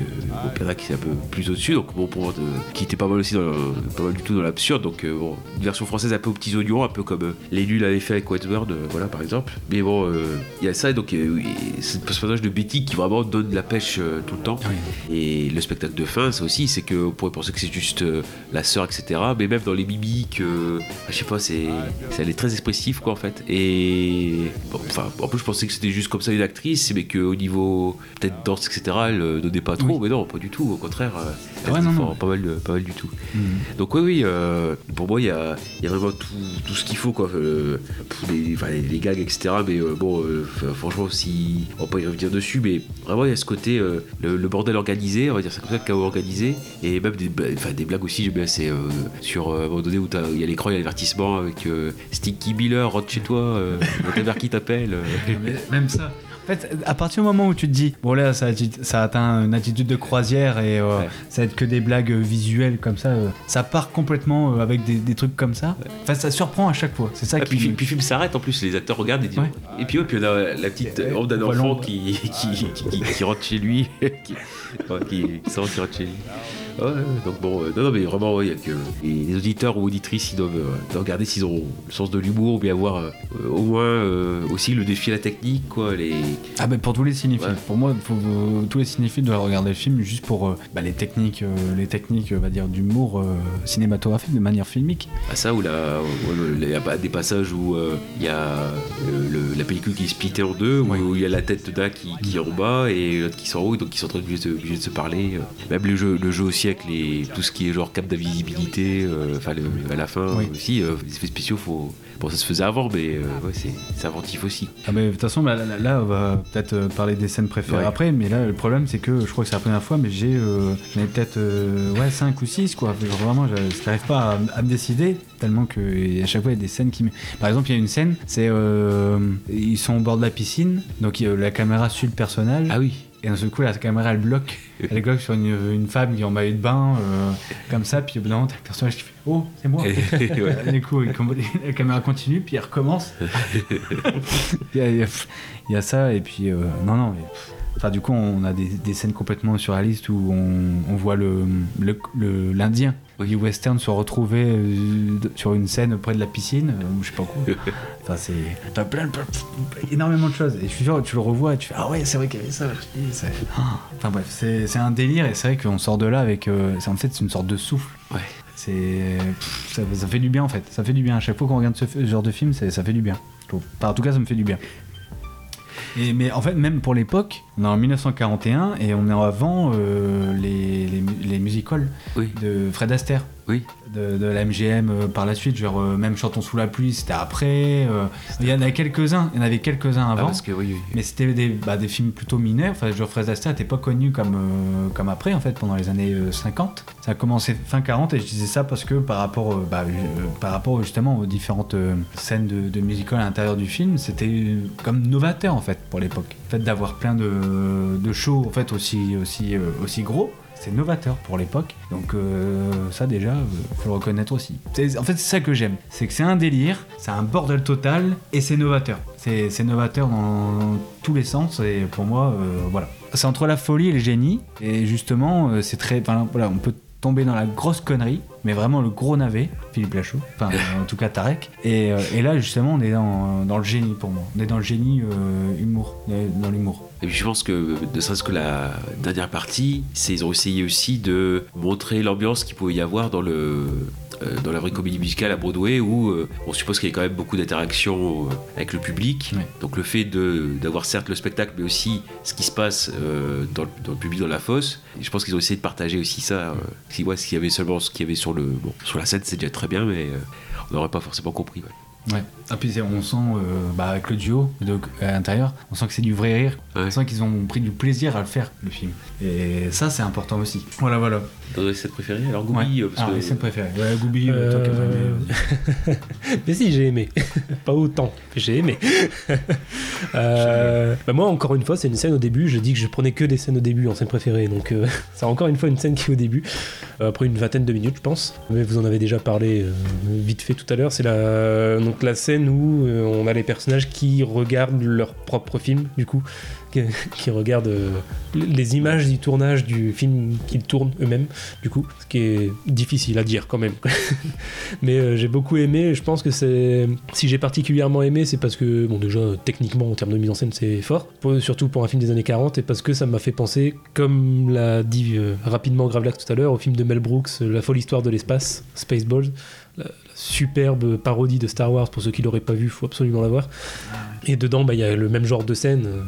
Pierre Dac c'est un peu plus au-dessus, donc bon pour euh, qui était pas mal aussi dans le- pas mal du tout dans l'absurde, donc euh, bon, une version française un peu aux petits oignons, un peu comme euh, l'élu l'avait fait avec Westworld, euh, voilà par exemple. Mais bon, il y a ça, et donc c'est ce personnage de Betty qui vraiment donne de la pêche tout le temps. Et le spectacle de fin, ça aussi, c'est que on pourrait penser que c'est juste la sœur, etc. Mais même dans les mimiques, je sais pas, c'est, elle est très expressive quoi en fait. Et bon, enfin, en plus je pensais que c'était juste comme ça une actrice, mais qu'au niveau peut-être danse, etc. Elle euh, donnait pas trop, mais non, pas du tout. Au contraire, euh, elle Ouais, était non, fort, non. pas mal, pas mal du tout. Mhm. Donc oui, oui, euh, pour moi, il y a, y a vraiment tout, tout ce qu'il faut, quoi. euh, les, enfin, les, les gags, etc. Mais euh, bon, franchement, si on va pas y revenir dessus, mais vraiment, il y a ce côté, le, le bordel organisé, on va dire ça comme ça, le chaos organisé, et même des, enfin, des blagues aussi, j'aime bien, c'est sur à un moment donné où il y a l'écran, il y a l'avertissement avec Sticky Miller, rentre chez toi, euh, (laughs) qui t'appelle. même ça. En fait, à partir du moment où tu te dis, bon là, ça, atteint une attitude de croisière et euh, Ouais. ça va être que des blagues euh, visuelles comme ça, euh, ça part complètement euh, avec des, des trucs comme ça. Enfin, ça surprend à chaque fois. C'est ça Ah, qui. puis, puis le film s'arrête en plus, les acteurs regardent et disent. Ouais. Et puis, ouais, puis on a la petite ombre d'un enfant qui, qui, qui, qui rentre chez lui, (laughs) qui, qui, qui sort, qui rentre chez lui. Ouais, donc bon, euh, non, non, mais vraiment, ouais, il y a que les, les auditeurs ou auditrices, ils doivent, euh, doivent regarder s'ils ont le sens de l'humour ou bien avoir euh, au moins aussi le défi à la technique, quoi. Les... Ah bah pour tous les cinéphiles. Ouais. Pour moi, tous les cinéphiles doivent regarder le film juste pour bah, les techniques, les techniques, on va dire, d'humour cinématographique de manière filmique. À ça, où le- il y a des passages où il y a le- la pellicule qui est splittée en deux, où Ouais. où il y a la tête d'un qui, qui est en bas et l'autre qui est en haut, donc ils sont en train de, obligés de, obligés de se parler. Même le jeu, le jeu aussi les, tout ce qui est genre cap d'invisibilité, euh, enfin à la fin Oui. aussi, euh, les effets spéciaux, faut... bon ça se faisait avant, mais euh, ouais, c'est inventif aussi. Ah mais de toute façon, là, là, là, on va peut-être euh, parler des scènes préférées Ouais. après, mais là, le problème, c'est que je crois que c'est la première fois, mais j'ai euh, peut-être euh, ouais, 5 ou 6, quoi. Genre, vraiment, je n'arrive pas à, à me décider, tellement que à chaque fois, il y a des scènes qui... Par exemple, il y a une scène, c'est... euh, ils sont au bord de la piscine, donc euh, la caméra suit le personnage. Ah oui Et d'un seul coup, la caméra, elle bloque. Elle bloque sur une, une femme qui est en maillot de bain, euh, comme ça. Puis au bout d'un moment, t'as le personnage qui fait Oh, c'est moi. (laughs) Ouais. du coup, (laughs) la caméra continue, puis elle recommence. (laughs) il, y a, il y a- il y a ça, et puis euh, non, non. mais, pff, Enfin, du coup, on a des, des scènes complètement surréalistes où on, on voit le le- le- l'Indien du western se retrouver euh, sur une scène près de la piscine, euh, je sais pas quoi. (laughs) Enfin, c'est. T'as plein, plein- énormément de choses. Et je suis sûr, tu le revois et tu fais Ah ouais, c'est vrai qu'il y avait ça. Ah. Enfin bref, c'est un délire et c'est vrai qu'on sort de là avec. euh, c'est- en fait, c'est une sorte de souffle. Ouais. C'est. Ça, ça fait du bien en fait. Ça fait du bien. À chaque fois qu'on regarde ce, ce genre de film, ça fait du bien. en tout cas, ça me fait du bien. Et, mais en fait, même pour l'époque, on est en 1941 et on est avant euh, les, les, les music-halls Oui. de Fred Astaire Oui. de, de la MGM euh, par la suite, genre euh, même Chantons sous la pluie, c'était après. euh, il y en avait quelques-uns, il y en avait quelques-uns Ah, avant. parce que oui, oui. Mais c'était des, bah, des films plutôt mineurs. Enfin, genre Fred Astaire n'était pas connu comme, comme après, en fait, pendant les années euh, 50. Ça a commencé fin 40 et je disais ça parce que par rapport, bah, par rapport justement aux différentes scènes de, de musical à l'intérieur du film, c'était comme novateur en fait pour l'époque. Le fait d'avoir plein de, de shows en fait aussi, aussi, aussi gros. C'est novateur pour l'époque, donc euh, ça déjà, euh, faut le reconnaître aussi. En fait, c'est ça que j'aime, c'est que c'est un délire, c'est un bordel total et c'est novateur. C'est novateur dans tous les sens et pour moi, euh, voilà. C'est entre la folie et le génie et justement, c'est très, enfin, voilà, on peut tomber dans la grosse connerie, mais vraiment le gros navet, Philippe Lachaud, enfin (laughs) en tout cas Tarek. Et, et là justement, on est dans, dans le génie pour moi. On est dans le génie euh, humour, dans l'humour. Et puis je pense que, ne serait-ce que la dernière partie, c'est ils ont essayé aussi de montrer l'ambiance qu'il pouvait y avoir dans le euh, dans la vraie comédie musicale à Broadway où euh, on suppose qu'il y a quand même beaucoup d'interactions euh, avec le public. Donc le fait d'avoir certes le spectacle, mais aussi ce qui se passe euh, dans, le, dans le public, dans la fosse. Et je pense qu'ils ont essayé de partager aussi ça. euh, si ouais, s'il y avait seulement ce qu'il y avait sur le bon, sur la scène, c'est déjà très bien, mais on n'aurait pas forcément compris. ouais. Ouais. Ah puis on sent euh, bah, avec le duo de, à l'intérieur, on sent que c'est du vrai rire. Ouais. On sent qu'ils ont pris du plaisir à le faire le film. Et ça c'est important aussi. Voilà voilà. T'aurais cette préférée Alors Ouais. Goubi, euh, parce Ah, que- les scènes préférées. Ouais, Goubi, euh, toi qui as aimé, euh, (laughs) Mais si, j'ai aimé. (laughs) pas autant, mais j'ai aimé. (laughs) Euh, bah moi, encore une fois, c'est une scène au début. Je dis que je prenais que des scènes au début en scène préférée. Donc, euh, c'est encore une fois une scène qui est au début. Euh, après une vingtaine de minutes, je pense. Mais vous en avez déjà parlé euh, vite fait tout à l'heure. C'est la, donc la scène où euh, on a les personnages qui regardent leur propre film, du coup. (laughs) Qui, regardent euh, les images du tournage du film qu'ils tournent eux-mêmes, du coup. Ce qui est difficile à dire quand même. (laughs) Mais euh, j'ai beaucoup aimé. Je pense que c'est. Si j'ai particulièrement aimé, c'est parce que, bon, déjà, techniquement, en termes de mise en scène, c'est fort. Surtout pour un film des années 40. Et parce que ça m'a fait penser, comme l'a dit rapidement Gravelax tout à l'heure, au film de Mel Brooks, La folle histoire de l'espace, Spaceballs. Superbe parodie de Star Wars, pour ceux qui l'auraient pas vu, faut absolument la voir. Et dedans, bah, il y a le même genre de scène. euh,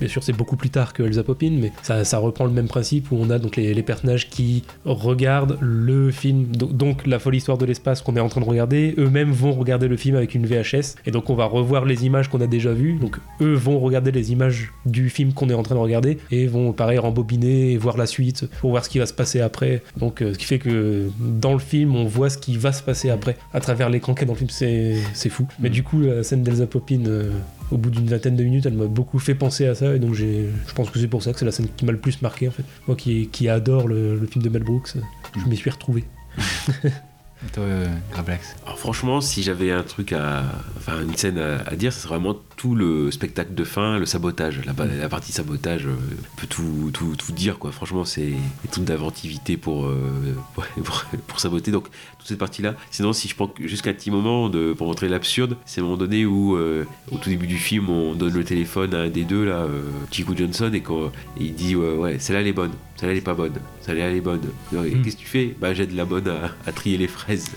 Bien sûr, c'est beaucoup plus tard que Elsa Poppin, mais ça, reprend le même principe où on a donc les, personnages qui regardent le film, do- donc la folle histoire de l'espace qu'on est en train de regarder. Eux-mêmes vont regarder le film avec une VHS, et donc on va revoir les images qu'on a déjà vues. Donc eux vont regarder les images du film qu'on est en train de regarder et vont pareil rembobiner et voir la suite pour voir ce qui va se passer après. Donc euh, ce qui fait que dans le film, on voit ce qui va se passer après à travers l'écran qui est dans le film. C'est c'est fou. Mais du coup, la scène d'Elsa Poppin. euh, au bout d'une vingtaine de minutes, elle m'a beaucoup fait penser à ça, et donc j'ai, je pense que c'est pour ça que c'est la scène qui m'a le plus marqué en fait. Moi qui, qui adore le, le film de Mel Brooks, je m'y suis retrouvé. (laughs) Et toi, euh, Grablax? Alors franchement, si j'avais un truc à, enfin une scène à, à dire, ce serait vraiment tout le spectacle de fin, le sabotage, la, la partie sabotage euh, peut tout, tout, tout dire quoi. Franchement, c'est trucs d'inventivité pour, euh, (laughs) pour, pour saboter. Donc toute cette partie-là. Sinon, si je prends jusqu'à un petit moment de, pour montrer l'absurde, c'est le moment donné où euh, au tout début du film, on donne le téléphone à un des deux là, euh, Chico Johnson, et quand il dit ouais, celle-là elle est bonne, celle-là elle est pas bonne, celle-là elle est bonne. Mm. Qu'est-ce que tu fais? Bah j'aide la bonne à, à trier les fraises. (laughs)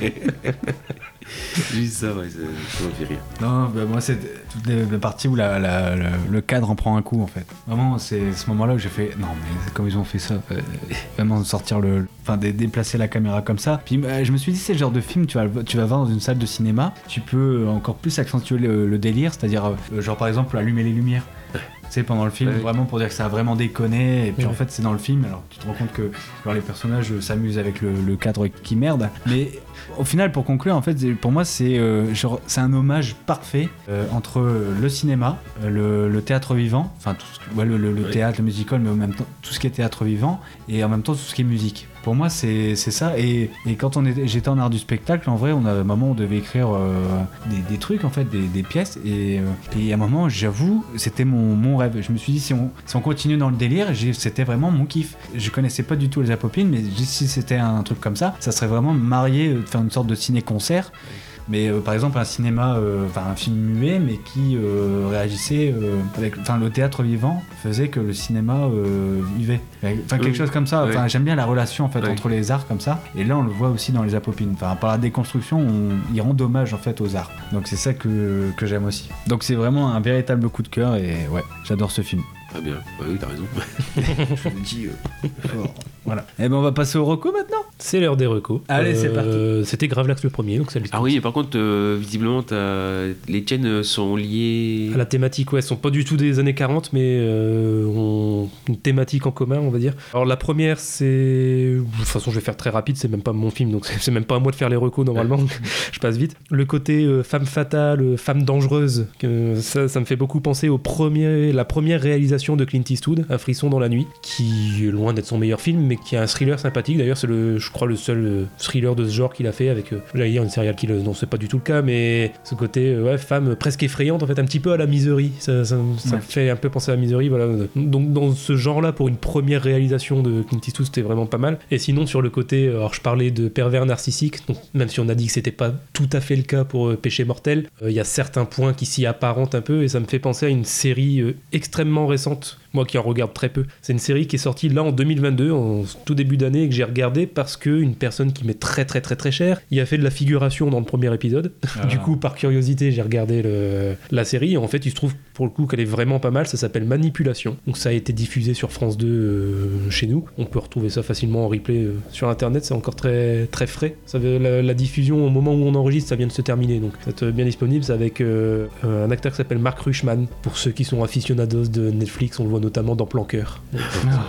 (laughs) Juste ça, ouais, ça m'a fait rire. Non, bah, moi, c'est toutes les, les parties où la- le cadre en prend un coup, en fait. Vraiment, c'est ce moment-là où j'ai fait non, mais comme ils ont fait ça, euh, (laughs) vraiment sortir le. Enfin, dé- déplacer la caméra comme ça. Puis bah, je me suis dit, c'est le genre de film, tu vas, tu vas voir dans une salle de cinéma, tu peux encore plus accentuer le, le délire, c'est-à-dire, euh, genre par exemple, allumer les lumières. Tu sais, pendant le film, Ouais. vraiment pour dire que ça a vraiment déconné, et puis Ouais. en fait, c'est dans le film, alors tu te rends compte que les personnages euh, s'amusent avec le, le cadre qui merde. Mais au final, pour conclure, en fait, pour moi, c'est euh, genre, c'est un hommage parfait euh, entre le cinéma, le, le théâtre vivant, enfin, tout ce que- ouais, le, le- le Ouais. théâtre, le musical, mais en même temps, tout ce qui est théâtre vivant, et en même temps, tout ce qui est musique. Pour moi, c'est ça. Et, quand j'étais en art du spectacle, en vrai, on a un moment où on devait écrire euh, des, trucs, en fait, des, pièces. Et, euh, et à un moment, j'avoue, c'était mon, rêve. Je me suis dit, si on, si on continue dans le délire, c'était vraiment mon kiff. Je connaissais pas du tout les apopines, mais si c'était un truc comme ça, ça serait vraiment marié, euh, faire une sorte de ciné-concert. Mais euh, par exemple un cinéma, euh, enfin un film muet, mais qui euh, réagissait avec, enfin le théâtre vivant faisait que le cinéma vivait. Enfin quelque chose comme ça. Enfin j'aime bien la relation en fait entre les arts comme ça. Et là on le voit aussi dans les apopines. Enfin par la déconstruction, on, ils rendent hommage en fait aux arts. Donc c'est ça que, que j'aime aussi. Donc c'est vraiment un véritable coup de cœur et ouais, j'adore ce film. Très bien. Bah oui, t'as raison. (laughs) Je le dis. euh, Voilà. Et ben on va passer au reco maintenant. C'est l'heure des recos. Allez, c'est parti. C'était Gravelax le premier, donc salut. Ah oui, et par contre, euh, visiblement, t'as- les chaînes sont liées. À la thématique, ouais, elles sont pas du tout des années 40, mais euh, ont une thématique en commun, on va dire. Alors la première, c'est... De toute façon, je vais faire très rapide, c'est même pas mon film, donc c'est (laughs) c'est même pas à moi de faire les recos normalement, (laughs) je passe vite. Le côté euh, femme fatale, euh, femme dangereuse, que ça, ça me fait beaucoup penser au premier, la première réalisation de Clint Eastwood, Un frisson dans la nuit, qui est loin d'être son meilleur film, mais qui a un thriller sympathique. D'ailleurs, c'est le, je crois le seul euh, thriller de ce genre qu'il a fait avec, euh, j'allais dire une serial killer, non, c'est pas du tout le cas, mais ce côté euh, ouais, femme presque effrayante, en fait, un petit peu à la misery. Ça, ça, ça Ouais. me fait un peu penser à la misery, voilà. Donc dans ce genre-là, pour une première réalisation de Clint Eastwood, c'était vraiment pas mal. Et sinon, sur le côté, alors je parlais de pervers narcissique, donc même si on a dit que c'était pas tout à fait le cas pour euh, Péché mortel, euh, il y a certains points qui s'y apparentent un peu et ça me fait penser à une série euh, extrêmement récente, importante moi qui en regarde très peu. C'est une série qui est sortie là en 2022, en tout début d'année, et que j'ai regardé parce que une personne qui m'est très très très très chère, il a fait de la figuration dans le premier épisode. (laughs) Du coup, par curiosité, j'ai regardé le- la série et en fait, il se trouve pour le coup qu'elle est vraiment pas mal. Ça s'appelle Manipulation. Donc, ça a été diffusé sur France 2 euh, chez nous. On peut retrouver ça facilement en replay euh, sur internet. C'est encore très très frais. Ça la, la diffusion au moment où on enregistre, ça vient de se terminer. Donc, c'est bien disponible. C'est avec euh, un acteur qui s'appelle Mark Rushman. Pour ceux qui sont aficionados de Netflix, on le voit notamment dans Planqueur.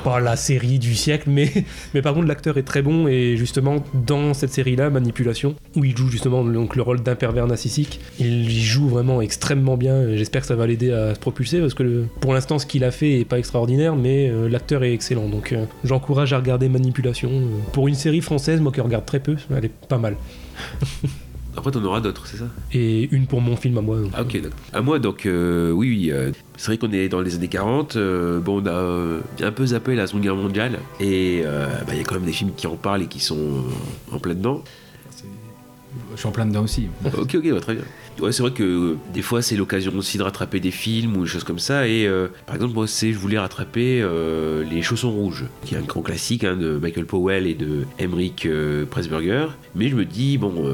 Pas la série du siècle, mais mais par contre, l'acteur est très bon et justement dans cette série-là, Manipulation, où il joue justement donc, le rôle d'un pervers narcissique, il joue vraiment extrêmement bien. J'espère que ça va l'aider à se propulser parce que le- pour l'instant, ce qu'il a fait est pas extraordinaire, mais euh, l'acteur est excellent. Donc euh, j'encourage à regarder Manipulation. Euh, Pour une série française, moi qui regarde très peu, elle est pas mal. (laughs) Après, t'en auras d'autres, c'est ça Et une pour mon film à moi. donc. Ah, ok, d'accord. À moi, donc, euh, oui, oui. euh, c'est vrai qu'on est dans les années 40. euh, bon, on a euh, un peu zappé la Seconde Guerre mondiale. Et euh, bah, il y a quand même des films qui en parlent et qui sont en plein dedans. Je suis en plein dedans aussi. Ok, ok, ouais, très bien. Ouais, c'est vrai que euh, des fois, c'est l'occasion aussi de rattraper des films ou des choses comme ça. Et euh, par exemple, moi, c'est, je voulais rattraper euh, Les Chaussons Rouges, qui est un grand classique hein, de Michael Powell et de Emmerich Pressburger. Mais je me dis, bon,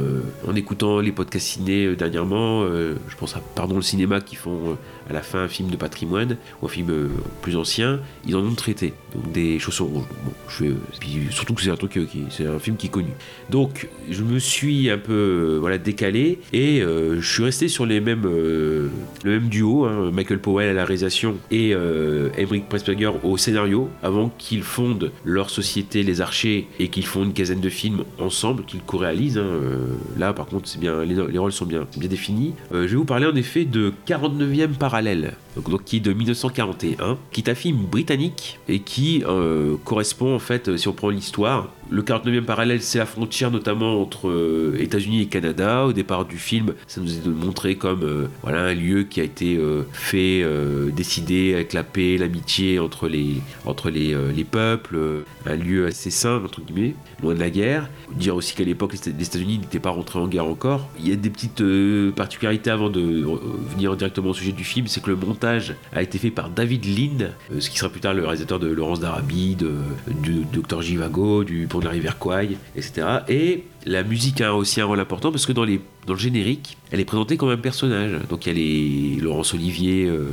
en écoutant les podcasts ciné dernièrement, je pense à Pardon le cinéma qui font à la fin un film de patrimoine ou un film euh, plus ancien, ils en ont traité. Donc des Chaussons Rouges. Bon, je vais, puis surtout que c'est un truc euh, c'est un film qui est connu. Donc, je me suis un peu euh, voilà, décalé et euh, je suis resté sur les mêmes, euh, le même duo, hein, Michael Powell à la réalisation et euh, Emmerich Pressburger au scénario, avant qu'ils fondent leur société Les Archers et qu'ils font une quinzaine de films ensemble, qu'ils co-réalisent. hein. Euh, là, par contre, c'est bien, les, les rôles sont bien, bien définis. Euh, je vais vous parler en effet de 49e parallèle parallèle donc, qui est de 1941, qui est un film britannique et qui euh, correspond en fait, si on prend l'histoire, le 49e parallèle, c'est la frontière notamment entre euh, États-Unis et Canada. Au départ du film, ça nous est montré comme euh, voilà un lieu qui a été euh, fait, décidé avec la paix, l'amitié entre les entre les, les peuples, un lieu assez sain entre guillemets, loin de la guerre. Dire aussi qu'à l'époque les États-Unis n'étaient pas rentrés en guerre encore. Il y a des petites particularités avant de venir directement au sujet du film, c'est que le a été fait par David Lean, ce qui sera plus tard le réalisateur de Laurence d'Arabie, de, du Dr Jivago, du de la rivière Kwai, etc. Et la musique a aussi un rôle important parce que dans, les, dans le générique, elle est présentée comme un personnage. Donc il y a les Laurence Olivier, euh,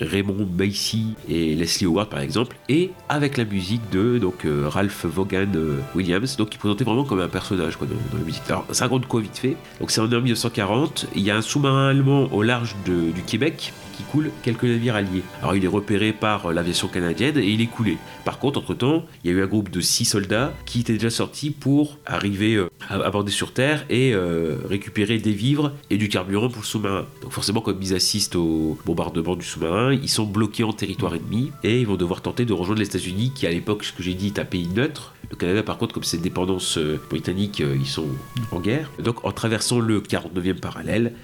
Raymond Macy et Leslie Howard par exemple, et avec la musique de donc euh, Ralph Vaughan euh, Williams, donc qui présenté vraiment comme un personnage dans, la musique. Alors ça raconte quoi vite fait? Donc c'est en 1940, il y a un sous-marin allemand au large du Québec qui coule quelques navires alliés. Alors il est repéré par l'aviation canadienne et il est coulé. Par contre, entre-temps, il y a eu un groupe de six soldats qui étaient déjà sortis pour arriver à aborder sur Terre et récupérer des vivres et du carburant pour le sous-marin. Donc forcément, comme ils assistent au bombardement du sous-marin, ils sont bloqués en territoire ennemi et ils vont devoir tenter de rejoindre les États-Unis, qui à l'époque, ce que j'ai dit, est un pays neutre. Le Canada, par contre, comme c'est une dépendance euh, britannique, euh, ils sont en guerre. Donc en traversant le 49e parallèle,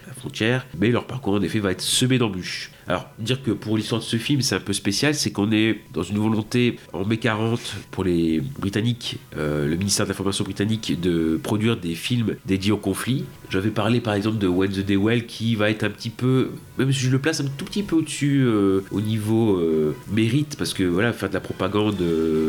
mais leur parcours en effet va être semé d'embûches. Alors, dire que pour l'histoire de ce film, c'est un peu spécial, c'est qu'on est dans une volonté en mai 40 pour les Britanniques, euh, le ministère de l'Information britannique, de produire des films dédiés au conflit. J'avais parlé par exemple de When the Day Well qui va être un petit peu, même si je le place un tout petit peu au-dessus euh, au niveau euh, mérite, parce que voilà, faire de la propagande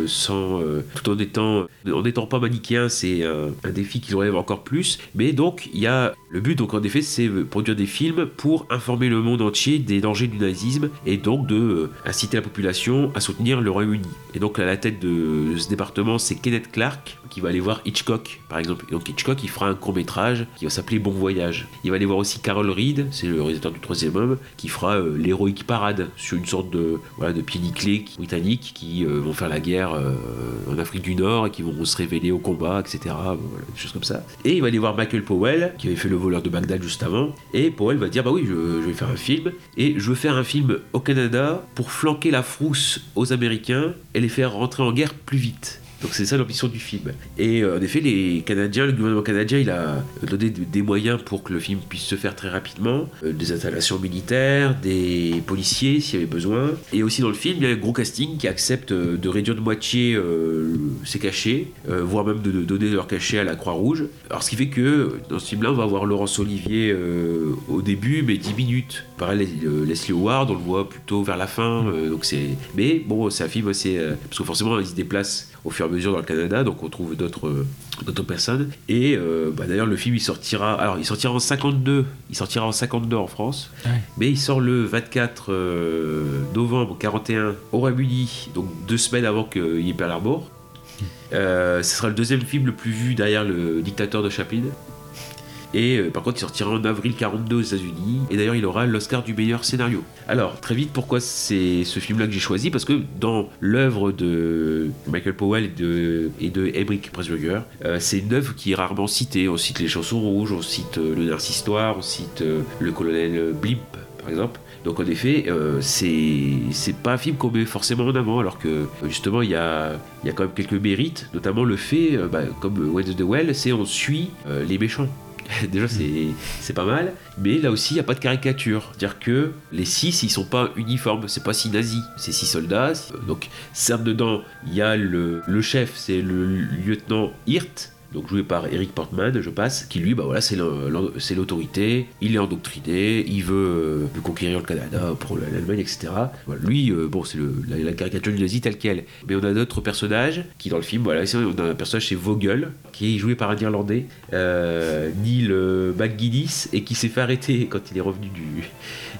sans, tout en étant, en étant pas manichéen, c'est un, défi qui relève encore plus. Mais donc, il y a le but, donc en effet, c'est des films pour informer le monde entier des dangers du nazisme et donc de euh, inciter la population à soutenir le Royaume-Uni. Et donc à la tête de ce département, c'est Kenneth Clark qui va aller voir Hitchcock, par exemple. Donc Hitchcock, il fera un court métrage qui va s'appeler Bon Voyage. Il va aller voir aussi Carol Reed, c'est le réalisateur du troisième homme, qui fera euh, l'héroïque parade sur une sorte de voilà de pieds britanniques qui euh, vont faire la guerre en Afrique du Nord et qui vont se révéler au combat, etc. des choses comme ça. Et il va aller voir Michael Powell, qui avait fait le voleur de Bagdad juste avant. Et Powell va dire bah oui, je, je vais faire un film et je faire un film au Canada pour flanquer la frousse aux Américains et les faire rentrer en guerre plus vite. Donc c'est ça l'ambition du film. Et euh, en effet, les Canadiens, le gouvernement canadien, il a donné des moyens pour que le film puisse se faire très rapidement. Euh, des installations militaires, des policiers s'il y avait besoin. Et aussi dans le film, il y a un gros casting qui accepte euh, de réduire de moitié ses cachets, voire même de, donner leur cachet à la Croix-Rouge. Alors ce qui fait que dans ce film-là, on va avoir Laurence Olivier au début, mais 10 minutes. Pareil, Leslie Howard, on le voit plutôt vers la fin. donc c'est... Mais bon, c'est un film assez... parce que forcément, il se déplace au fur et à mesure dans le Canada, donc on trouve d'autres euh, personnes. Et euh, bah, d'ailleurs, le film il sortira, alors il sortira en 52, il sortira en 52 en France, mais il sort le 24 euh, novembre 41 au Royaume-Uni, donc deux semaines avant qu'il y ait Pearl Harbor. ce sera le deuxième film le plus vu derrière le dictateur de Chaplin. Et euh, par contre, il sortira en avril 42 aux États-Unis. Et d'ailleurs, il aura l'Oscar du meilleur scénario. Alors, très vite, pourquoi c'est ce film-là que j'ai choisi? Parce que dans l'œuvre de Michael Powell et de, et de Emmerich Pressburger, euh, c'est une œuvre qui est rarement citée. On cite Les Chansons Rouges, on cite euh, Le Narcistoire, on cite Le Colonel Blimp, par exemple. Donc en effet, c'est pas un film qu'on met forcément en avant, alors que justement il y a, quand même quelques mérites, notamment le fait, bah, comme Wednesday Well, c'est on suit les méchants. (laughs) Déjà, c'est pas mal. Mais là aussi, il n'y a pas de caricature. C'est-à-dire que les six, ils sont pas uniformes. C'est pas six nazis. C'est six soldats. Donc, certes, dedans, il y a le, le chef, c'est le lieutenant Hirt donc joué par Eric Portman, je passe, qui lui, bah voilà, c'est l'autorité, il est endoctriné, il veut, euh, conquérir le Canada pour l'Allemagne, etc. lui, euh, bon, c'est la, caricature du nazi telle qu'elle. Mais on a d'autres personnages qui, dans le film, voilà, on a un personnage, c'est Vogel, qui est joué par un Irlandais, euh, Neil McGuinness, et qui s'est fait arrêter quand il est revenu du,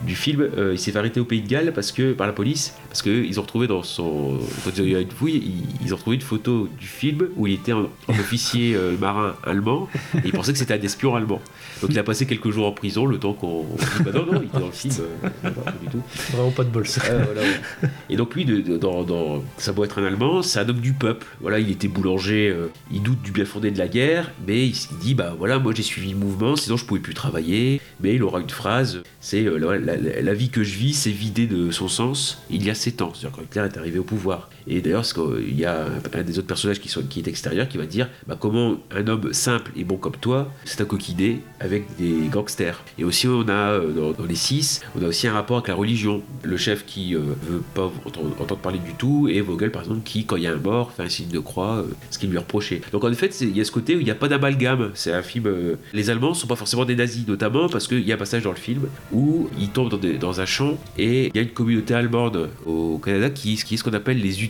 du film. il s'est fait arrêter au Pays de Galles parce que, par la police, parce qu'ils ont retrouvé dans son. Quand il y a une fouille, ils, ont retrouvé une photo du film où il était en, officier euh, marin allemand et il pensait que c'était un espion allemand. Donc il a passé quelques jours en prison le temps qu'on. Bah non, non, il était dans le film. euh, non, non, pas du tout. Vraiment pas de bol. ça. Voilà, ouais. Et donc lui, de- de- dans, dans- ça doit être un Allemand, c'est un homme du peuple. Voilà, il était boulanger, euh, il doute du bien fondé de la guerre, mais il, il dit bah voilà, moi j'ai suivi le mouvement, sinon je pouvais plus travailler. Mais il aura une phrase, c'est euh, la, la- vie que je vis s'est vidée de son sens il y a 7 ans, c'est-à-dire quand Hitler est arrivé au pouvoir. Et d'ailleurs, il y a un, des autres personnages qui, est extérieur qui va dire bah, comment un homme simple et bon comme toi, c'est un coquidé avec des gangsters. Et aussi, on a euh, dans, les six, on a aussi un rapport avec la religion. Le chef qui euh, veut pas entendre, parler du tout, et Vogel par exemple, qui, quand il y a un mort, fait un signe de croix, euh, ce qui lui reproché. Donc en fait, il y a ce côté où il n'y a pas d'amalgame. C'est un film. euh, les Allemands sont pas forcément des nazis, notamment parce qu'il y a un passage dans le film où ils tombent dans, un champ et il y a une communauté allemande au Canada qui, qui est ce qu'on appelle les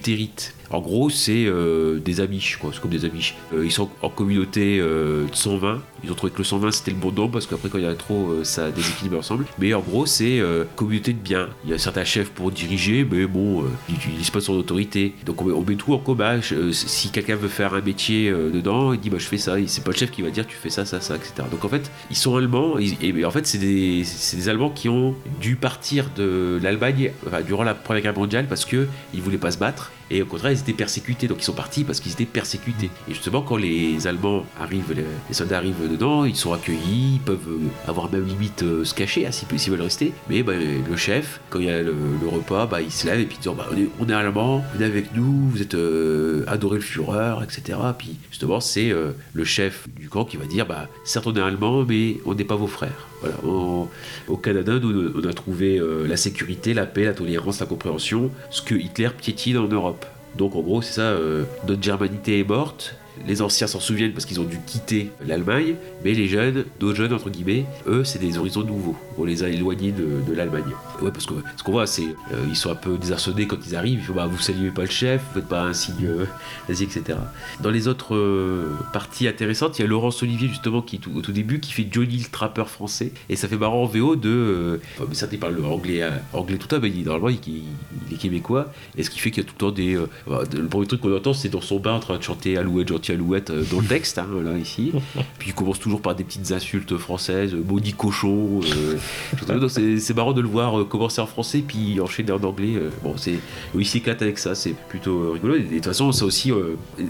En gros, c'est euh, des Amish, quoi. C'est comme des Amish. Euh, ils sont en communauté euh, de 120. Ils ont trouvé que le 120 c'était le bon nom parce qu'après, quand il y en a trop, euh, ça déséquilibre ensemble. Mais en gros, c'est euh, communauté de biens. Il y a certains chefs pour diriger, mais bon, euh, ils n'utilisent pas son autorité. Donc on met, tout en commun. Euh, si quelqu'un veut faire un métier dedans, il dit bah je fais ça. C'est pas le chef qui va dire tu fais ça, ça, ça, etc. Donc en fait, ils sont allemands. et, en fait, c'est des, des Allemands qui ont dû partir de l'Allemagne durant la Première Guerre mondiale parce que ils voulaient pas se battre. Et au contraire, ils étaient persécutés. Donc ils sont partis parce qu'ils étaient persécutés. Et justement, quand les Allemands arrivent, les, les soldats arrivent ils sont accueillis, ils peuvent euh, avoir même limite euh, se cacher hein, s'ils s'ils veulent rester. Mais bah, le chef, quand il y a le, repas, bah, il se lève et puis il dit bah, on, est, on est avec nous, vous êtes euh, adoré le Führer, etc. Puis justement, c'est le chef du camp qui va dire bah, certes on est allemand, mais on n'est pas vos frères. Au Canada, nous, on a trouvé la sécurité, la paix, la tolérance, la compréhension, ce que Hitler piétine en Europe. Donc en gros, c'est ça, notre germanité est morte. Les anciens s'en souviennent parce qu'ils ont dû quitter l'Allemagne, mais les jeunes, d'autres jeunes entre guillemets, eux, c'est des horizons nouveaux. On les a éloignés de, l'Allemagne. Ouais, parce que ce qu'on voit, c'est euh, ils sont un peu désarçonnés quand ils arrivent. Bah, vous saluez pas le chef, vous faites pas un signe euh, etc. Dans les autres euh, parties intéressantes, il y a Laurence Olivier justement qui tout- au tout début qui fait Johnny le trappeur français et ça fait marrant en VO de. euh, enfin, mais certes, il parle anglais, euh, anglais tout temps, mais il, normalement il, il- il est québécois et ce qui fait qu'il y a tout le temps des. bah, le premier truc qu'on entend, c'est dans son bain en train de chanter Alouette, gentil Alouette euh, dans le texte, hein, là ici. (laughs) Puis il commence toujours par des petites insultes françaises, euh, maudit cochon. euh, c'est marrant de le voir commencer en français puis enchaîner en anglais. bon, c'est il s'éclate avec ça, c'est plutôt rigolo. Et de toute façon, ça aussi,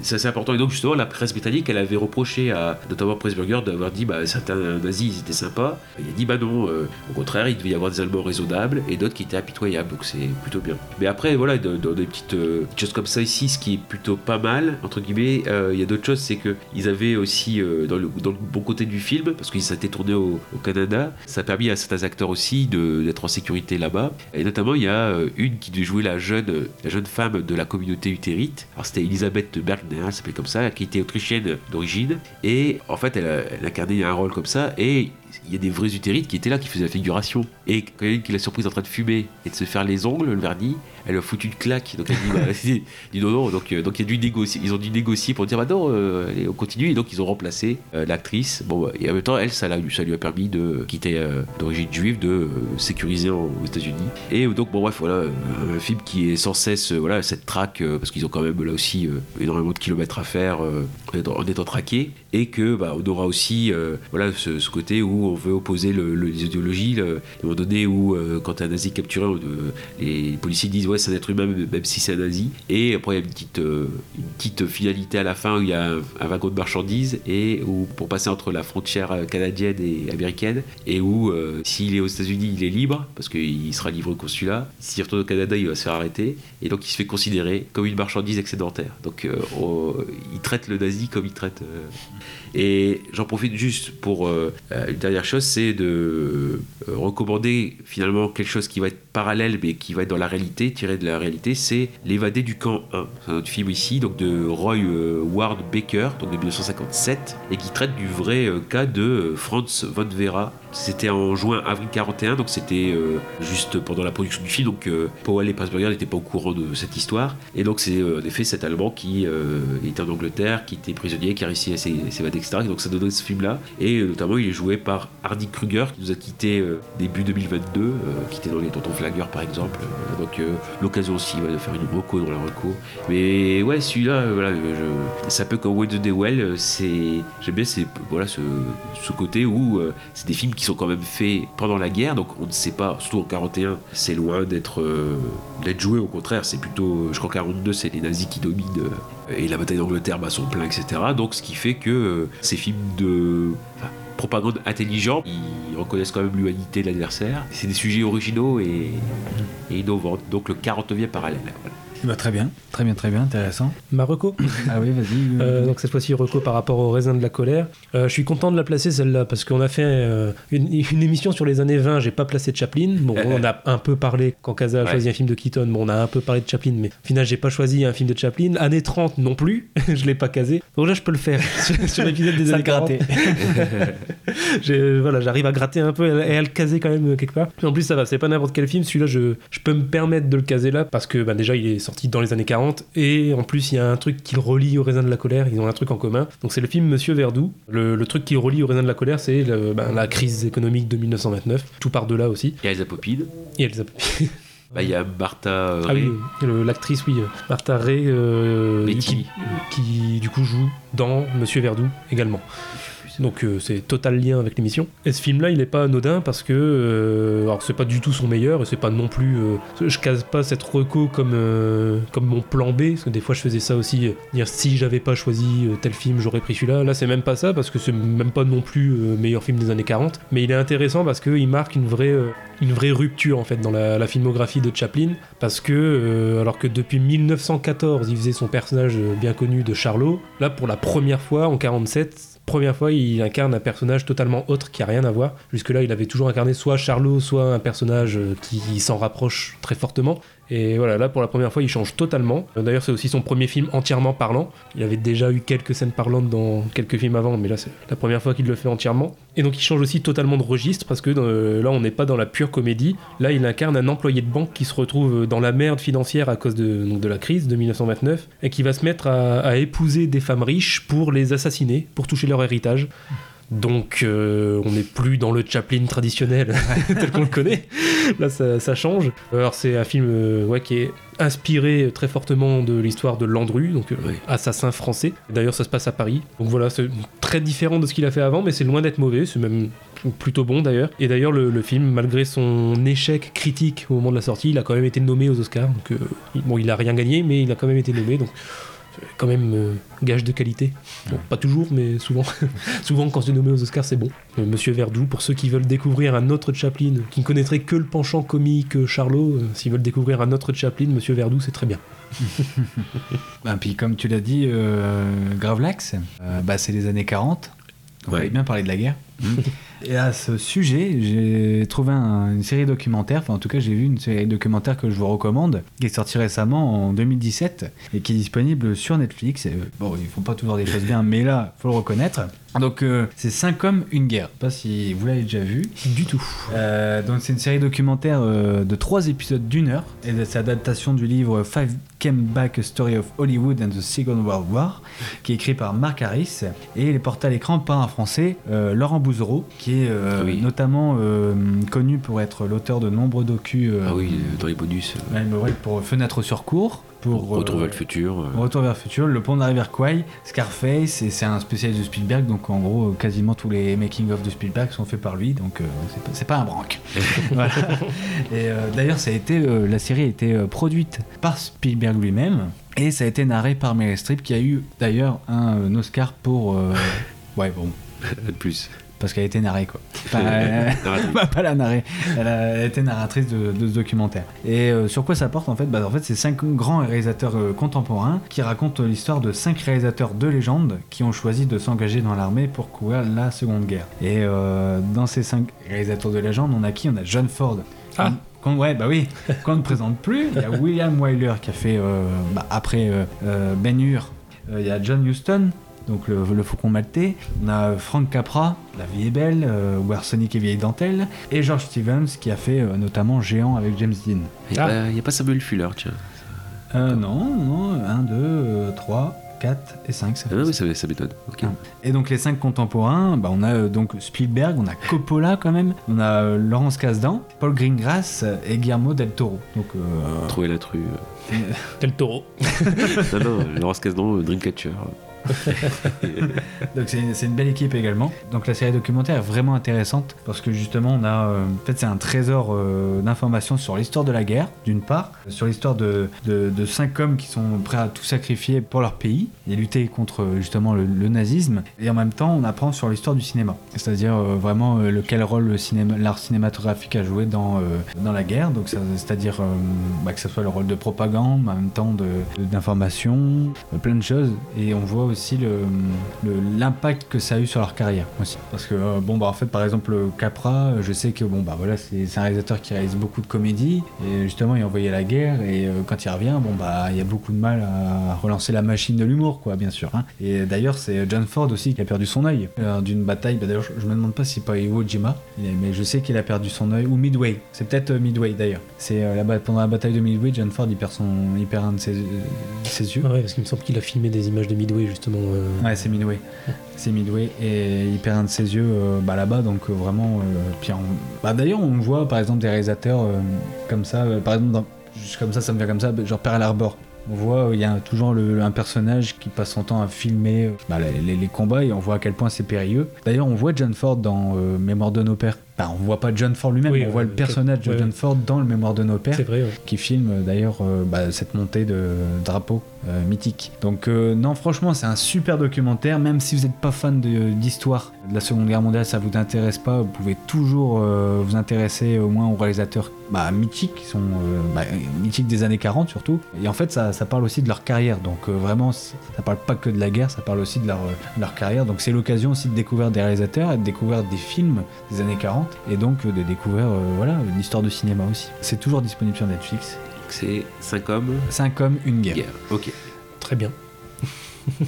c'est assez important. Et donc justement, la presse britannique, elle avait reproché à notamment Pressburger d'avoir dit bah certains nazis ils étaient sympas. Il a dit bah non, au contraire, il devait y avoir des Allemands raisonnables et d'autres qui étaient impitoyables. Donc c'est plutôt bien. Mais après, voilà, dans, dans des petites, petites choses comme ça ici, ce qui est plutôt pas mal entre guillemets, euh, il y d'autres choses, c'est que ils avaient aussi euh, dans, le, bon côté du film, parce que ça a été tourné au, Canada, ça a permis à certains acteurs aussi d'être en sécurité là-bas. Et notamment, il y a euh, une qui devait jouer la jeune, la jeune femme de la communauté utérite. Alors c'était Elisabeth Bergner, elle s'appelait comme ça, qui était autrichienne d'origine. Et en fait, elle, elle incarnait un rôle comme ça. Et il y a des vrais utérites qui étaient là, qui faisaient la figuration. Et quand il y a une qui l'a surprise en train de fumer et de se faire les ongles, le vernis, elle a foutu une claque. Donc elle dit, bah, dit, dit non, non. Donc, euh, donc il a dû négocier. Ils ont dû négocier pour dire, bah non, euh, on continue. Et donc ils ont remplacé euh, l'actrice. Bon, bah, et en même temps, elle, ça, lui a permis de quitter d'origine juive, de sécuriser aux États-Unis. Et donc, bon, bref, voilà, un film qui est sans cesse, voilà, cette traque, parce qu'ils ont quand même là aussi énormément de kilomètres à faire en étant- traqués. Et que, bah, on aura aussi, voilà, ce, côté où on veut opposer le, le- les idéologies. à un moment donné où, quand un nazi est capturé, les policiers disent, c'est un être humain, même, si c'est un nazi. Et après, il y a une petite, euh, une petite finalité à la fin où il y a un, wagon de marchandises et où, pour passer entre la frontière euh, canadienne et américaine, et où, euh, s'il est aux États-Unis, il est libre, parce qu'il sera livré au consulat. S'il retourne au Canada, il va se faire arrêter. Et donc, il se fait considérer comme une marchandise excédentaire. Donc, on- il traite le nazi comme il traite. et j'en profite juste pour une dernière chose, c'est de recommander finalement quelque chose qui va être parallèle mais qui va être dans la réalité, de la réalité, c'est L'évadé du camp 1. C'est un autre film ici, donc de Roy euh, Ward Baker, donc de 1957, et qui traite du vrai euh, cas de euh, Franz von Vera. C'était en juin avril 41, donc c'était euh, juste pendant la production du film, donc euh, Powell et Pressburger n'étaient pas au courant de cette histoire. Et donc c'est euh, en effet cet Allemand qui était en Angleterre, qui était prisonnier, qui a réussi à s'é- s'évader, etc. Et donc ça donnait ce film-là. Et notamment il est joué par Hardy Kruger, qui nous a quitté début 2022, euh, qui était dans les Tontons Flagueurs par exemple. Donc l'occasion aussi de faire une reco dans la reco. Mais ouais, celui-là, voilà, euh, je- c'est c'est un peu comme When the Day Well. C'est, j'aime bien voilà, ce, ce côté où c'est des films qui sont quand même faits pendant la guerre, donc on ne sait pas, surtout en 41, c'est loin d'être, euh, d'être joué, au contraire, c'est plutôt, je crois qu'en 42, c'est les nazis qui dominent. euh, et la bataille d'Angleterre bat son plein, etc. Donc, ce qui fait que euh, ces films de propagande intelligent, ils reconnaissent quand même l'humanité de l'adversaire. C'est des sujets originaux et, innovants. Donc, le 49e parallèle. Bah, très bien, très bien, très bien, intéressant. Marocco (coughs) Ah oui, vas-y. Euh, donc cette fois-ci Reco par rapport au raisin de la colère. Euh, je suis content de la placer celle-là parce qu'on a fait euh, une, une émission sur les années 20, j'ai pas placé Chaplin. Bon, (laughs) on a un peu parlé quand Kaza a Ouais. choisi un film de Keaton, bon, on a un peu parlé de Chaplin, mais au final j'ai pas choisi un film de Chaplin. Année 30 non plus, (laughs) je l'ai pas casé. Donc là je peux le faire (laughs) sur, sur l'épisode des Ça années a gratté. 40. J'ai- voilà, j'arrive à gratter un peu et à le caser quand même quelque part. En plus, ça va, c'est pas n'importe quel film. Celui-là, je, je peux me permettre de le caser là parce que bah, déjà, il est sorti dans les années 40 et en plus, il y a un truc qui le relie au raisin de la colère. Ils ont un truc en commun. Donc, c'est le film Monsieur Verdoux. Le, le truc qui le relie au raisin de la colère, c'est bah, la crise économique de 1929. Tout part de là aussi. Il y a Elsa Popine. Et Elsa- Bah, il y a Martha Ah oui, Ray. le- l'actrice, oui, Martha Ray, euh, qui, qui, du coup joue dans Monsieur Verdoux également. Donc euh, c'est total lien avec l'émission. Et ce film-là, il est pas anodin parce que, euh, alors c'est pas du tout son meilleur et c'est pas non plus, euh, je case pas cette reco comme euh, comme mon plan B parce que des fois je faisais ça aussi, euh, dire si j'avais pas choisi tel film, j'aurais pris celui-là. Là, c'est même pas ça parce que c'est même pas non plus meilleur film des années 40, mais il est intéressant parce qu'il marque une vraie une vraie rupture en fait dans la, filmographie de Chaplin parce que alors que depuis 1914 il faisait son personnage bien connu de Charlot là pour la première fois en 47 première fois il incarne un personnage totalement autre qui a rien à voir. Jusque là il avait toujours incarné soit Charlot soit un personnage euh, qui s'en rapproche très fortement et voilà, là pour la première fois, il change totalement. D'ailleurs, c'est aussi son premier film entièrement parlant. Il avait déjà eu quelques scènes parlantes dans quelques films avant, mais là, c'est la première fois qu'il le fait entièrement. Et donc, il change aussi totalement de registre parce que euh, là, on n'est pas dans la pure comédie. Là, il incarne un employé de banque qui se retrouve dans la merde financière à cause de, la crise de 1929 et qui va se mettre à épouser des femmes riches pour les assassiner, pour toucher leur héritage. Donc, euh, on n'est plus dans le Chaplin traditionnel (laughs) tel qu'on le connaît. Là, ça, ça change. Alors, c'est un film euh, ouais, qui est inspiré très fortement de l'histoire de Landru, donc euh, Ouais. assassin français. D'ailleurs, ça se passe à Paris. Donc voilà, c'est très différent de ce qu'il a fait avant, mais c'est loin d'être mauvais. C'est même plutôt bon d'ailleurs. Et d'ailleurs, le, le film, malgré son échec critique au moment de la sortie, il a quand même été nommé aux Oscars. Donc, bon, il a rien gagné, mais il a quand même été nommé. Donc, quand même euh, gage de qualité. Bon, pas toujours, mais souvent. (laughs) souvent, quand c'est nommé aux Oscars, c'est bon. Euh, Monsieur Verdoux, pour ceux qui veulent découvrir un autre Chaplin, qui ne connaîtraient que le penchant comique euh, Charlot, euh, s'ils veulent découvrir un autre Chaplin, Monsieur Verdoux, c'est très bien. (laughs) Bah, puis comme tu l'as dit, euh, Gravelax, euh, bah, c'est les années 40. On Ouais. avait bien parlé de la guerre. Et à ce sujet, j'ai trouvé un- une série documentaire, enfin en tout cas j'ai vu une série documentaire que je vous recommande, qui est sortie récemment en 2017 et qui est disponible sur Netflix. Et, euh, bon, ils font pas toujours des choses bien, mais là, faut le reconnaître. Donc euh, c'est 5 hommes, une guerre. Je sais pas si vous l'avez déjà vu. Du tout. Euh, donc c'est une série documentaire euh, de trois épisodes d'une heure et c'est adaptation du livre Five Came Back A Story of Hollywood and the Second World War qui est écrit par Mark Harris et il est porté à l'écran par un français Laurent Bouzereau qui est euh, oui. notamment euh, connu pour être l'auteur de nombreux docus euh, Ah oui, dans les bonus. euh, même, ouais, pour Fenêtre sur cours pour Retour vers le futur. Retour vers le futur, Le Pont de la rivière Kwai, Scarface, et c'est un spécialiste de Spielberg, donc en gros, quasiment tous les making-of de Spielberg sont faits par lui, donc c'est pas, pas un branque. (laughs) Voilà. Et d'ailleurs, ça a été, la série a été produite par Spielberg lui-même, et ça a été narré par Meryl Streep, qui a eu d'ailleurs un, Oscar pour. (laughs) ouais, bon, de plus. Parce qu'elle a été narrée, quoi. Euh, bah, pas la narrer. Elle a, été narratrice de, de ce documentaire. Et euh, sur quoi ça porte en fait? Bah, En fait, c'est cinq grands réalisateurs euh, contemporains qui racontent l'histoire de cinq réalisateurs de légende qui ont choisi de s'engager dans l'armée pour couvrir la Seconde Guerre. Et euh, dans ces cinq réalisateurs de légende, on a qui? On a John Ford. Ah. Qu'on- ouais, bah oui, (laughs) qu'on ne présente plus. Il y a William Wyler qui a fait, euh, bah, après euh, euh, Ben Hur, euh, il y a John Huston, donc le, le faucon maltais. On a Frank Capra, La vie est belle, euh, ou Arsenic et vieille dentelle. Et George Stevens qui a fait euh, notamment Géant avec James Dean. Il n'y Ah. a, pas Samuel Fuller, tiens. Euh, non, non, 1, 2, 3, 4 et 5. Ça Ah oui, ça. ça, ça m'étonne. Ok. Ah. Et donc les cinq contemporains, bah, on a euh, donc Spielberg, on a Coppola quand même, on a euh, Laurence Kasdan, Paul Greengrass et Guillermo del Toro. Donc euh, Trouver l'intrus. Tel taureau. (laughs) euh. non, non, Laurence Casdan, euh, Dreamcatcher. (laughs) Donc c'est une belle équipe également. Donc la série documentaire est vraiment intéressante parce que justement on a, euh, fait c'est un trésor euh, d'informations sur l'histoire de la guerre d'une part, sur l'histoire de, de, cinq hommes qui sont prêts à tout sacrifier pour leur pays et lutter contre euh, justement le, nazisme. Et en même temps on apprend sur l'histoire du cinéma, c'est-à-dire euh, vraiment euh, le, quel rôle l'art cinématographique a joué dans, dans la guerre. Donc c'est-à-dire bah, que ce soit le rôle de propagande, en même temps d'information, plein de choses. Et on voit aussi le, le- l'impact que ça a eu sur leur carrière aussi. Parce que euh, bon bah en fait par exemple Capra, euh, je sais que bon bah voilà c'est, un réalisateur qui réalise beaucoup de comédies et justement il est envoyé à la guerre et euh, quand il revient bon bah il y a beaucoup de mal à relancer la machine de l'humour quoi bien sûr. hein. Et d'ailleurs c'est John Ford aussi qui a perdu son œil d'une bataille. Bah, d'ailleurs je, me demande pas si c'est pas Iwo Jima, mais je sais qu'il a perdu son œil ou Midway. C'est peut-être Midway d'ailleurs. C'est pendant la bataille de Midway, John Ford il perd son il perd un de ses, ses yeux. Ouais, parce qu'il me semble qu'il a filmé des images de Midway justement. Euh, Ouais, c'est Midway. C'est Midway et il perd un de ses yeux euh, bah, là-bas, donc euh, vraiment. bah, D'ailleurs, on voit par exemple des réalisateurs comme ça, par exemple, dans- juste comme ça, ça me vient comme ça, genre Pearl Harbor. On voit, il y a toujours un personnage qui passe son temps à filmer bah, les, combats et on voit à quel point c'est périlleux. D'ailleurs, on voit John Ford dans Mémoire de nos pères. Enfin, on voit pas John Ford lui-même, Oui, on voit le personnage de John. Ford dans le Mémoire de nos pères vrai. qui filme euh, d'ailleurs euh, bah, cette montée de drapeau euh, mythique. Donc non, franchement, c'est un super documentaire. Même si vous n'êtes pas fan d'histoire de, la Seconde Guerre mondiale, ça vous intéresse pas, vous pouvez toujours vous intéresser au moins aux réalisateurs bah, mythiques, qui sont bah, mythiques des années 40 surtout. Et en fait, ça, ça parle aussi de leur carrière. Donc vraiment, ça parle pas que de la guerre, ça parle aussi de leur, de leur carrière. Donc c'est l'occasion aussi de découvrir des réalisateurs et de découvrir des films des années 40 et donc euh, de découvrir euh, voilà l'histoire du cinéma aussi. C'est toujours disponible sur Netflix. C'est 5 hommes, 5 hommes, une guerre. guerre. Ok. Très bien. (laughs)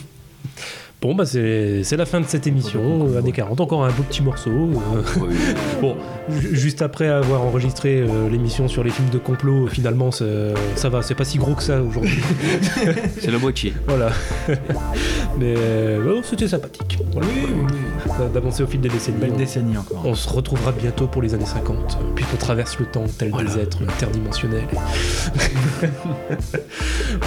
Bon, bah c'est la fin de cette émission, euh, années 40. Encore un beau petit morceau. euh, (laughs) Bon, ju- juste après avoir enregistré euh, l'émission sur les films de complot, finalement, ça, ça va, c'est pas si gros que ça aujourd'hui. (laughs) c'est la moitié. voilà. (laughs) Mais euh, oh, c'était sympathique. Voilà. D'a- D'avancer au fil des décennies. Belle On- décennie encore. On se retrouvera bientôt pour les années 50, euh, puisqu'on traverse le temps tel Voilà. des êtres interdimensionnels.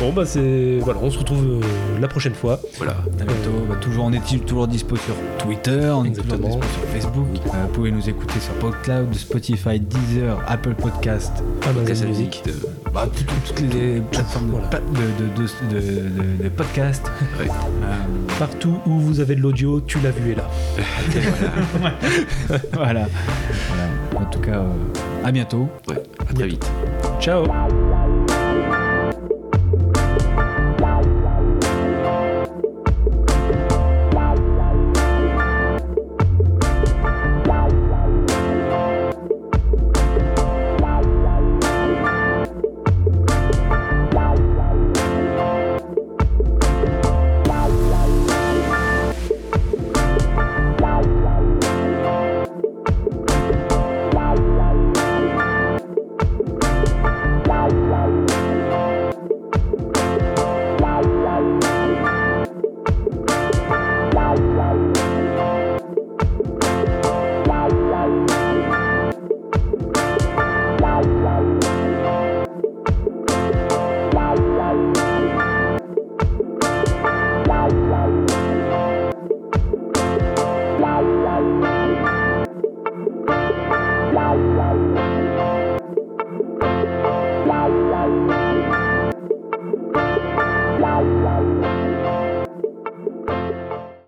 bon, bah c'est. Voilà, on se retrouve euh, la prochaine fois. Voilà. À bientôt. Bah, toujours, on est toujours dispo sur Twitter, on est toujours dispo sur Facebook. Euh, vous pouvez nous écouter sur PodCloud, Spotify, Deezer, Apple Podcast, Amazon Music. bah, tout- tout- toutes les plateformes de, Voilà. pa- de, de, de, de- de- de podcast. (laughs) Ouais. Euh, Partout où vous avez de l'audio, tu l'as vu et là. (laughs) voilà. voilà. En tout cas, euh, à bientôt. Ouais, à très vite. Ciao